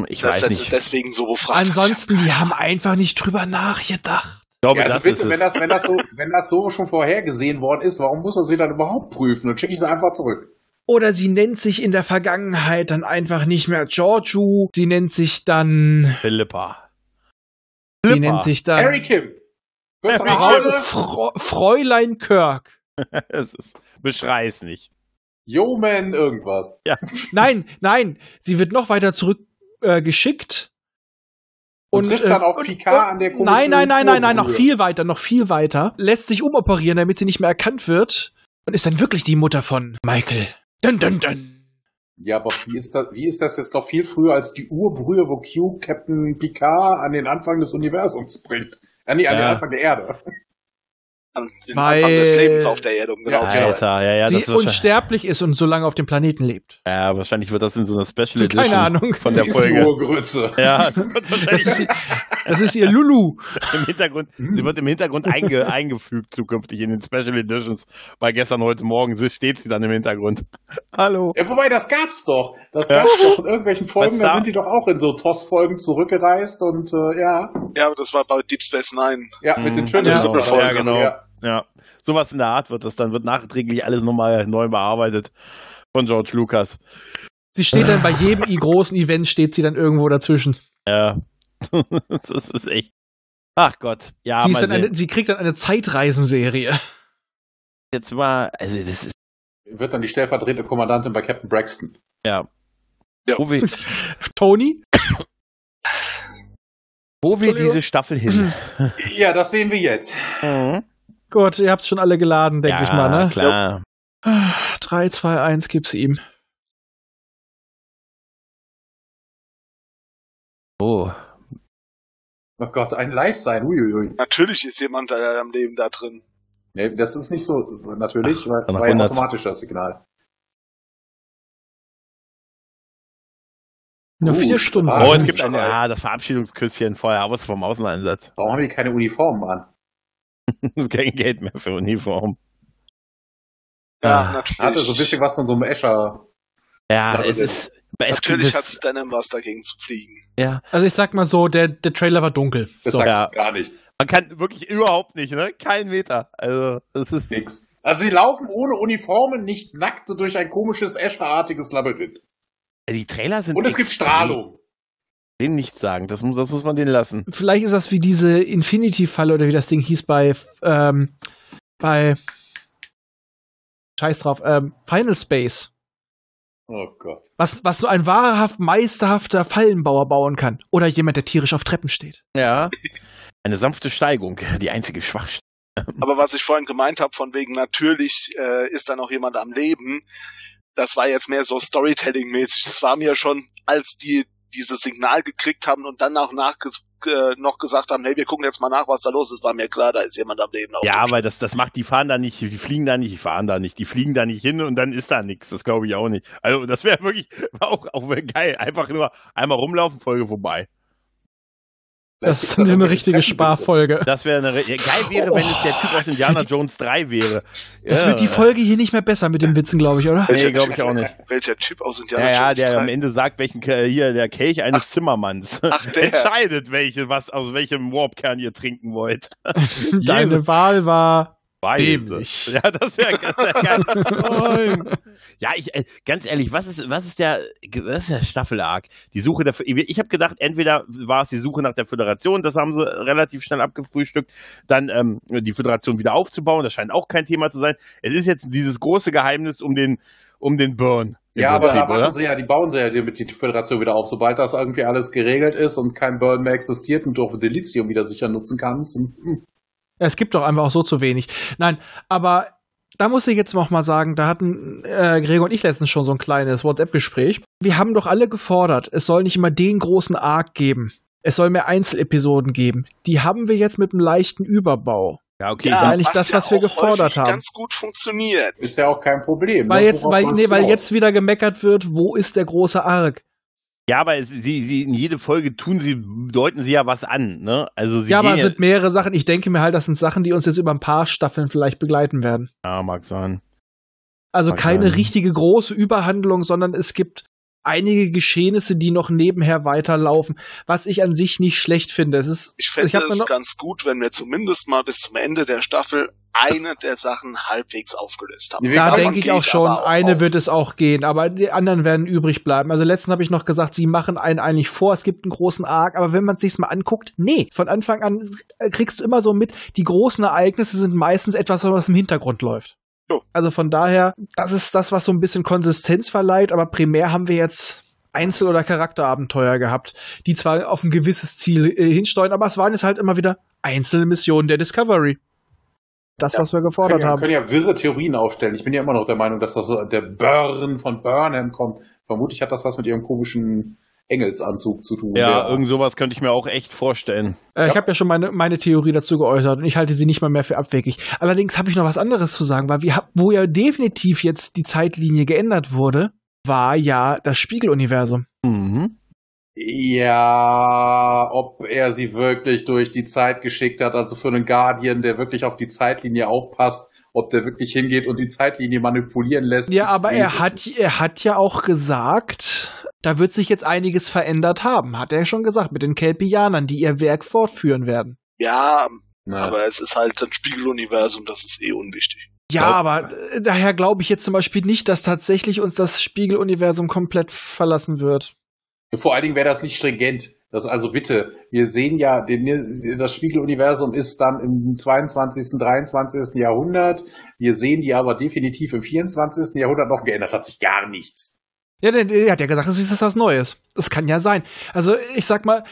Ich dass weiß nicht. deswegen so befragt hat. Ansonsten, die haben einfach nicht drüber nachgedacht. Glaube, Ja, also das bitte, ist wenn das, wenn, das so, wenn das so schon vorhergesehen worden ist, warum muss er sie dann überhaupt prüfen? Dann schicke ich sie einfach zurück. Oder sie nennt sich in der Vergangenheit dann einfach nicht mehr Giorgio. Sie nennt sich dann. Philippa. Sie Philippa. nennt sich dann. Harry Kim. Frau, Fräulein Kirk. Es ist, beschrei's nicht. Yeoman, irgendwas. Nein, nein, sie wird noch weiter zurück äh, geschickt. Und trifft dann auf und- Picard an der Nein, nein, nein, nein, nein, noch viel weiter, noch viel weiter. Lässt sich umoperieren, damit sie nicht mehr erkannt wird. Und ist dann wirklich die Mutter von Michael. Dun, dun, dun. Ja, aber wie ist, das, wie ist das jetzt noch viel früher als die Urbrühe, wo Q Captain Picard an den Anfang des Universums bringt? Ja, nee, an Ja. den Anfang der Erde. Den Weil- Anfang des Lebens auf der Erde, um genau Ja, zu sein. Alter, ja, ja, sie das ist wahrscheinlich, unsterblich ist und so lange auf dem Planeten lebt. ja, wahrscheinlich wird das in so einer Special Edition Keine Ahnung. von der die Folge. Urgrütze. Ja, Das ist, das ist ihr Lulu. im Hintergrund, sie wird im Hintergrund einge, eingefügt zukünftig in den Special Editions. Bei gestern, heute Morgen sie- steht sie dann im Hintergrund. Hallo. Ja, wobei, das gab's doch. Das Ja. gab's doch in irgendwelchen Folgen, da da? sind die doch auch in so TOS-Folgen zurückgereist und äh, ja, Ja, aber das war bei Deep Space Nine. ja, mit den Mhm. Trinity Ja, Brothers. ja, genau. Ja. Ja, sowas in der Art wird das dann, wird nachträglich alles nochmal neu bearbeitet von George Lucas. Sie steht dann bei jedem großen Event, steht sie dann irgendwo dazwischen. Ja, das ist echt. Ach Gott, ja, sie, eine, sie kriegt dann eine Zeitreisenserie. Jetzt mal, also das ist, Wird dann die stellvertretende Kommandantin bei Captain Braxton. ja. Ja. Wo wir, Tony? wo wir Entschuldigung. diese Staffel hin? Ja, das sehen wir jetzt. Mhm. Gut, ihr habt schon alle geladen, denke ja, ich mal, ne? klar. 3, 2, 1 gib's ihm. Oh, Oh Gott, ein Live sein. Uiuiui. Natürlich ist jemand da am Leben da drin. Nee, das ist nicht so natürlich, weil Nach war ja 100. automatisch das Signal. Nur Uh, vier Stunden. ah, oh Ah, es gibt ein, ja, das Verabschiedungsküsschen vorher, aber es vom Außeneinsatz. Warum haben die keine Uniformen an? Es kein Geld mehr für Uniform. Ja, Ah. natürlich. Hatte so ein bisschen was von so einem Escher. Ja, es ist, Natürlich hat es dann was dagegen zu fliegen. Ja, also ich sag mal so, der, der Trailer war dunkel. Das so. sagt Ja. gar nichts. Man kann wirklich überhaupt nicht, ne? Kein Meter. Also, das ist. Nix. Also sie laufen ohne Uniformen, nicht nackt durch ein komisches Escherartiges Labyrinth. Die Trailer sind. Und es gibt Strahlung. Den nichts sagen. Das muss, das muss man denen lassen. Vielleicht ist das wie diese Infinity-Falle oder wie das Ding hieß bei, ähm, bei Scheiß drauf, ähm, Final Space. Oh Gott. Was, was nur ein wahrhaft meisterhafter Fallenbauer bauen kann. Oder jemand, der tierisch auf Treppen steht. Ja. Eine sanfte Steigung. Die einzige Schwachstelle. Aber was ich vorhin gemeint habe, von wegen natürlich äh, ist da noch jemand am Leben, das war jetzt mehr so Storytelling-mäßig. Das war mir schon, als die dieses Signal gekriegt haben und dann auch nachges äh, noch gesagt haben, hey, wir gucken jetzt mal nach, was da los ist, war mir klar, da ist jemand am Leben. auf Ja, aber das, das macht, die fahren da nicht, die fliegen da nicht, die fahren da nicht, die fliegen da nicht hin und dann ist da nichts. Das glaube ich auch nicht. Also, das wäre wirklich auch, auch geil. Einfach nur einmal rumlaufen, Folge vorbei. Das ist eine irgendwelche richtige. Sparfolge. Das wäre eine, ja, geil wäre, wenn es der Typ aus Indiana Jones 3 wäre. Das ja. wird die Folge hier nicht mehr besser mit den Witzen, glaube ich, oder? Nee, glaube ich auch nicht. Welcher Typ aus Indiana Ja, ja, Jones der 3? am Ende sagt, welchen hier der Kelch eines Zimmermanns ach, der. entscheidet, welche, was aus welchem Warpkern ihr trinken wollt. Deine Jesus. Wahl war Weise. Dämlich. Ja, das wäre wär geil. Ja, ich äh, ganz ehrlich, was ist was ist der was ist der Staffel-Arc? Die Suche der ich habe gedacht, entweder war es die Suche nach der Föderation, das haben sie relativ schnell abgefrühstückt, dann ähm, die Föderation wieder aufzubauen, das scheint auch kein Thema zu sein. Es ist jetzt dieses große Geheimnis um den um den Burn. Ja, aber Prinzip, da machen oder? sie ja, die bauen sie ja die, mit die Föderation wieder auf. Sobald das irgendwie alles geregelt ist und kein Burn mehr existiert und du auch Delizium wieder sicher nutzen kannst. Es gibt doch einfach auch so zu wenig. Nein, aber da muss ich jetzt noch mal sagen, da hatten äh, Gregor und ich letztens schon so ein kleines WhatsApp-Gespräch. Wir haben doch alle gefordert, es soll nicht immer den großen Arc geben. Es soll mehr Einzelepisoden geben. Die haben wir jetzt mit einem leichten Überbau. Ja, okay, ist eigentlich das, was wir auch gefordert haben. ganz gut funktioniert. Ist ja auch kein Problem. Weil ne? jetzt, weil, nee, weil jetzt wieder gemeckert wird, wo ist der große Arc? Ja, aber sie, sie, in jede Folge tun sie, deuten sie ja was an, ne? Also sie ja, aber es sind mehrere Sachen. Ich denke mir halt, das sind Sachen, die uns jetzt über ein paar Staffeln vielleicht begleiten werden. ja, mag sein. Also Mag keine sein. richtige große Überhandlung, sondern es gibt einige Geschehnisse, die noch nebenher weiterlaufen, was ich an sich nicht schlecht finde. Es ist, Ich mir es noch- ganz gut, wenn wir zumindest mal bis zum Ende der Staffel eine der Sachen halbwegs aufgelöst haben. Da denke ich auch schon, auch eine aus. wird es auch gehen, aber die anderen werden übrig bleiben. Also letztens habe ich noch gesagt, sie machen einen eigentlich vor, es gibt einen großen Arc, aber wenn man es sich mal anguckt, nee, von Anfang an kriegst du immer so mit, die großen Ereignisse sind meistens etwas, was im Hintergrund läuft. Also von daher, das ist das, was so ein bisschen Konsistenz verleiht, aber primär haben wir jetzt Einzel- oder Charakterabenteuer gehabt, die zwar auf ein gewisses Ziel äh, hinsteuern, aber es waren jetzt halt immer wieder einzelne Missionen der Discovery. Das, Ja, was wir können gefordert ja, haben. können ja wirre Theorien aufstellen. Ich bin ja immer noch der Meinung, dass das so der Burn von Burnham kommt. Vermutlich hat das was mit ihrem komischen Engelsanzug zu tun. Ja, der- irgend sowas könnte ich mir auch echt vorstellen. Äh, Ich Ja. habe ja schon meine, meine Theorie dazu geäußert und ich halte sie nicht mal mehr für abwegig. Allerdings habe ich noch was anderes zu sagen, weil wir hab, wo ja definitiv jetzt die Zeitlinie geändert wurde, war ja das Spiegeluniversum. Mhm. Ja, ob er sie wirklich durch die Zeit geschickt hat, also für einen Guardian, der wirklich auf die Zeitlinie aufpasst, ob der wirklich hingeht und die Zeitlinie manipulieren lässt. Ja, aber Ich er hat, er hat ja auch gesagt, da wird sich jetzt einiges verändert haben, hat er schon gesagt, mit den Kelpianern, die ihr Werk fortführen werden. Ja, Na, aber es ist halt ein Spiegeluniversum, das ist eh unwichtig. Ja, Glaub- aber äh, daher glaube ich jetzt zum Beispiel nicht, dass tatsächlich uns das Spiegeluniversum komplett verlassen wird. Vor allen Dingen wäre das nicht stringent. Das also bitte, wir sehen ja, den, das Spiegeluniversum ist dann im 22., 23. Jahrhundert. Wir sehen die aber definitiv im 24. Jahrhundert noch geändert. Hat sich gar nichts. Ja, der, der hat ja gesagt, es ist was Neues. Das kann ja sein. Also ich sag mal,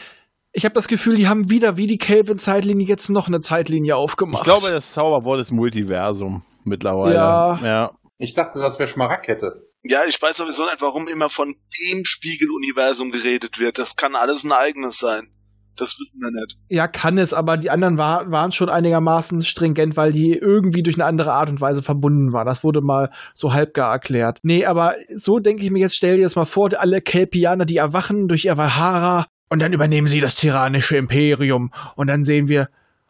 ich habe das Gefühl, die haben wieder wie die Kelvin-Zeitlinie jetzt noch eine Zeitlinie Ich aufgemacht. glaube, das Zauberwort ist Multiversum mittlerweile. Ja. ja. Ich dachte, das wäre Schmaragdkette. Ja, ich weiß sowieso nicht, warum immer von dem Spiegeluniversum geredet wird. Das kann alles ein eigenes sein. Das wissen wir nicht. ja, kann es, aber die anderen war, waren schon einigermaßen stringent, weil die irgendwie durch eine andere Art und Weise verbunden waren. Das wurde mal so halbgar erklärt. Nee, aber so denke ich mir jetzt, stell dir das mal vor, alle Kelpianer, die erwachen durch ihr Valhara und dann übernehmen sie das tyrannische Imperium und dann sehen wir,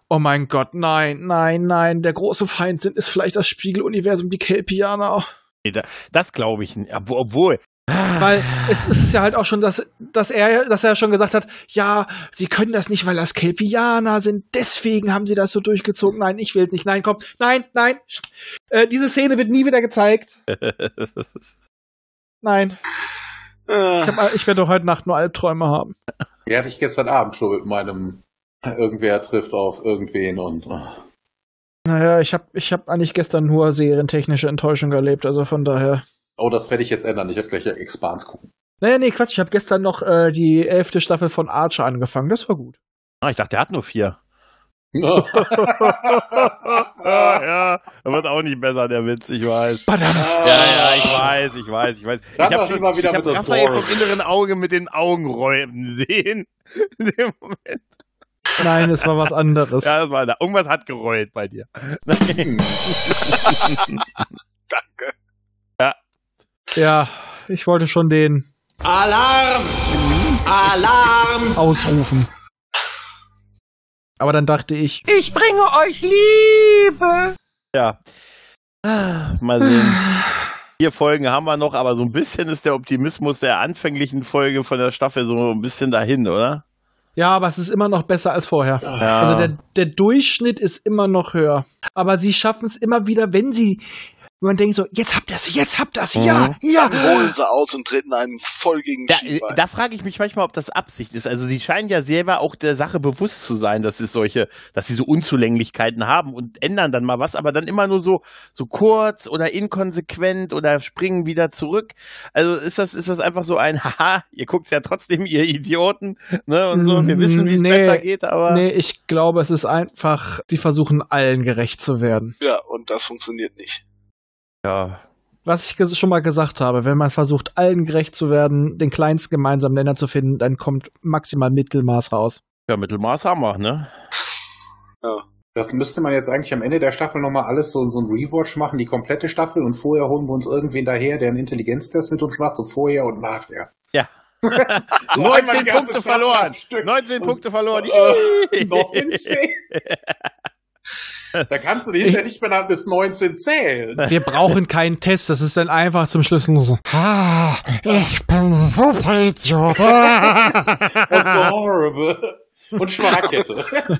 oh mein Gott, nein, nein, nein, der große Feind sind, ist vielleicht das Spiegeluniversum, die Kelpianer. Das glaube ich nicht. Obwohl, Weil es, ist ja halt auch schon, dass, dass er, dass er schon gesagt hat, ja, sie können das nicht, weil das Kelpianer sind, deswegen haben sie das so durchgezogen. Nein, ich will es nicht. Nein, komm, nein, nein. Äh, diese Szene wird nie wieder gezeigt. Nein. Äh, Ich, hab, ich werde heute Nacht nur Albträume haben. Die hatte ich gestern Abend schon mit meinem Irgendwer trifft auf irgendwen und. oh. Naja, ich habe ich hab eigentlich gestern nur serientechnische Enttäuschung erlebt, also von daher. Oh, das werde ich jetzt ändern. Ich werde gleich Expans gucken. Naja, nee, Quatsch, ich habe gestern noch äh, die elfte Staffel von Archer angefangen. Das war gut. Ah, ich dachte, der hat nur vier. ja. ja, er wird auch nicht besser, der Witz, ich weiß. Badam. Ja, ja, ich weiß, ich weiß, ich weiß. Ich Dann habe doch lieber wieder hab mit Raphael Dora. vom inneren Auge mit den Augenräumen sehen. In dem Moment. Nein, es war was anderes. Ja, das war da. Irgendwas hat gerollt bei dir. Nein. danke. Ja, ich wollte schon den Alarm! Alarm! ausrufen. Aber dann dachte ich, Ich bringe euch Liebe! Ja. Ah, Mal sehen. Vier Folgen haben wir noch, aber so ein bisschen ist der Optimismus der anfänglichen Folge von der Staffel so ein bisschen dahin, oder? ja, aber es ist immer noch besser als vorher. Ja. Also der, der Durchschnitt ist immer noch höher. Aber sie schaffen es immer wieder, wenn sie, wenn man denkt so, jetzt habt ihr sie, jetzt habt ihr sie, ja, Mhm. ja. Dann holen sie aus und treten einen voll gegen Da, Schienbein. da frage ich mich manchmal, ob das Absicht ist. Also sie scheinen ja selber auch der Sache bewusst zu sein, dass es solche, dass sie so Unzulänglichkeiten haben und ändern dann mal was, aber dann immer nur so, so kurz oder inkonsequent oder springen wieder zurück. Also ist das, ist das einfach so ein, haha, ihr guckt's ja trotzdem, ihr Idioten, ne, und so, wir wissen, wie es Nee, besser geht, aber. Nee, ich glaube, es ist einfach, sie versuchen allen gerecht zu werden. ja, und das funktioniert nicht. Ja. Was ich schon mal gesagt habe, wenn man versucht, allen gerecht zu werden, den kleinsten gemeinsamen Nenner zu finden, dann kommt maximal Mittelmaß raus. Ja, Mittelmaß haben wir, ne? Das müsste man jetzt eigentlich am Ende der Staffel nochmal alles so, so ein Rewatch machen, die komplette Staffel und vorher holen wir uns irgendwen daher, der einen Intelligenztest mit uns macht, so vorher und nachher. Ja. So einmal 19 die ganze Punkte verloren. am Stück. 19 Punkte verloren. Äh, 19. Da kannst du hinterher nicht mehr bis 19 zählen. Wir brauchen keinen Test, das ist dann einfach zum Schluss nur so. Ah, ich bin super Idiot. Adorable. Und Schmarkette.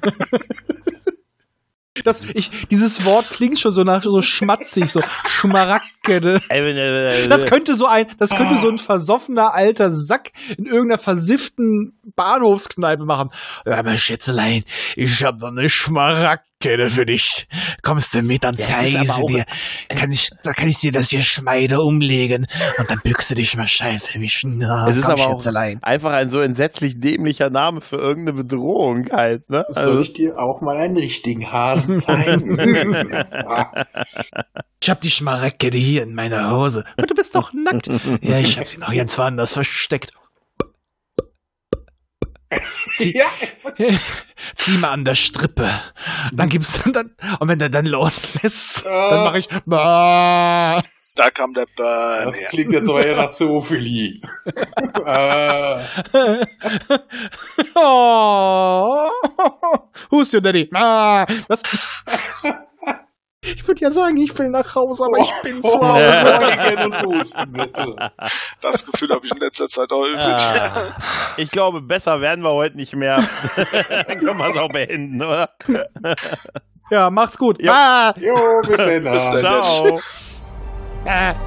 Das, ich, dieses Wort klingt schon so nach so schmatzig, so äh, Das könnte so ein, das könnte so ein versoffener alter Sack in irgendeiner versifften Bahnhofskneipe machen. Aber Schätzelein, ich hab noch eine Schmaracke für dich. Kommst du mit, dann Ja, zeige ich sie dir. Kann ich, da kann ich dir das hier Schmeide umlegen und dann bückst du dich mal scheiße für mich. Na, Es ist aber auch- Schätzelein. einfach ein so entsetzlich dämlicher Name für irgendeine Bedrohung halt, ne? Soll ich dir auch mal einen richtigen Hasen zeigen? Ich hab die Schmaracke hier in meiner Hose. Aber du bist doch nackt. Ja, ich hab sie noch ganz woanders versteckt. Zieh, ja, zieh mal an der Strippe. Dann gibst du dann, und wenn der dann loslässt, dann mache ich, bah. Da kam der Burn das her. klingt jetzt aber eher nach Zoophilie. äh, oh. Hust you, Daddy. Ah. Was? Ich würde ja sagen, ich will nach Hause, aber ich bin zu Hause. Das Gefühl habe ich in letzter Zeit häufig. Ah, ich glaube, besser werden wir heute nicht mehr. Dann können wir es auch beenden, oder? Ja, macht's gut. Ja. Ah. Jo, bis dann. Bis dann. Ciao.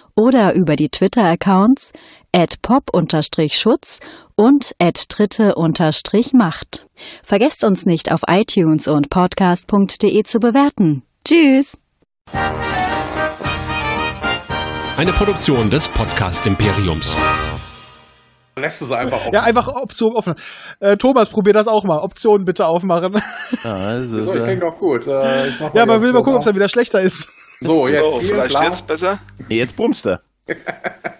oder über die Twitter-Accounts at pop-schutz und at dritte-macht. Vergesst uns nicht auf iTunes und podcast.de zu bewerten. Tschüss! Eine Produktion des Podcast Imperiums. Lässt es einfach offen. Ja, einfach Option offen. Äh, Thomas, probier das auch mal. Optionen bitte aufmachen. Ja, also, so, ich klingt doch gut. Äh, ja, aber die will mal gucken, ob es dann wieder schlechter ist. So, jetzt So, vielleicht klar. jetzt besser? jetzt brummst du.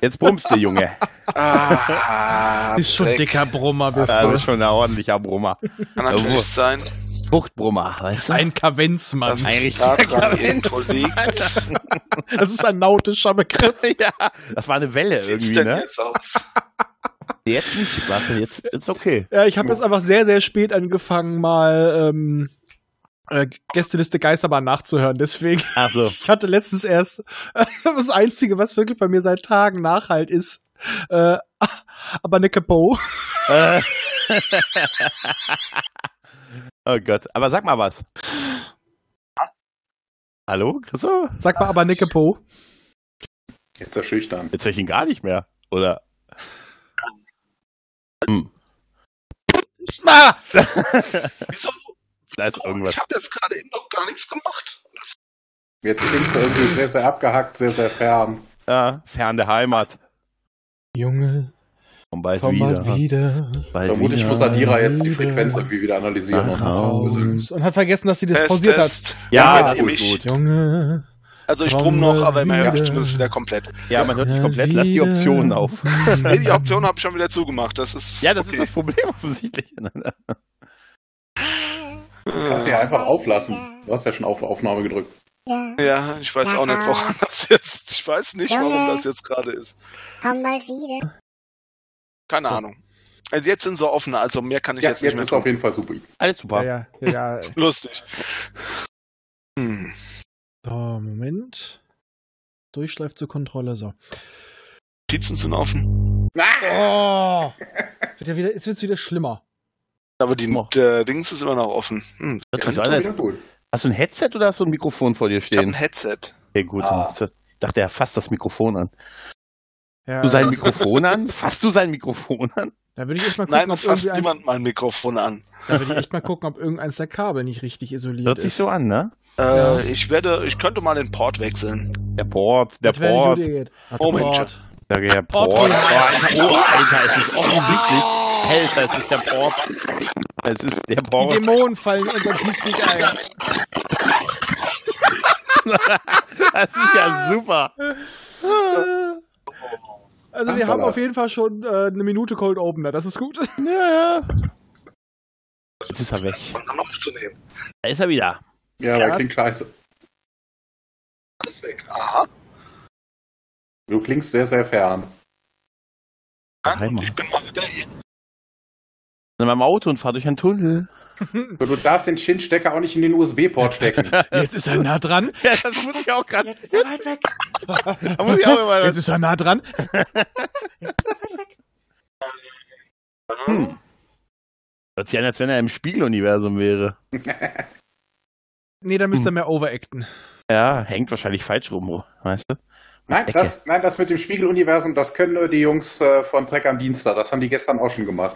Jetzt brummst du, Junge. Ah, Ist schon Dreck. dicker Brummer, bist Das du. ist schon ein ordentlicher Brummer. Kann natürlich Jawohl. sein, Fruchtbrummer, weißt du? Ein Kavenzmann. dass Ein richtiger Kavenzmann. irgendwo liegt. Das ist ein nautischer Begriff. ja, das war eine Welle Wie sieht's irgendwie, denn ne? jetzt aus? Jetzt nicht, warte, jetzt ist okay. Ja, ich habe jetzt einfach sehr, sehr spät angefangen, mal ähm, äh, Gästeliste Geisterbahn nachzuhören. Deswegen, Also, ich hatte letztens erst das Einzige, was wirklich bei mir seit Tagen Nachhalt ist. Äh, aber ne Capo. äh, oh Gott, aber sag mal was. Hallo, Chriso? Sag mal aber ne Capo. Jetzt er schüchtern. Jetzt höre ich ihn gar nicht mehr, oder? Hm. Ah! Wieso? Da ist irgendwas. Ich habe jetzt gerade eben noch gar nichts gemacht. Das Jetzt klingst du irgendwie sehr, sehr abgehackt, sehr, sehr fern. Ja, fern der Heimat. Junge, Und bald komm wieder. wieder. Bald Vermutlich wieder. muss Adira jetzt die. Frequenz irgendwie wieder analysieren. Und. Und hat vergessen, dass sie das Test, pausiert hat. Test. Ja, Ja, das ist gut. Junge. Also ich Komm brumm noch, aber man hört zumindest wieder komplett. Ja, man hört nicht komplett, lass die. Optionen auf. Nee, die Option habe ich schon wieder zugemacht. Das ist Ja, das okay. ist das Problem offensichtlich. Du kannst ja einfach auflassen. Du hast ja schon auf Aufnahme gedrückt. Ja, ich weiß auch nicht, woran das jetzt. Ich weiß nicht, warum das jetzt gerade ist. Komm mal wieder. Keine Ahnung. Also jetzt sind sie offener, also mehr kann ich Ja, jetzt jetzt, nicht mehr ist auf tun. jeden Fall super. Alles super. Ja, ja, ja, ja. Lustig. Hm. So, Moment. Durchschleif zur Kontrolle, so. Pizzen sind offen. Oh! Wird ja wieder, jetzt wird's wieder schlimmer. Aber die Oh. der Dings ist immer noch offen. Hm. Das Das ist gut. Hast du ein Headset oder hast du ein Mikrofon vor dir Ich habe ein stehen? Headset. Okay, gut. Ah. du- Ich dachte, er fasst das Mikrofon an. Ja, Du sein Mikrofon an? Fasst du sein Mikrofon an? da würde ich echt mal gucken, Nein, ob es fasst niemand mein Mikrofon an. da würde ich echt mal gucken, ob irgendeins der Kabel nicht richtig isoliert Hört ist. sich so an, ne? Äh, Ja. Ich werde, ich könnte mal den Port wechseln. Der Port, der Das Port. Moment. Port. Der, der Port. Port. Oh, Alter, oh, Alter, es ist offensichtlich. Alter, es ist der Port. Es ist der Die Port. Dämonen fallen unseren Teamspeak ein. Das ist ja super. Also wir haben auf jeden Fall schon äh, eine Minute Cold Opener, das ist gut. Ja, ja. Jetzt ist er weg. Da ist er wieder. Ja, Ja. aber klingt scheiße. Alles weg. Aha. Du klingst sehr, sehr fern. Heimat. Ich bin mal wieder hier. In meinem Auto und fahr durch einen Tunnel. Du darfst den Shin-Stecker auch nicht in den USB-Port stecken. Jetzt ist er nah dran. Ja, das muss ich auch gerade. Jetzt ist er weit weg. Da muss ich auch immer. Jetzt ist er nah dran. Jetzt ist er weit weg. Hm. Hört sich an, als wenn er im Spiegeluniversum wäre. Nee, da müsst ihr Hm. mehr overacten. Ja, hängt wahrscheinlich falsch rum, weißt du? Nein, das, nein, das mit dem Spiegeluniversum, das können nur die Jungs äh, von Trek am Dienstag. Das haben die gestern auch schon gemacht.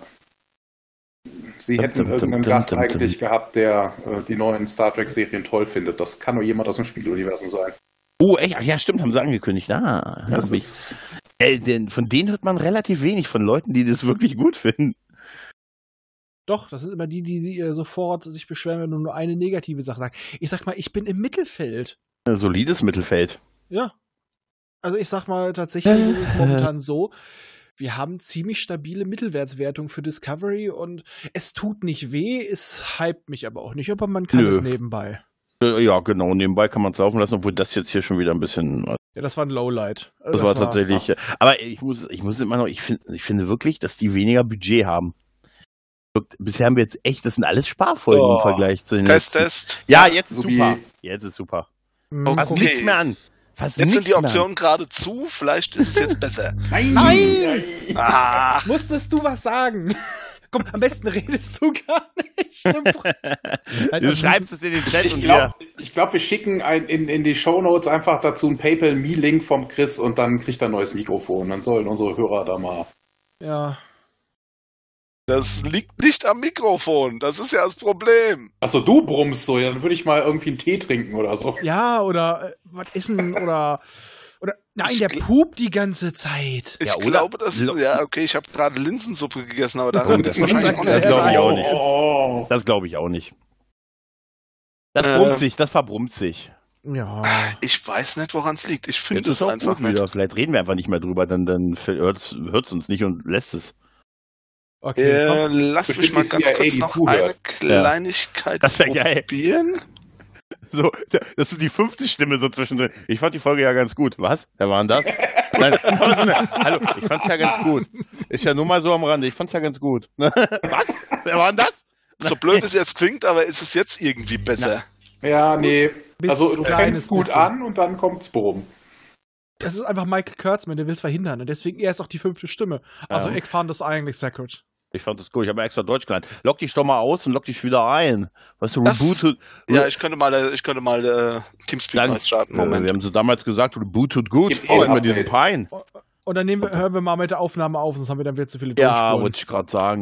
Sie hätten dum, dum, irgendeinen dum, Gast eigentlich gehabt, der äh, die neuen Star Trek-Serien toll findet. Das kann nur jemand aus dem Spiegeluniversum sein. Oh, echt? Ach Ja, stimmt, haben sie angekündigt. Ah, Das ist, äh, denn von denen hört man relativ wenig von Leuten, die das wirklich gut finden. Doch, das sind immer die, die, die äh, sofort sich beschweren, wenn du nur eine negative Sache sagst. Ich sag mal, ich bin im Mittelfeld. Ein solides Mittelfeld. Ja. Also ich sag mal, tatsächlich ist es momentan so, wir haben ziemlich stabile Mittelwertswertung für Discovery und es tut nicht weh, es hypt mich aber auch nicht, aber man kann Nö. es nebenbei. Äh, ja, genau, nebenbei kann man es laufen lassen, obwohl das jetzt hier schon wieder ein bisschen. Ja, das war ein Lowlight. Das, Also war tatsächlich. äh, Aber ich muss, ich muss immer noch, ich finde, ich finde wirklich, dass die weniger Budget haben. Bisher haben wir jetzt echt, das sind alles Sparfolgen Oh. im Vergleich zu den Test, letzten. Test. Ja, jetzt ist wie- super. Jetzt ist super. Mhm. Fass Okay. nichts mehr an. Fass Jetzt sind die. Optionen gerade zu, vielleicht ist es jetzt besser. nein! Nein! Ach, Musstest du was sagen? Komm, am besten redest du gar nicht. Du schreibst es in den Chat Ich und glaube, wir. ich glaub, wir schicken ein, in, in die Shownotes einfach dazu einen PayPal-Me-Link vom Chris und dann kriegt er ein neues Mikrofon. Dann sollen unsere Hörer da mal. Ja. Das liegt nicht am Mikrofon. Das ist ja das Problem. Achso, du brummst so, ja, dann würde ich mal irgendwie einen Tee trinken oder so. Ja, oder äh, was essen oder Oder, nein, Ich der pupt die ganze Zeit. Ich Ja, oder- glaube, das ja okay. Ich habe gerade Linsensuppe gegessen, aber daran Oh, das es wahrscheinlich auch Das nicht. glaube ich auch nicht. Oh. Das glaube ich auch nicht. Das Äh. brummt sich, das verbrummt sich. Ja. Ich weiß nicht, woran es liegt. Ich finde es einfach gut nicht. wieder. Vielleicht reden wir einfach nicht mehr drüber, dann, dann hört es uns nicht und lässt es. Okay, Äh, lass mich mal ganz kurz noch zuhört. eine Kleinigkeit Das wär geil. probieren. So, das ist die 50 Stimme so zwischendrin. Ich fand die Folge ja ganz gut. Was? Wer war denn das? Nein, aber so eine, hallo, ich fand's ja ganz gut. Ist ja nur mal so am Rande. Ich fand's ja ganz gut. Was? Wer war denn das? So blöd es jetzt klingt, aber ist es jetzt irgendwie besser? Ja, nee. Also du fängst gut bisschen. an und dann kommt's bumm. Das ist einfach Michael Kurtzman, der will es verhindern. Und deswegen, er ist auch die fünfte Stimme. Also, Ja. ich fand das eigentlich sehr gut. Ich fand das gut. Ich habe extra Deutsch gelernt. Lock dich doch mal aus und lock dich wieder ein. Weißt du, Das- rebooted. Ja, ich könnte mal, ich könnte mal äh, Teamspeak neu starten. Äh, wir Moment. haben so damals gesagt, rebooted gut. Gibt eh Auch ein immer diesen. Pine. Und dann nehmen wir, hören wir mal mit der Aufnahme auf, sonst haben wir dann wieder zu viele Ja, wollte ich gerade sagen.